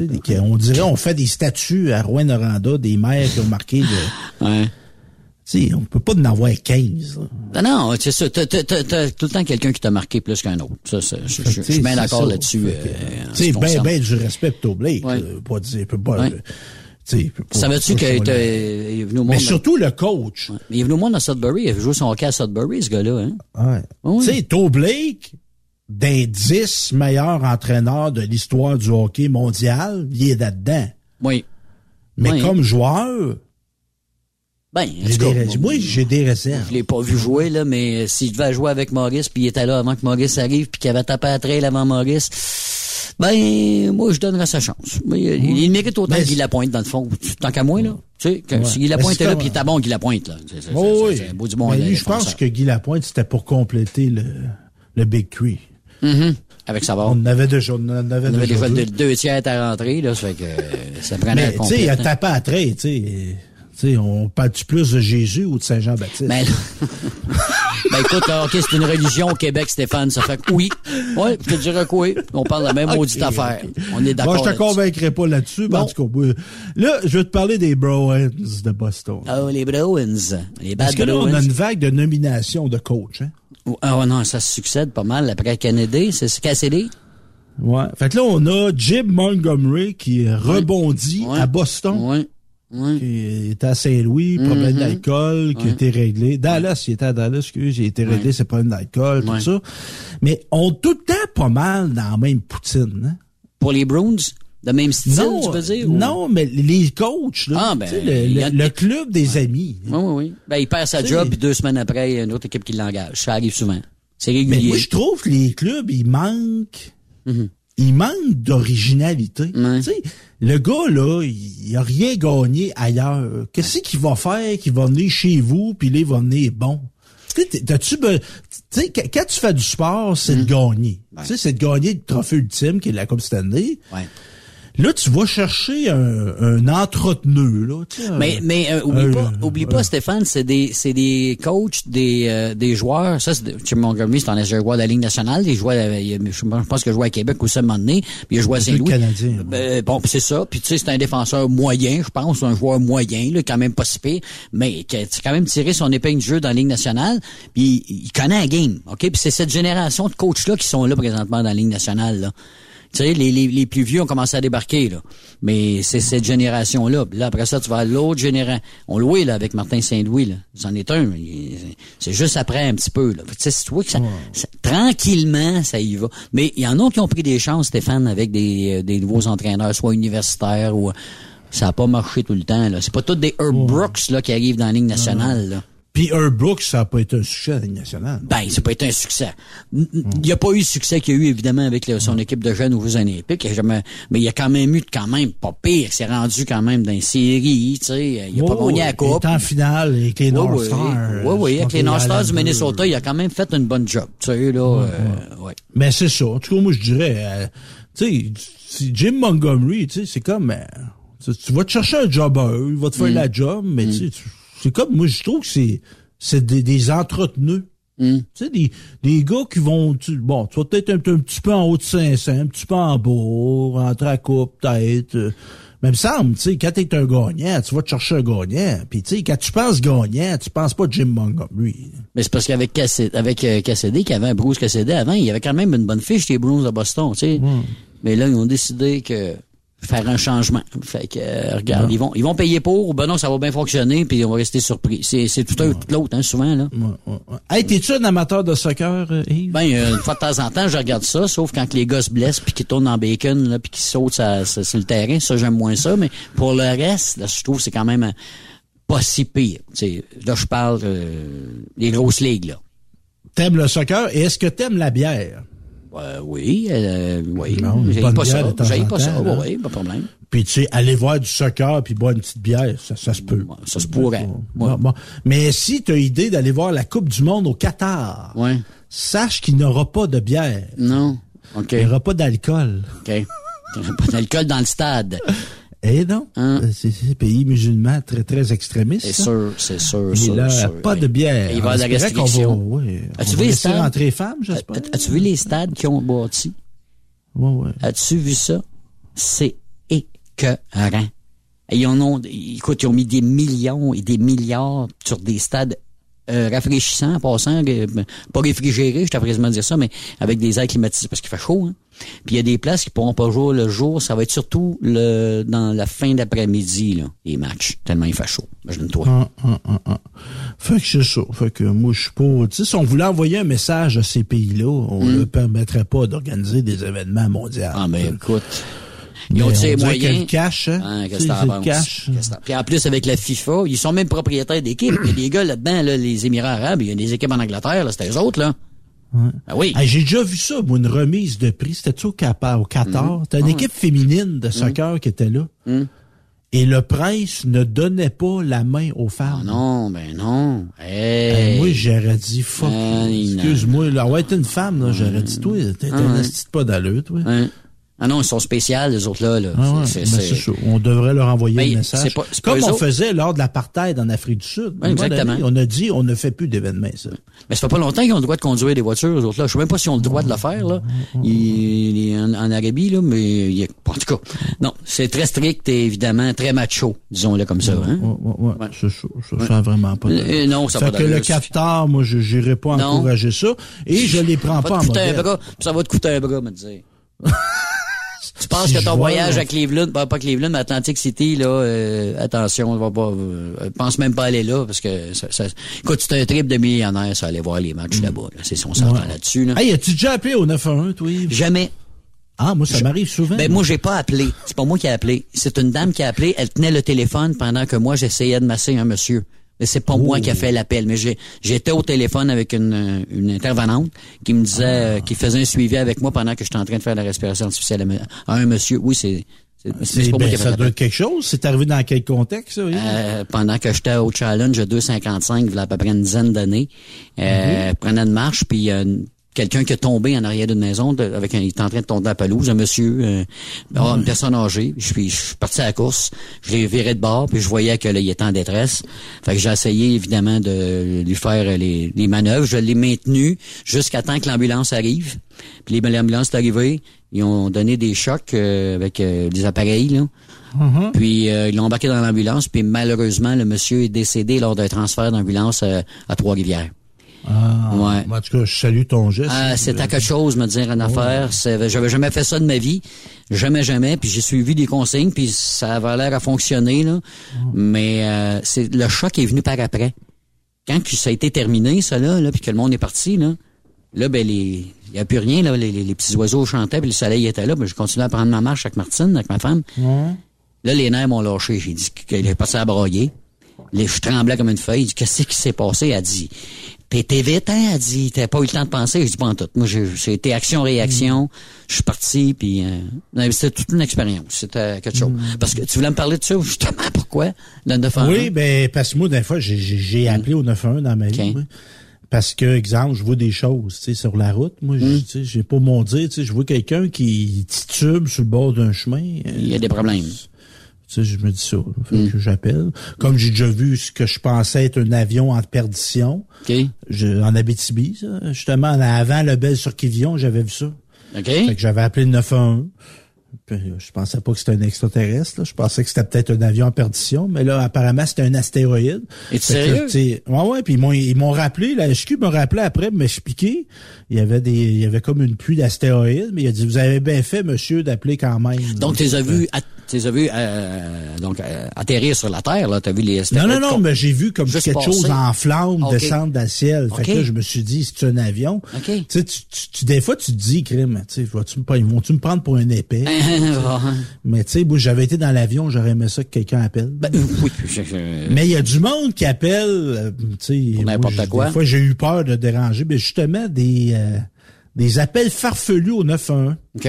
sais, des- qui- on dirait, on fait des statues à Rouen-Noranda des maires qui ont marqué de... Ouais. Sais, on peut pas en avoir 15. là. Non, non, c'est ça. T'as, t'as- t'as- t'as tout le temps quelqu'un qui t'a marqué plus qu'un autre. Ça, ça, je, suis bien c'est d'accord là-dessus. Que, euh, en Tu ce sais, qui ben, ben du respect Toe Blake. Ouais. là. Pas dire, peut pas... Ouais. euh, Savais-tu qu'il est venu au Mais monde. surtout le coach. Il est venu au monde à Sudbury. Il a joué son hockey à Sudbury, ce gars-là, hein. Ouais. Oui. Tu sais, Toe Blake, des 10 meilleurs entraîneurs de l'histoire du hockey mondial, il est là-dedans. Oui. Mais Oui. comme joueur, Ben, des, moi, j'ai des réserves. Je l'ai pas vu jouer, là, mais s'il devait jouer avec Maurice, puis il était là avant que Maurice arrive, puis qu'il avait tapé à trail avant Maurice, ben, moi, je donnerais sa chance. Mais, il, il mérite autant Mais que Guy Lapointe, dans le fond. Tant qu'à moi, là. Tu sais, que Ouais. si Guy Lapointe est là, puis il était bon, Guy Lapointe, là. C'est, Oh, oui. beau du bon Mais lui, euh, je pense que Guy Lapointe, c'était pour compléter le, le Big Three. Mhm. Avec. On avait déjà, on avait On avait déjà deux. deux tiers à rentrer, là, ça fait que euh, ça prenait Mais, tu sais, il a tapé à trait, tu sais. Tu sais, on parle-tu plus de Jésus ou de Saint-Jean-Baptiste? Ben, ben écoute, OK, c'est une religion au Québec, Stéphane. Ça fait que oui. Ouais, je te dirais que oui. On parle de la même Ok, maudite affaire. On est d'accord. Moi, je te convaincrai pas là-dessus, mais en tout cas, moi, là, je vais te parler des Bruins de Boston. Oh, les Bruins. Les bad Parce que là, on Bruins. a une vague de nominations de coach, hein? Ah oh, non, ça se succède pas mal après Kennedy. C'est ce Cassidy? Ouais. Fait que là, on a Jim Montgomery qui rebondit Ouais. à Boston. Oui. Oui. Qui était à Saint-Louis, problème Mhm. d'alcool, qui a été réglé. Dallas, il était à Dallas, excuse, il a été réglé ses problèmes d'alcool, tout ça. Mais on tout le temps pas mal dans la même poutine, hein? Pour les Bruins? De même style, tu veux dire? ou- non, mais les coachs, là, Ah, ben, le, le- le club des amis. Oui, oui, oui. Ben, il perd sa job, puis deux semaines après, il y a une autre équipe qui l'engage. Ça arrive souvent. C'est régulier. Mais moi, je trouve que les clubs, ils manquent. Mhm. Ils manquent d'originalité. Tu sais, le gars, là, il, a rien gagné ailleurs. Qu'est-ce qu'il va faire qu'il va venir chez vous, puis là, il va venir bon? T'as-tu sais, quand tu fais du sport, c'est Mhm. de gagner. Tu sais, c'est de gagner le trophée ultime, qui est la Coupe Stanley. Là, tu vas chercher un, un entreteneux, là. tu Mais, mais euh, oublie un- pas, oublie pas, Stéphane, c'est des, c'est des coachs, des, euh, des joueurs. Ça, c'est Jim Montgomery, c'est un joueur de la Ligue nationale. Il jouait, je pense qu'il jouait à Québec aussi à un moment donné. Puis il a joué à Saint-Louis. Canadien, Ben, bon, c'est ça. Puis tu sais, c'est un défenseur moyen, je pense, un joueur moyen, là, quand même pas si pire, mais qui a quand même tiré son épingle du jeu dans la Ligue nationale. Puis il, il connaît la game, ok? Puis c'est cette génération de coachs là qui sont là présentement dans la Ligue nationale. Là. Tu sais, les, les, les plus vieux ont commencé à débarquer, là. Mais c'est cette génération-là. Là, après ça, tu vas à l'autre génération. On louait, là, avec Martin Saint-Louis, là. C'en est un. C'est juste après un petit peu, là. Tu sais, tu vois que ça, ça- tranquillement, ça y va. Mais il y en a qui ont pris des chances, Stéphane, avec des, euh, des nouveaux entraîneurs, soit universitaires ou... Ça a pas marché tout le temps, là. C'est pas tous des Herb Brooks, là, qui arrivent dans la Ligue nationale, là. Puis Herb Brooks, ça n'a pas été un succès à la Ligue nationale. Ben, ça peut être un succès. Il n'y a pas eu le succès qu'il y a eu, évidemment, avec le- son équipe de jeunes aux Jeux olympiques. Il jamais- mais il y a quand même eu, quand même, pas pire. Il s'est rendu quand même dans les séries, tu sais. Il a pas Oh, gagné la il coupe. est en finale avec les North oui, Stars. Oui, avec les North Stars du. Minnesota, il a quand même fait une bonne job, tu sais, là. euh, ouais. Mais c'est ça. En tout cas, moi, je dirais, euh, tu sais, si Jim Montgomery, tu sais, c'est comme, euh, tu, vas te chercher un jobber, il va te faire Mm. la job, mais tu sais, tu- c'est comme, moi, je trouve que c'est, c'est des, des entreteneux. Mm. Tu sais, des, des gars qui vont, tu- bon, tu vas peut-être un, un petit peu en haut de 500, un petit peu en bas, rentrer à coupe, peut-être. euh, Mais il me semble, tu sais, quand t'es un gagnant, tu vas te chercher un gagnant. Puis, tu sais, quand tu penses gagnant, tu penses pas Jim Montgomery. Mais c'est parce qu'avec Cassidy, avec euh, Cassidy, qui avait un Bruce Cassidy avant, il y avait quand même une bonne fiche, les Bruins de Boston, tu sais. Mais là, ils ont décidé que faire un changement. Fait que, euh, regarde, ils vont ils vont payer pour, ben non, ça va bien fonctionner, puis on va rester surpris. C'est, c'est tout un tout l'autre, hein, souvent, là. Hey, t'es-tu un amateur de soccer, euh, Yves? Ben, euh, une fois de temps en temps, je regarde ça, sauf quand les gars se blessent, puis qu'ils tournent en bacon, là, puis qu'ils sautent ça- ça- sur le terrain. Ça, j'aime moins ça, mais pour le reste, là, je trouve que c'est quand même euh, pas si pire. T'sais, là, je parle euh, des grosses ligues, là. T'aimes le soccer et est-ce que t'aimes la bière? Euh, oui, euh, oui. Non, pas ça. en pas ça. hein. Oui, pas de problème. Puis tu sais, aller voir du soccer puis boire une petite bière, ça, ça se peut. Ça se pourrait. Mais si tu as idée d'aller voir la Coupe du Monde au Qatar, Ouais. sache qu'il n'y aura pas de bière. Non. OK. Il n'y aura pas d'alcool. OK. Pas d'alcool dans le stade. Eh non. Euh, C'est un pays musulman très, très extrémiste. C'est sûr, c'est sûr, là, sûr, pas oui. de bière. Et il va de la restriction. va- oui, As-tu vu les stades? femmes, j'espère? As- As-tu vu les stades qui ont bâti? Ouais, ouais. As-tu vu ça? C'est écœurant. Ils en ont, écoute, ils ont mis des millions et des milliards sur des stades euh, rafraîchissants, en passant, euh, pas réfrigérés, je t'ai dire ça, mais avec des airs climatisés, parce qu'il fait chaud. Hein? Puis il y a des places qui pourront pas jouer le jour, ça va être surtout le dans la fin d'après-midi, là, les matchs, tellement il fait chaud. Imagine-toi. Ah, ah, ah, ah. Fait que c'est ça. Fait que moi, je suis pas... Tu sais, si on voulait envoyer un message à ces pays-là, on ne permettrait pas d'organiser des événements mondiaux. Ah, mais écoute. Ils ont on ces dirait moyens. le cash, hein? Hein, qu'est-ce que c'est penses? cash. Puis en plus, avec la FIFA, ils sont même propriétaires d'équipes. Il y a des gars là-dedans, là, les Émirats arabes, il y a des équipes en Angleterre, là, c'était eux autres, là. Ah oui. Hey, J'ai déjà vu ça, moi, une remise de prix. C'était-tu au Qatar? Au Qatar? T'as une Ah, équipe féminine de soccer qui était là. Hum. Et le prince ne donnait pas la main aux femmes. Ah non, ben non. Hey, Hey. moi, j'aurais dit, fuck. Excuse-moi, là, ouais, t'es une femme, là, j'aurais dit, toi, t'es un ouais. pas d'allure, toi. Ah non, ils sont spéciales, les autres-là. là. Ah ouais, ben. On devrait leur envoyer Ben, un message. pas- Comme on autres. faisait lors de l'apartheid en Afrique du Sud. Exactement. donné, On a dit, on ne fait plus d'événements, ça. Mais ça fait pas longtemps qu'ils ont le droit de conduire des voitures, les autres-là. Je sais même pas s'ils ont le droit de le faire, là. Il- il- en, en Arabie, là, mais il en tout cas, non, c'est très strict et évidemment très macho, disons-le comme ça. Hein? Ouais, ouais. Ça, ça a vraiment pas d'allure. Euh, non, ça Fait pas que le. 4 moi, je n'irai pas Non. encourager ça. Et je les prends Ça pas en modèle. bras, ça va te coûter un bras, me dire. tu penses Si que ton voyage à Cleveland, pas, pas Cleveland, mais Atlantic City, là, euh, attention, on va pas, euh, pense même pas aller là, parce que ça, ça, écoute, c'est un trip de millionnaire, ça, aller voir les matchs là-bas, là. C'est si on s'entend Ouais. là-dessus, là. Hey, as-tu déjà appelé au 911, toi? Jamais. Ah, moi, ça m'arrive souvent. Ben, moi, j'ai pas appelé. C'est pas moi qui ai appelé. C'est une dame qui a appelé. Elle tenait le téléphone pendant que moi, j'essayais de masser un monsieur. Mais c'est pas moi qui a fait l'appel. Mais j'étais au téléphone avec une, euh, une intervenante qui me disait, euh, qui faisait un suivi avec moi pendant que j'étais en train de faire la respiration artificielle à, à un monsieur. Oui, c'est, c'est, ben, qui ai fait ça doit être quelque chose. C'est arrivé dans quel contexte, ça? Euh, pendant que j'étais au challenge 255, il y a à peu près une dizaine d'années, euh, Mhm. prenait une marche, puis une- quelqu'un qui est tombé en arrière d'une maison, de- avec un, il est en train de tomber à la pelouse, un monsieur, euh, ah, une personne âgée. Je suis, je suis parti à la course, je l'ai viré de bord, puis je voyais que là, il était en détresse. Fait que j'ai essayé évidemment de lui faire les, les manœuvres. Je l'ai maintenu jusqu'à temps que l'ambulance arrive. Puis les- l'ambulance est arrivée, ils ont donné des chocs euh, avec euh, des appareils là. Mhm. Puis euh, ils l'ont embarqué dans l'ambulance, puis malheureusement, le monsieur est décédé lors d'un transfert d'ambulance euh, à Trois-Rivières. Ah, Ouais. En tout cas, je salue ton geste. Ah, c'est à quelque chose, me dire une affaire. C'est- J'avais jamais fait ça de ma vie. Jamais, jamais. Puis j'ai suivi des consignes, puis ça avait l'air à fonctionner, là. Mais euh, c'est le choc est venu par après. Quand ça a été terminé, ça, là, là puis que le monde est parti, là, là, ben, les. Il n'y a plus rien, là. Les, petits oiseaux chantaient, puis le soleil était là. Ben, je continuais à prendre ma marche avec Martine, avec ma femme. Là, les nerfs m'ont lâché. J'ai dit qu'il est passé à broyer. Là, je tremblais comme une feuille. Qu'est-ce qui s'est passé? Elle dit, t'étais vite, hein? Elle dit, t'as pas eu le temps de penser. Je dis, pas en tout. Moi, j'ai- c'était action-réaction. Je suis parti, puis euh, c'était toute une expérience. C'était quelque chose. Parce que tu voulais me parler de ça, justement, pourquoi? Le 911? Oui, ben, parce que moi, des fois, j'ai- j'ai appelé au 911 dans ma vie. moi. Parce que, exemple, je vois des choses, tu sais, sur la route. Moi, je- tu sais, j'ai pas mon dire, tu sais, je vois quelqu'un qui titube sur le bord d'un chemin. euh, Il y a des problèmes. Tu sais, je me dis ça. Fait que j'appelle. Comme j'ai déjà vu ce que je pensais être un avion en perdition. Je- en Abitibi, ça. Justement, en avant le bel sur Kivion, j'avais vu ça. OK. Fait que j'avais appelé le 911. Euh, je pensais pas que c'était un extraterrestre. là. Je pensais que c'était peut-être un avion en perdition, mais là, apparemment, c'était un astéroïde. Que, sérieux? sais, ouais, ouais. Puis ils m'ont, ils m'ont rappelé, la HQ m'a rappelé après m'expliquer. Il y avait des, il y avait comme une pluie d'astéroïdes, mais il a dit, vous avez bien fait, monsieur, d'appeler quand même. Donc, tu les as vus à- Tu les as vus euh, donc, euh, atterrir sur la Terre, là. Tu as vu les... Non, non, non, mais j'ai vu comme quelque chose en flamme Ok. descendre dans le ciel. Fait que là, je me suis dit, c'est un avion? OK. Tu sais, tu, tu- des fois, tu te dis, crime, tu sais, vas-tu me, ils vont-tu me prendre pour un épais? Mais tu sais, j'avais été dans l'avion, j'aurais aimé ça que quelqu'un appelle. Ben, oui, je- je- Mais il y a du monde qui appelle, euh, tu sais. Pour n'importe quoi. Des fois, j'ai eu peur de déranger, mais justement, des, euh, des appels farfelus au 911. OK.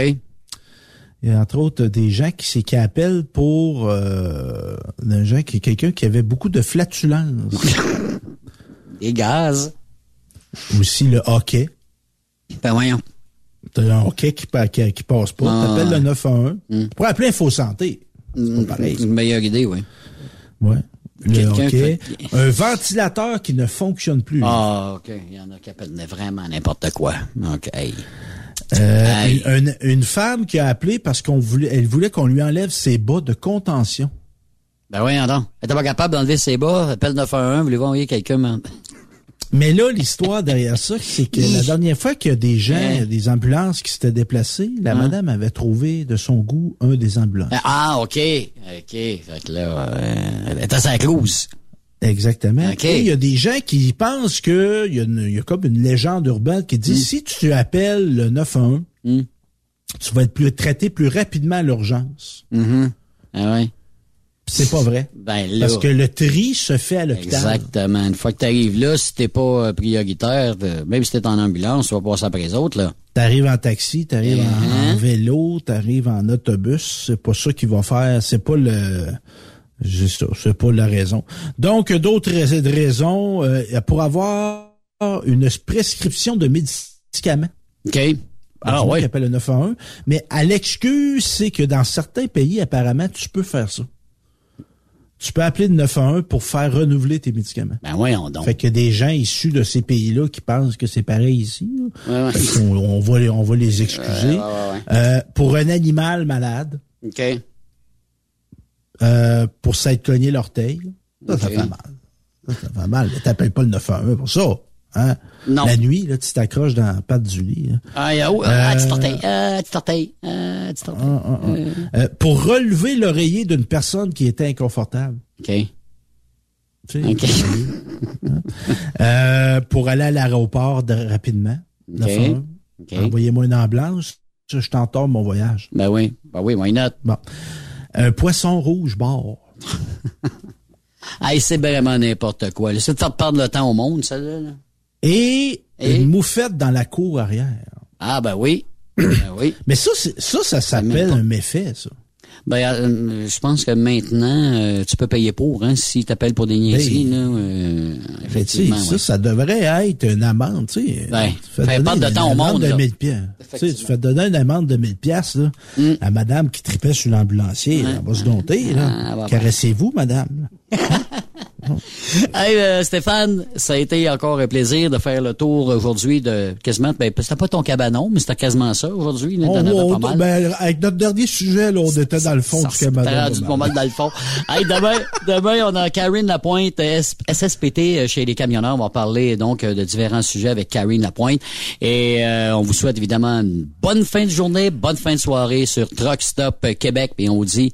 Il y a entre autres des gens qui, qui appellent pour euh, qui, quelqu'un qui avait beaucoup de flatulences. Des gaz. Aussi le hockey. Ben voyons. T'as un hockey qui, pa- qui, qui passe pas. Ah, T'appelles le 911. Pour appeler Info Santé. C'est pas pareil. Une meilleure idée, oui. Ouais. Le hockey. Un ventilateur qui ne fonctionne plus. Ah, OK. Il y en a qui appellent vraiment n'importe quoi. OK. Euh, une, femme qui a appelé parce qu'on voulait, elle voulait qu'on lui enlève ses bas de contention. Ben voyons donc. Elle était pas capable d'enlever ses bas. Appelle 911. Voulez-vous envoyer quelqu'un? Mais là, l'histoire derrière ça, c'est que la dernière fois qu'il y a des gens, Ouais. des ambulances qui s'étaient déplacées, la Hein? madame avait trouvé de son goût un des ambulances. Ah, OK. OK. Fait que là, euh, elle était à sa clouse. Exactement. OK. Et il y a des gens qui pensent que il y, a y comme une légende urbaine qui dit Mm. si tu appelles le 911, tu vas être plus traité plus rapidement à l'urgence. Mhm. Ah ouais. C'est pas vrai. Ben là. Parce que le tri se fait à l'hôpital. Exactement. Une fois que tu arrives là, si t'es pas euh, prioritaire, euh, même si t'es en ambulance, tu vas passer après les autres, là. T'arrives en taxi, t'arrives en, Hein? en vélo, t'arrives en autobus. C'est pas ça qui va faire. C'est pas le. C'est pas la raison. Donc, d'autres rais- raisons euh, pour avoir une prescription de médicaments. OK. Ah Ah ouais. appelle le 911. Mais à l'excuse, c'est que dans certains pays, apparemment, tu peux faire ça. Tu peux appeler le 911 pour faire renouveler tes médicaments. Ben voyons donc. Fait a des gens issus de ces pays-là qui pensent que c'est pareil ici. Ouais, ouais. Qu'on- on, va les, on va les excuser. Ouais, ouais, ouais. Euh, pour un animal malade, OK. euh, pour s'être cogné l'orteil, ça, ça Ok. fait mal. Ça, ça fait mal. Mais T'appelles pas le 911 pour ça. Hein? Non. La nuit, là, tu t'accroches dans la patte du lit. Ah? Ah. Ah. Ah. Euh, Euh, pour relever l'oreiller d'une personne qui était inconfortable. OK. Tu sais, OK. hein? Euh, pour aller à l'aéroport de- rapidement. OK. 911. OK. Envoyez-moi une ambulance. Je je t'entords mon voyage. Ben oui. Ben oui, why not? Bon. Un poisson rouge bord. Hey, c'est vraiment n'importe quoi. C'est de faire perdre le temps au monde, ça, là. là. Et, Et? une moufette dans la cour arrière. Ah, ben oui. ben oui. Mais ça, ça, ça s'appelle un méfait, ça. Ben, euh, je pense que maintenant, euh, tu peux payer pour, hein, si t'appelles pour des niaiseries, là. euh, effectivement, ça, ouais. ça devrait être une amende, tu sais. Ben, tu fais perdre de une temps au amende monde, de là. 1000 piastres. Tu sais, tu fais donner une amende de 1000 piastres, là, à madame qui tripait sur l'ambulancier. là. Elle va se dompter, là. Ah, Caressez-vous, madame. Hey, euh, Stéphane, ça a été encore un plaisir de faire le tour aujourd'hui de quasiment, ben, c'était pas ton cabanon, mais c'était quasiment ça aujourd'hui. On- on- pas mal. ben, avec notre dernier sujet, là, on était dans le fond Ça, du cabanon. rendu pas mal dans le fond. Hey, demain, demain, on a Karine Lapointe, SSPT euh, chez les camionneurs. On va parler donc euh, de différents sujets avec Karine Lapointe. Et euh, on vous souhaite évidemment une bonne fin de journée, bonne fin de soirée sur Truck Stop Québec. Et on vous dit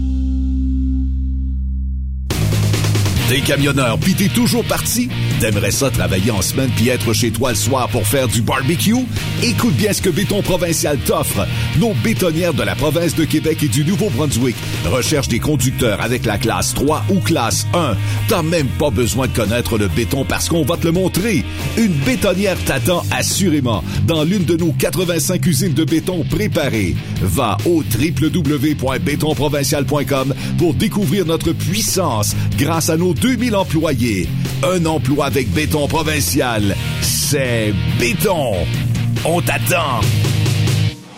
T'es camionneur pis t'es toujours parti? T'aimerais ça travailler en semaine puis être chez toi le soir pour faire du barbecue? Écoute bien ce que Béton Provincial t'offre. Nos bétonnières de la province de Québec et du Nouveau-Brunswick recherchent des conducteurs avec la classe 3 ou classe 1. T'as même pas besoin de connaître le béton parce qu'on va te le montrer. Une bétonnière t'attend assurément dans l'une de nos 85 usines de béton préparées. Va au www.bétonprovincial.com pour découvrir notre puissance grâce à nos 2000 employés. Un emploi avec béton provincial, c'est béton. On t'attend.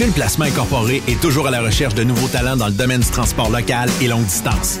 Fil Placement Incorporé est toujours à la recherche de nouveaux talents dans le domaine du transport local et longue distance.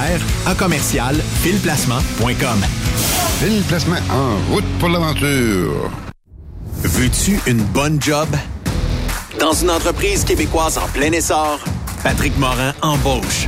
à commercial filplacement.com. Fil Placement en route pour l'aventure. Veux-tu une bonne job? Dans une entreprise québécoise en plein essor, Patrick Morin embauche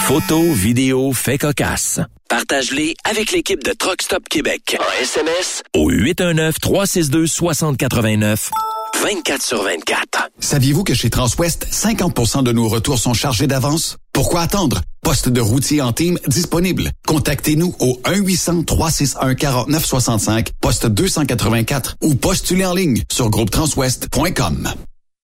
Photos, vidéos, faits cocasse. Partage-les avec l'équipe de Truck Stop Québec. En SMS au 819-362-6089. 24 sur 24. Saviez-vous que chez Transwest, 50% de nos retours sont chargés d'avance? Pourquoi attendre? Poste de routier en team disponible. Contactez-nous au 1-800-361-4965, poste 284 ou postulez en ligne sur groupetranswest.com.